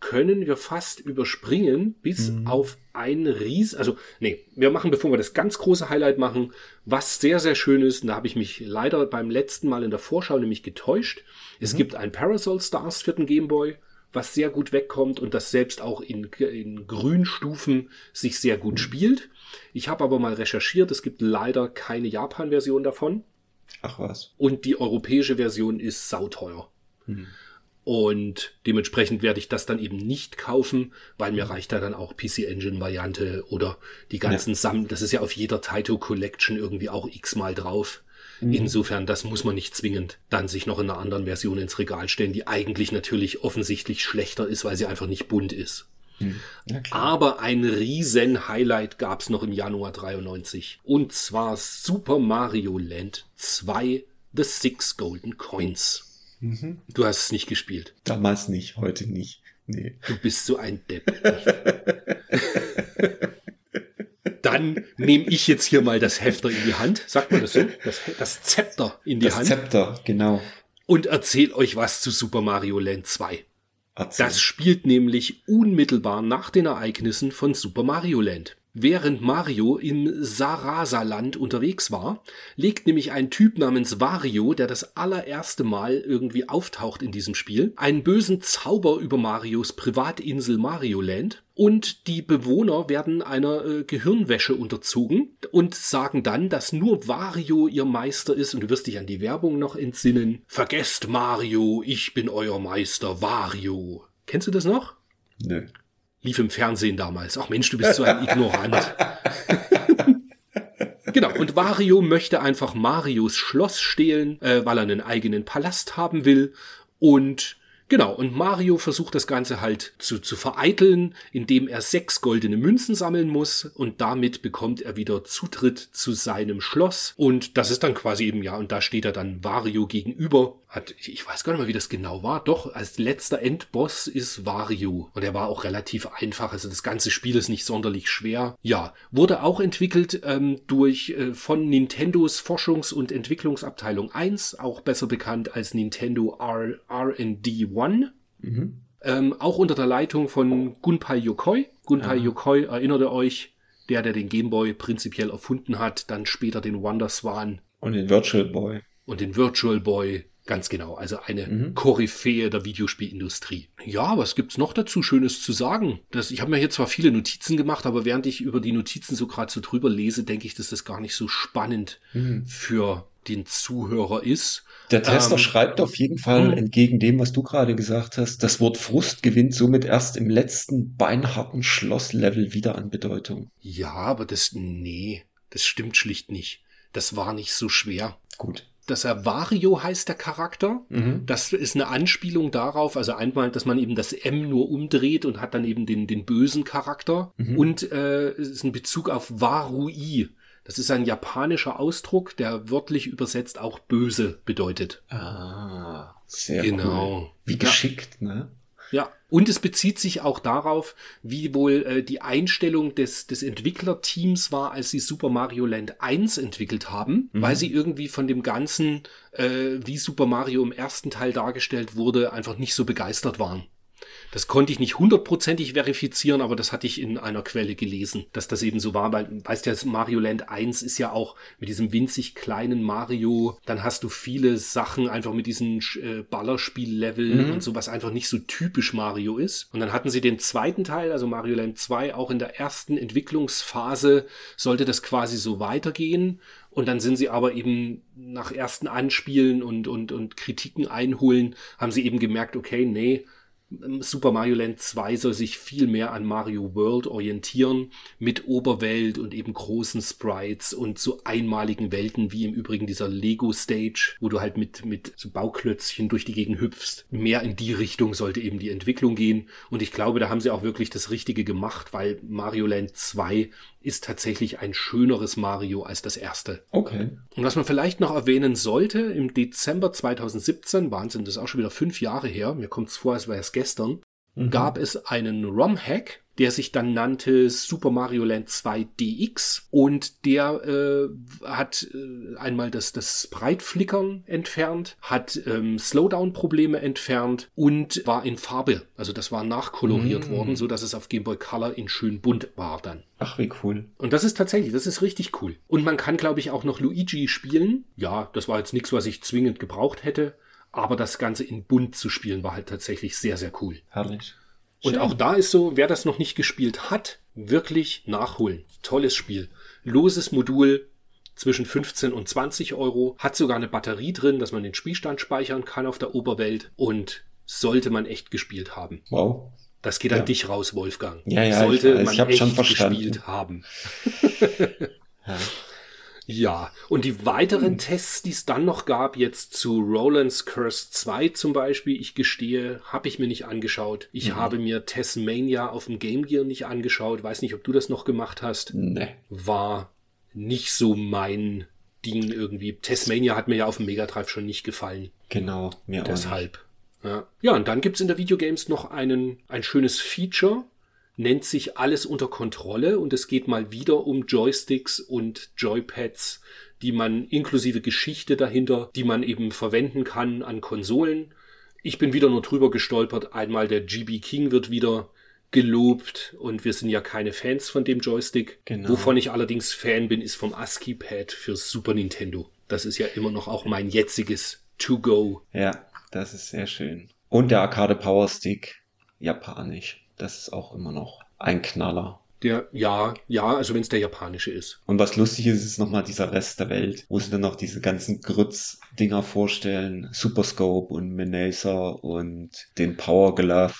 [SPEAKER 1] können wir fast überspringen, bis
[SPEAKER 2] Mhm.
[SPEAKER 1] auf ein Ries. Also, nee, wir machen, bevor wir das ganz große Highlight machen, was sehr, sehr schön ist, und da habe ich mich leider beim letzten Mal in der Vorschau nämlich getäuscht. Es gibt ein Parasol Stars für den Gameboy, was sehr gut wegkommt und das selbst auch in, in Grünstufen sich sehr gut spielt. Ich habe aber mal recherchiert, es gibt leider keine Japan-Version davon.
[SPEAKER 2] Ach was.
[SPEAKER 1] Und die europäische Version ist sauteuer. Und dementsprechend werde ich das dann eben nicht kaufen, weil mir reicht da dann auch PC Engine Variante oder die ganzen Sam, das ist ja auf jeder Taito Collection irgendwie auch x-mal drauf. Insofern, das muss man nicht zwingend dann sich noch in einer anderen Version ins Regal stellen, die eigentlich natürlich offensichtlich schlechter ist, weil sie einfach nicht bunt ist.
[SPEAKER 2] Ja, klar.
[SPEAKER 1] Aber ein riesen Highlight gab's noch im Januar 93. Und zwar Super Mario Land 2 The Six Golden Coins.
[SPEAKER 2] Mhm.
[SPEAKER 1] Du hast es nicht gespielt.
[SPEAKER 2] Damals nicht, heute nicht. Nee.
[SPEAKER 1] Du bist so ein Depp. Dann nehme ich jetzt hier mal das Hefter in die Hand. Sagt man das so? Das, das Zepter in die
[SPEAKER 2] Das
[SPEAKER 1] Hand.
[SPEAKER 2] Zepter, genau.
[SPEAKER 1] und erzähl euch was zu Super Mario Land 2.
[SPEAKER 2] Erzähl.
[SPEAKER 1] Das spielt nämlich unmittelbar nach den Ereignissen von Super Mario Land. Während Mario im Sarasaland unterwegs war, legt nämlich ein Typ namens Wario, der das allererste Mal irgendwie auftaucht in diesem Spiel, einen bösen Zauber über Marios Privatinsel Mario Land und die Bewohner werden einer äh, Gehirnwäsche unterzogen und sagen dann, dass nur Wario ihr Meister ist und du wirst dich an die Werbung noch entsinnen. Vergesst Mario, ich bin euer Meister Wario. Kennst du das noch?
[SPEAKER 2] Nö.
[SPEAKER 1] Lief im Fernsehen damals. Ach Mensch, du bist so ein Ignorant. genau, und Wario möchte einfach Marios Schloss stehlen, äh, weil er einen eigenen Palast haben will. Und genau, und Mario versucht das Ganze halt zu, zu vereiteln, indem er sechs goldene Münzen sammeln muss. Und damit bekommt er wieder Zutritt zu seinem Schloss. Und das ist dann quasi eben, ja, und da steht er dann Wario gegenüber. Hat, ich weiß gar nicht mehr, wie das genau war. Doch, als letzter Endboss ist Wario. Und er war auch relativ einfach. Also das ganze Spiel ist nicht sonderlich schwer. Ja, wurde auch entwickelt ähm, durch äh, von Nintendos Forschungs- und Entwicklungsabteilung 1, auch besser bekannt als Nintendo R R&D 1.
[SPEAKER 2] Mhm.
[SPEAKER 1] Ähm, auch unter der Leitung von Gunpei Yokoi. Gunpei
[SPEAKER 2] Ah.
[SPEAKER 1] Yokoi, erinnert ihr euch, der, der den Gameboy prinzipiell erfunden hat, dann später den Wonder Swan
[SPEAKER 2] Und den Virtual Boy.
[SPEAKER 1] und den Virtual Boy. Ganz genau, also eine
[SPEAKER 2] Mhm.
[SPEAKER 1] Koryphäe der Videospielindustrie. Ja, was gibt's noch dazu Schönes zu sagen? Das, ich habe mir hier zwar viele Notizen gemacht, aber während ich über die Notizen so gerade so drüber lese, denke ich, dass das gar nicht so spannend
[SPEAKER 2] Mhm.
[SPEAKER 1] für den Zuhörer ist.
[SPEAKER 2] Der Tester
[SPEAKER 1] Ähm,
[SPEAKER 2] schreibt auf jeden Fall
[SPEAKER 1] mhm.
[SPEAKER 2] entgegen dem, was du gerade gesagt hast, das Wort Frust gewinnt somit erst im letzten beinharten Schlosslevel wieder an Bedeutung.
[SPEAKER 1] Ja, aber das, nee, das stimmt schlicht nicht. das war nicht so schwer.
[SPEAKER 2] Gut.
[SPEAKER 1] Dass er Wario heißt der Charakter.
[SPEAKER 2] Mhm.
[SPEAKER 1] Das ist eine Anspielung darauf, also einmal, dass man eben das M nur umdreht und hat dann eben den, den bösen Charakter.
[SPEAKER 2] Mhm.
[SPEAKER 1] Und äh, es ist ein Bezug auf Warui. Das ist ein japanischer Ausdruck, der wörtlich übersetzt auch böse bedeutet.
[SPEAKER 2] Ah, sehr
[SPEAKER 1] Genau.
[SPEAKER 2] cool. Wie geschickt, ne?
[SPEAKER 1] Ja, und es bezieht sich auch darauf, wie wohl äh, die Einstellung des, des Entwicklerteams war, als sie Super Mario Land 1 entwickelt haben,
[SPEAKER 2] Mhm.
[SPEAKER 1] weil sie irgendwie von dem Ganzen, äh, wie Super Mario im ersten Teil dargestellt wurde, einfach nicht so begeistert waren. Das konnte ich nicht hundertprozentig verifizieren, aber das hatte ich in einer Quelle gelesen, dass das eben so war, weil, weißt ja, Mario Land 1 ist ja auch mit diesem winzig kleinen Mario, dann hast du viele Sachen einfach mit diesen äh, Ballerspiel-Level
[SPEAKER 2] Mhm.
[SPEAKER 1] und so, was einfach nicht so typisch Mario ist. Und dann hatten sie den zweiten Teil, also Mario Land 2, auch in der ersten Entwicklungsphase sollte das quasi so weitergehen. Und dann sind sie aber eben nach ersten Anspielen und, und, und Kritiken einholen, haben sie eben gemerkt, okay, nee, Super Mario Land 2 soll sich viel mehr an Mario World orientieren, mit Oberwelt und eben großen Sprites und so einmaligen Welten, wie im Übrigen dieser Lego Stage, wo du halt mit, mit so Bauklötzchen durch die Gegend hüpfst. Mehr in die Richtung sollte eben die Entwicklung gehen. Und ich glaube, da haben sie auch wirklich das Richtige gemacht, weil Mario Land 2 ist tatsächlich ein schöneres Mario als das erste.
[SPEAKER 2] Okay.
[SPEAKER 1] Und was man vielleicht noch erwähnen sollte, im Dezember 2017, Wahnsinn, das ist auch schon wieder fünf Jahre her, mir kommt es vor, als wäre es gestern,
[SPEAKER 2] Mhm.
[SPEAKER 1] gab es einen ROM-Hack, der sich dann nannte Super Mario Land 2 DX und der äh, hat äh, einmal das, das Sprite-Flickern entfernt, hat ähm, Slowdown-Probleme entfernt und war in Farbe. Also das war nachkoloriert
[SPEAKER 2] Mm.
[SPEAKER 1] worden, so dass es auf Game Boy Color in schön bunt war dann.
[SPEAKER 2] Ach, wie cool.
[SPEAKER 1] Und das ist tatsächlich, das ist richtig cool. Und man kann, glaube ich, auch noch Luigi spielen. Ja, das war jetzt nichts, was ich zwingend gebraucht hätte. Aber das Ganze in bunt zu spielen war halt tatsächlich sehr, sehr cool.
[SPEAKER 2] Herrlich.
[SPEAKER 1] Und auch da ist so, wer das noch nicht gespielt hat, wirklich nachholen. Tolles Spiel. Loses Modul zwischen 15 und 20 Euro. Hat sogar eine Batterie drin, dass man den Spielstand speichern kann auf der Oberwelt. Und sollte man echt gespielt haben.
[SPEAKER 2] Wow.
[SPEAKER 1] Das geht an
[SPEAKER 2] Ja.
[SPEAKER 1] dich raus, Wolfgang.
[SPEAKER 2] Ja, ja,
[SPEAKER 1] sollte
[SPEAKER 2] ich weiß.
[SPEAKER 1] man
[SPEAKER 2] Ich
[SPEAKER 1] echt
[SPEAKER 2] schon verstanden.
[SPEAKER 1] gespielt haben.
[SPEAKER 2] Ja.
[SPEAKER 1] Ja, und die weiteren
[SPEAKER 2] Hm.
[SPEAKER 1] Tests, die es dann noch gab, jetzt zu Roland's Curse 2 zum Beispiel, ich gestehe, habe ich mir nicht angeschaut. Ich
[SPEAKER 2] Mhm.
[SPEAKER 1] habe mir Tasmania auf dem Game Gear nicht angeschaut. Weiß nicht, ob du das noch gemacht hast.
[SPEAKER 2] Ne.
[SPEAKER 1] War nicht so mein Ding irgendwie. Tasmania hat mir ja auf dem Mega Drive schon nicht gefallen.
[SPEAKER 2] Genau, mir auch.
[SPEAKER 1] Deshalb. Ja. ja, und dann gibt's in der Videogames noch einen, ein schönes Feature, nennt sich alles unter Kontrolle und es geht mal wieder um Joysticks und Joypads, die man inklusive Geschichte dahinter, die man eben verwenden kann an Konsolen. Ich bin wieder nur drüber gestolpert. Einmal der GB King wird wieder gelobt und wir sind ja keine Fans von dem Joystick.
[SPEAKER 2] Genau.
[SPEAKER 1] Wovon ich allerdings Fan bin, ist vom ASCII Pad für Super Nintendo. Das ist ja immer noch auch mein jetziges To-Go.
[SPEAKER 2] Ja, das ist sehr schön. Und der Arcade Power Stick, japanisch. Das ist auch immer noch ein Knaller.
[SPEAKER 1] Der, ja, ja, also wenn es der japanische ist.
[SPEAKER 2] Und was lustig ist, ist nochmal dieser Rest der Welt, wo sie dann noch diese ganzen Grütz-Dinger vorstellen. Superscope und Menacer und den Power Glove.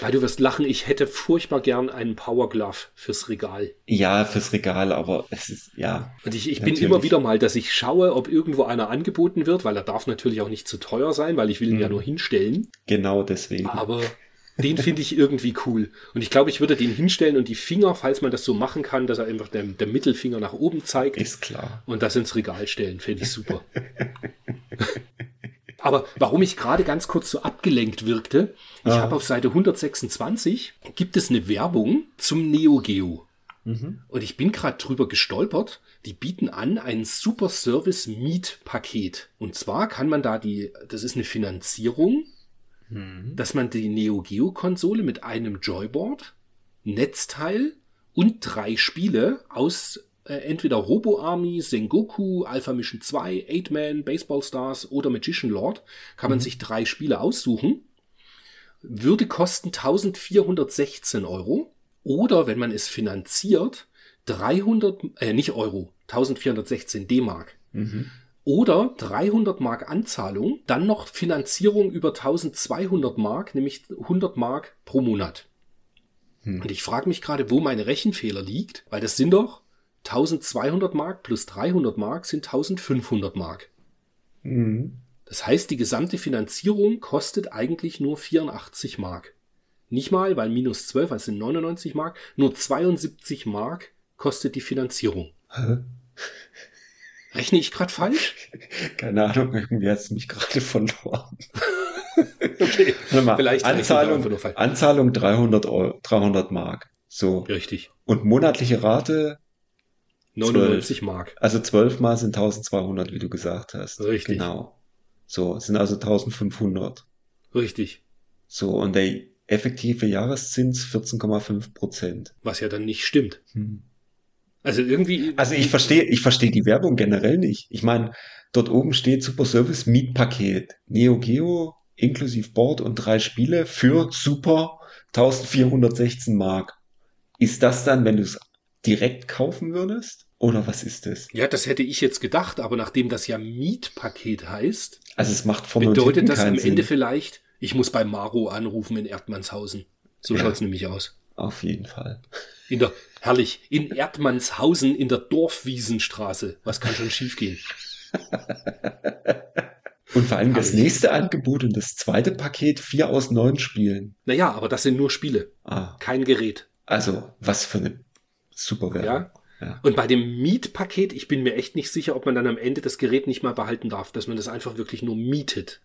[SPEAKER 1] Weil du wirst lachen, ich hätte furchtbar gern einen Power Glove fürs Regal.
[SPEAKER 2] Ja, fürs Regal, aber es ist, ja.
[SPEAKER 1] Und ich, ich bin immer wieder mal, dass ich schaue, ob irgendwo einer angeboten wird, weil er darf natürlich auch nicht zu teuer sein, weil ich will ihn
[SPEAKER 2] Mhm.
[SPEAKER 1] ja nur hinstellen.
[SPEAKER 2] Genau deswegen.
[SPEAKER 1] Aber den finde ich irgendwie cool. Und ich glaube, ich würde den hinstellen und die Finger, falls man das so machen kann, dass er einfach der, der Mittelfinger nach oben zeigt
[SPEAKER 2] Ist klar.
[SPEAKER 1] und das ins Regal stellen, finde ich super. Aber warum ich gerade ganz kurz so abgelenkt wirkte, ich
[SPEAKER 2] Ja.
[SPEAKER 1] habe auf Seite 126 gibt es eine Werbung zum Neo Geo.
[SPEAKER 2] Mhm.
[SPEAKER 1] Und ich bin gerade drüber gestolpert. Die bieten an ein Super Service Meet Paket. Und zwar kann man da die, das ist eine Finanzierung,
[SPEAKER 2] Mhm.
[SPEAKER 1] dass man die Neo Geo Konsole mit einem Joyboard, Netzteil und drei Spiele aus äh, entweder Robo Army, Sengoku, Alpha Mission 2, 8-Man, Baseball Stars oder Magician Lord, kann man sich drei Spiele aussuchen. Würde kosten 1416 Euro. Oder wenn man es finanziert, 300, äh, nicht Euro, 1416 D-Mark.
[SPEAKER 2] Mhm.
[SPEAKER 1] Oder 300 Mark Anzahlung, dann noch Finanzierung über 1200 Mark, nämlich 100 Mark pro Monat.
[SPEAKER 2] Hm.
[SPEAKER 1] Und ich frage mich gerade, wo mein Rechenfehler liegt, weil das sind doch 1200 Mark plus 300 Mark sind 1500 Mark.
[SPEAKER 2] Mhm.
[SPEAKER 1] Das heißt, die gesamte Finanzierung kostet eigentlich nur 84 Mark. Nicht mal, weil minus 12, also sind 99 Mark, nur 72 Mark kostet die Finanzierung. Rechne ich gerade falsch?
[SPEAKER 2] Keine Ahnung, irgendwie hat es mich gerade verloren.
[SPEAKER 1] Okay. Vielleicht
[SPEAKER 2] Anzahlung. Anzahlung 300, Euro, 300 Mark. So.
[SPEAKER 1] Richtig.
[SPEAKER 2] Und monatliche Rate,
[SPEAKER 1] 99 Mark.
[SPEAKER 2] also 12 mal sind 1200, wie du gesagt hast.
[SPEAKER 1] Richtig.
[SPEAKER 2] Genau. So, sind also 1500.
[SPEAKER 1] Richtig.
[SPEAKER 2] So, und der effektive Jahreszins 14,5 Prozent.
[SPEAKER 1] Was ja dann nicht stimmt.
[SPEAKER 2] Hm.
[SPEAKER 1] Also irgendwie.
[SPEAKER 2] Also ich verstehe, ich verstehe die Werbung generell nicht. Ich meine, dort oben steht Super Service Mietpaket. Neo Geo inklusive Board und drei Spiele für super 1416 Mark. Ist das dann, wenn du es direkt kaufen würdest? Oder was ist das?
[SPEAKER 1] Ja, das hätte ich jetzt gedacht, aber nachdem das ja Mietpaket heißt,
[SPEAKER 2] Also es macht hinten
[SPEAKER 1] bedeutet das am
[SPEAKER 2] Sinn.
[SPEAKER 1] Ende vielleicht, ich muss bei Maro anrufen in Erdmannshausen. So
[SPEAKER 2] Ja.
[SPEAKER 1] schaut's nämlich aus.
[SPEAKER 2] Auf jeden Fall.
[SPEAKER 1] In der, herrlich, in Erdmannshausen in der Dorfwiesenstraße. Was kann schon schiefgehen?
[SPEAKER 2] Und vor allem das nächste Angebot und das zweite Paket, vier aus neun Spielen.
[SPEAKER 1] Naja, aber das sind nur Spiele,
[SPEAKER 2] Ah,
[SPEAKER 1] kein Gerät.
[SPEAKER 2] also was für eine super Werbung.
[SPEAKER 1] Ja?
[SPEAKER 2] Ja.
[SPEAKER 1] Und bei dem Mietpaket, ich bin mir echt nicht sicher, ob man dann am Ende das Gerät nicht mal behalten darf, dass man das einfach wirklich nur mietet.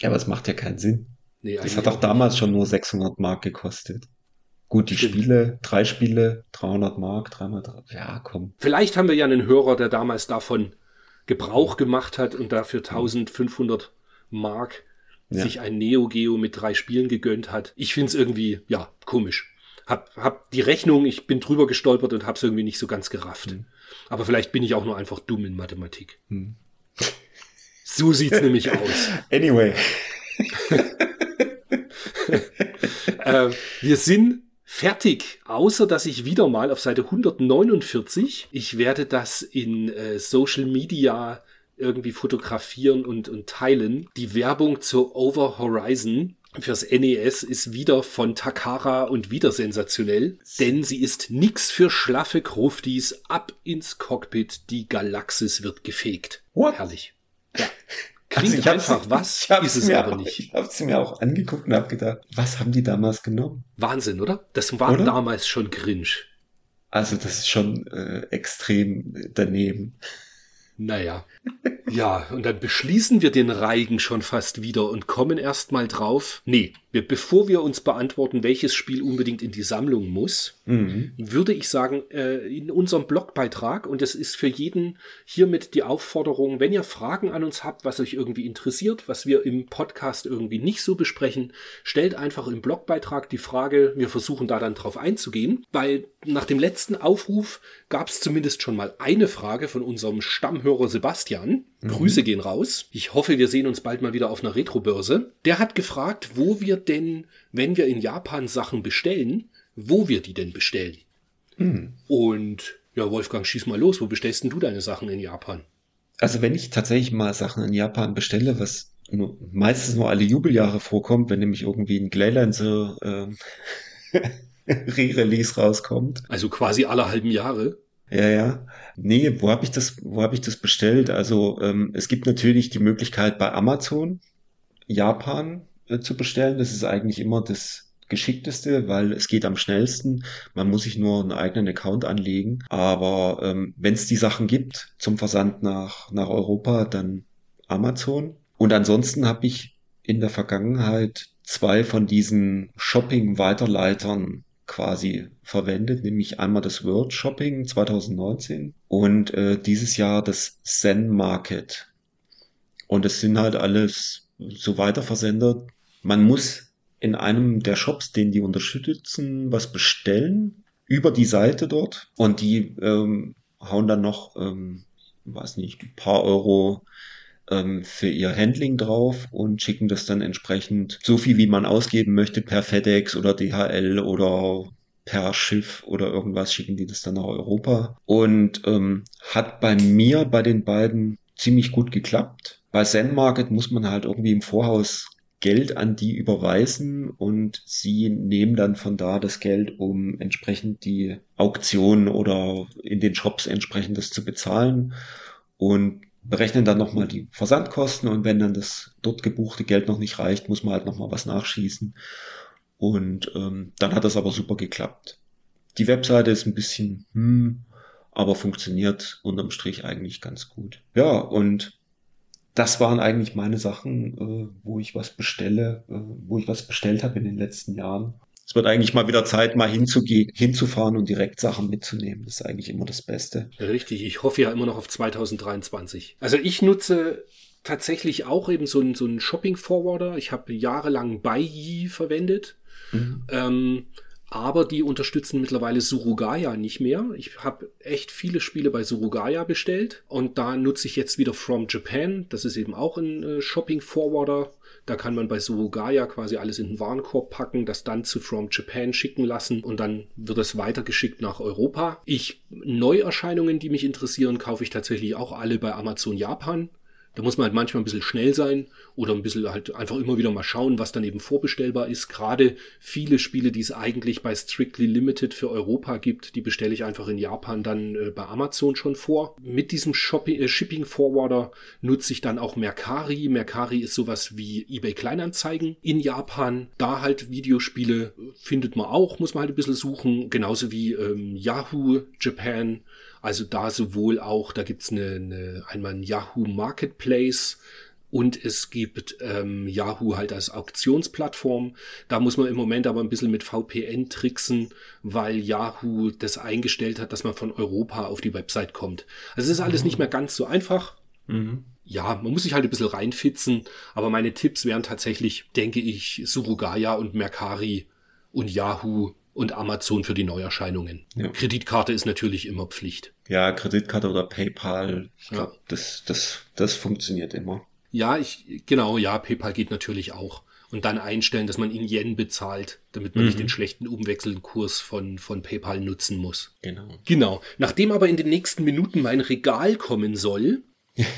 [SPEAKER 2] Ja, aber es macht ja keinen Sinn.
[SPEAKER 1] Nee,
[SPEAKER 2] Das hat auch damals schon nur 600 Mark gekostet. Gut, die
[SPEAKER 1] Stimmt.
[SPEAKER 2] Spiele, drei Spiele, 300 Mark, dreimal, drei, ja, komm.
[SPEAKER 1] Vielleicht haben wir ja einen Hörer, der damals davon Gebrauch gemacht hat und dafür 1500 Mark
[SPEAKER 2] Ja.
[SPEAKER 1] sich ein Neo Geo mit drei Spielen gegönnt hat. Ich find's irgendwie, ja, komisch. Hab, hab die Rechnung, ich bin drüber gestolpert und hab's irgendwie nicht so ganz gerafft.
[SPEAKER 2] Hm.
[SPEAKER 1] Aber vielleicht bin ich auch nur einfach dumm in Mathematik.
[SPEAKER 2] Hm.
[SPEAKER 1] So sieht's nämlich aus.
[SPEAKER 2] Anyway,
[SPEAKER 1] äh, wir sind fertig, außer dass ich wieder mal auf Seite 149, ich werde das in äh, Social Media irgendwie fotografieren und, und teilen. Die Werbung zur Over Horizon fürs NES ist wieder von Takara und wieder sensationell, denn sie ist nix für schlaffe Kruftis, ab ins Cockpit, die Galaxis wird gefegt.
[SPEAKER 2] What?
[SPEAKER 1] Herrlich. Ja. Klingt
[SPEAKER 2] Also
[SPEAKER 1] einfach was, ist es
[SPEAKER 2] mir
[SPEAKER 1] aber
[SPEAKER 2] auch,
[SPEAKER 1] nicht.
[SPEAKER 2] Ich hab's mir auch angeguckt und hab gedacht, was haben die damals genommen?
[SPEAKER 1] Wahnsinn, oder? Das war
[SPEAKER 2] Oder?
[SPEAKER 1] damals schon cringe.
[SPEAKER 2] Also das ist schon äh, extrem daneben.
[SPEAKER 1] Naja. Ja, und dann beschließen wir den Reigen schon fast wieder und kommen erstmal drauf. Nee, wir, bevor wir uns beantworten, welches Spiel unbedingt in die Sammlung muss,
[SPEAKER 2] Mhm.
[SPEAKER 1] würde ich sagen, äh, in unserem Blogbeitrag, und es ist für jeden hiermit die Aufforderung, wenn ihr Fragen an uns habt, was euch irgendwie interessiert, was wir im Podcast irgendwie nicht so besprechen, stellt einfach im Blogbeitrag die Frage, wir versuchen da dann drauf einzugehen. Weil nach dem letzten Aufruf gab es zumindest schon mal eine Frage von unserem Stammhörer Sebastian. Grüße gehen raus. Ich hoffe, wir sehen uns bald mal wieder auf einer Retrobörse. Der hat gefragt, wo wir denn, wenn wir in Japan Sachen bestellen, wo wir die denn bestellen.
[SPEAKER 2] Mhm.
[SPEAKER 1] Und ja, Wolfgang, schieß mal los. Wo bestellst denn du deine Sachen in Japan?
[SPEAKER 2] Also wenn ich tatsächlich mal Sachen in Japan bestelle, was nur, meistens nur alle Jubeljahre vorkommt, wenn nämlich irgendwie ein Glaylancer ähm, Re-Release rauskommt.
[SPEAKER 1] Also quasi alle halben Jahre.
[SPEAKER 2] Ja, ja. Nee, wo habe ich das, wo habe ich das bestellt? Also ähm, es gibt natürlich die Möglichkeit bei Amazon Japan äh, zu bestellen. Das ist eigentlich immer das geschickteste, weil es geht am schnellsten. Man muss sich nur einen eigenen Account anlegen. Aber ähm, wenn es die Sachen gibt zum Versand nach, nach Europa, dann Amazon. Und ansonsten habe ich in der Vergangenheit zwei von diesen Shopping-Weiterleitern quasi verwendet, nämlich einmal das World Shopping 2019 und äh, dieses Jahr das Zen Market. Und es sind halt alles so Weiterversender. Man muss in einem der Shops, den die unterstützen, was bestellen über die Seite dort und die ähm, hauen dann noch, ähm, weiß nicht, ein paar Euro ähm, für ihr Handling drauf und schicken das dann entsprechend so viel, wie man ausgeben möchte, per FedEx oder DHL oder per Schiff oder irgendwas, schicken die das dann nach Europa. Und ähm, hat bei mir bei den beiden ziemlich gut geklappt. Bei Zen Market muss man halt irgendwie im Voraus Geld an die überweisen und sie nehmen dann von da das Geld, um entsprechend die Auktionen oder in den Shops entsprechend das zu bezahlen und berechnen dann nochmal die Versandkosten und wenn dann das dort gebuchte Geld noch nicht reicht, muss man halt nochmal was nachschießen. Und ähm, dann hat das aber super geklappt. Die Webseite ist ein bisschen, hm, aber funktioniert unterm Strich eigentlich ganz gut. Ja, und das waren eigentlich meine Sachen, äh, wo ich was bestelle, äh, wo ich was bestellt habe in den letzten Jahren. Es wird eigentlich mal wieder Zeit, mal hinzugehen, hinzufahren und direkt Sachen mitzunehmen. Das ist eigentlich immer das Beste.
[SPEAKER 1] Richtig, ich hoffe ja immer noch auf 2023. Also ich nutze tatsächlich auch eben so einen, so einen Shopping-Forwarder. Ich habe jahrelang Baiyi verwendet. Mhm. Ähm, aber die unterstützen mittlerweile Surugaya nicht mehr. Ich habe echt viele Spiele bei Surugaya bestellt und da nutze ich jetzt wieder From Japan. Das ist eben auch ein äh, Shopping Forwarder. Da kann man bei Surugaya quasi alles in den Warenkorb packen, das dann zu From Japan schicken lassen und dann wird es weitergeschickt nach Europa. Ich Neuerscheinungen, die mich interessieren, kaufe ich tatsächlich auch alle bei Amazon Japan. Da muss man halt manchmal ein bisschen schnell sein oder ein bisschen halt einfach immer wieder mal schauen, was dann eben vorbestellbar ist. Gerade viele Spiele, die es eigentlich bei Strictly Limited für Europa gibt, die bestelle ich einfach in Japan dann äh, bei Amazon schon vor. Mit diesem äh, Shipping Forwarder nutze ich dann auch Mercari. Mercari ist sowas wie eBay Kleinanzeigen in Japan. Da halt Videospiele findet man auch, muss man halt ein bisschen suchen. Genauso wie ähm, Yahoo Japan also da sowohl auch, da gibt's eine, eine, einmal ein Yahoo Marketplace und es gibt ähm, Yahoo halt als Auktionsplattform. Da muss man im Moment aber ein bisschen mit VPN tricksen, weil Yahoo das eingestellt hat, dass man von Europa auf die Website kommt. Also es ist alles nicht mehr ganz so einfach. Mhm. Ja, man muss sich halt ein bisschen reinfitzen, aber meine Tipps wären tatsächlich, denke ich, Surugaya und Mercari und Yahoo und Amazon für die Neuerscheinungen. Ja. Kreditkarte ist natürlich immer Pflicht.
[SPEAKER 2] Ja, Kreditkarte oder PayPal. Ich glaube, ja. das, das, das funktioniert immer.
[SPEAKER 1] Ja, ich, genau, ja, PayPal geht natürlich auch. Und dann einstellen, dass man in Yen bezahlt, damit man mhm. nicht den schlechten Umwechselkurs von, von PayPal nutzen muss.
[SPEAKER 2] Genau.
[SPEAKER 1] Genau. Nachdem aber in den nächsten Minuten mein Regal kommen soll,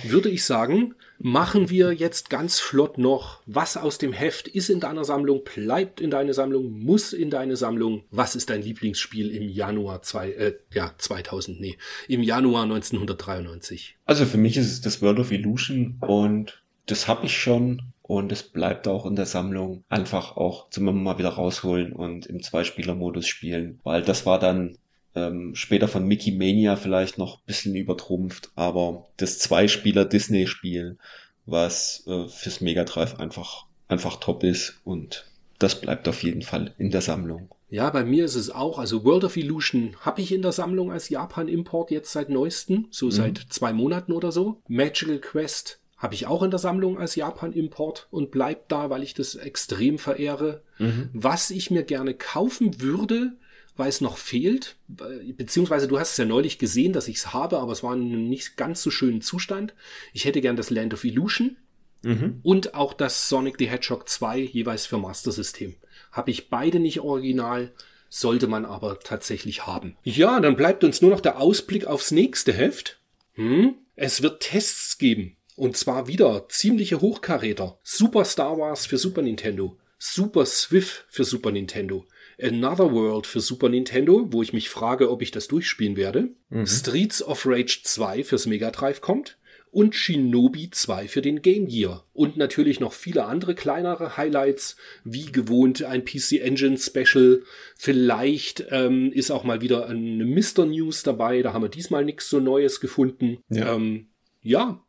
[SPEAKER 1] würde ich sagen, machen wir jetzt ganz flott noch, was aus dem Heft ist in deiner Sammlung, bleibt in deine Sammlung, muss in deine Sammlung. Was ist dein Lieblingsspiel im Januar zwei, äh, ja, 2000, nee, im Januar 1993?
[SPEAKER 2] Also für mich ist es das World of Illusion und das habe ich schon und es bleibt auch in der Sammlung einfach auch zum mal wieder rausholen und im Zweispieler-Modus spielen, weil das war dann ähm, später von Mickey Mania vielleicht noch ein bisschen übertrumpft, aber das Zweispieler-Disney-Spiel, was äh, fürs Mega Drive einfach, einfach top ist und das bleibt auf jeden Fall in der Sammlung.
[SPEAKER 1] Ja, bei mir ist es auch. Also World of Illusion habe ich in der Sammlung als Japan-Import jetzt seit neuestem, so mhm. seit zwei Monaten oder so. Magical Quest habe ich auch in der Sammlung als Japan-Import und bleibt da, weil ich das extrem verehre. Mhm. Was ich mir gerne kaufen würde, weil es noch fehlt, beziehungsweise du hast es ja neulich gesehen, dass ich es habe, aber es war in einem nicht ganz so schönen Zustand. Ich hätte gern das Land of Illusion mhm. und auch das Sonic the Hedgehog 2 jeweils für Master System. Habe ich beide nicht original, sollte man aber tatsächlich haben. Ja, dann bleibt uns nur noch der Ausblick aufs nächste Heft. Hm? Es wird Tests geben. Und zwar wieder ziemliche Hochkaräter. Super Star Wars für Super Nintendo. Super Swift für Super Nintendo. Another World für Super Nintendo, wo ich mich frage, ob ich das durchspielen werde. Mhm. Streets of Rage 2 fürs Mega Drive kommt. Und Shinobi 2 für den Game Gear. Und natürlich noch viele andere kleinere Highlights, wie gewohnt ein PC Engine Special. Vielleicht ähm, ist auch mal wieder eine Mr. News dabei, da haben wir diesmal nichts so Neues gefunden. Ja. Ähm, ja,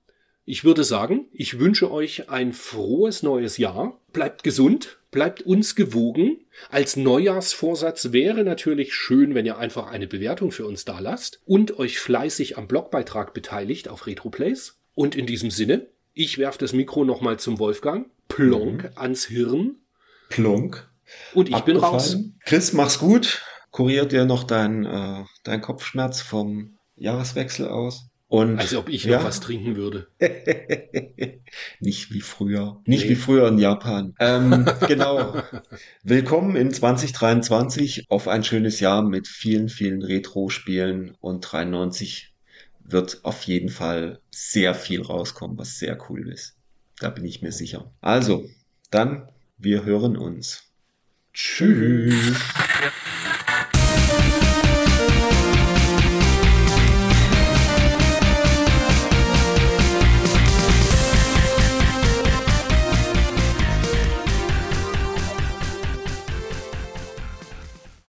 [SPEAKER 1] ich würde sagen, ich wünsche euch ein frohes neues Jahr. Bleibt gesund, bleibt uns gewogen. Als Neujahrsvorsatz wäre natürlich schön, wenn ihr einfach eine Bewertung für uns da lasst und euch fleißig am Blogbeitrag beteiligt auf Retroplays. Und in diesem Sinne, ich werfe das Mikro nochmal zum Wolfgang. Plonk mhm. ans Hirn.
[SPEAKER 2] Plonk.
[SPEAKER 1] Und ich Abgefallen. bin raus.
[SPEAKER 2] Chris, mach's gut. Kuriert dir noch dein, äh, dein Kopfschmerz vom Jahreswechsel aus.
[SPEAKER 1] Und, Als ob ich ja, noch was trinken würde.
[SPEAKER 2] nicht wie früher. Nicht nee. wie früher in Japan. Ähm, genau. Willkommen in 2023 auf ein schönes Jahr mit vielen, vielen Retro-Spielen und 93 wird auf jeden Fall sehr viel rauskommen, was sehr cool ist. Da bin ich mir sicher. Also, Dann, wir hören uns.
[SPEAKER 1] Tschüss.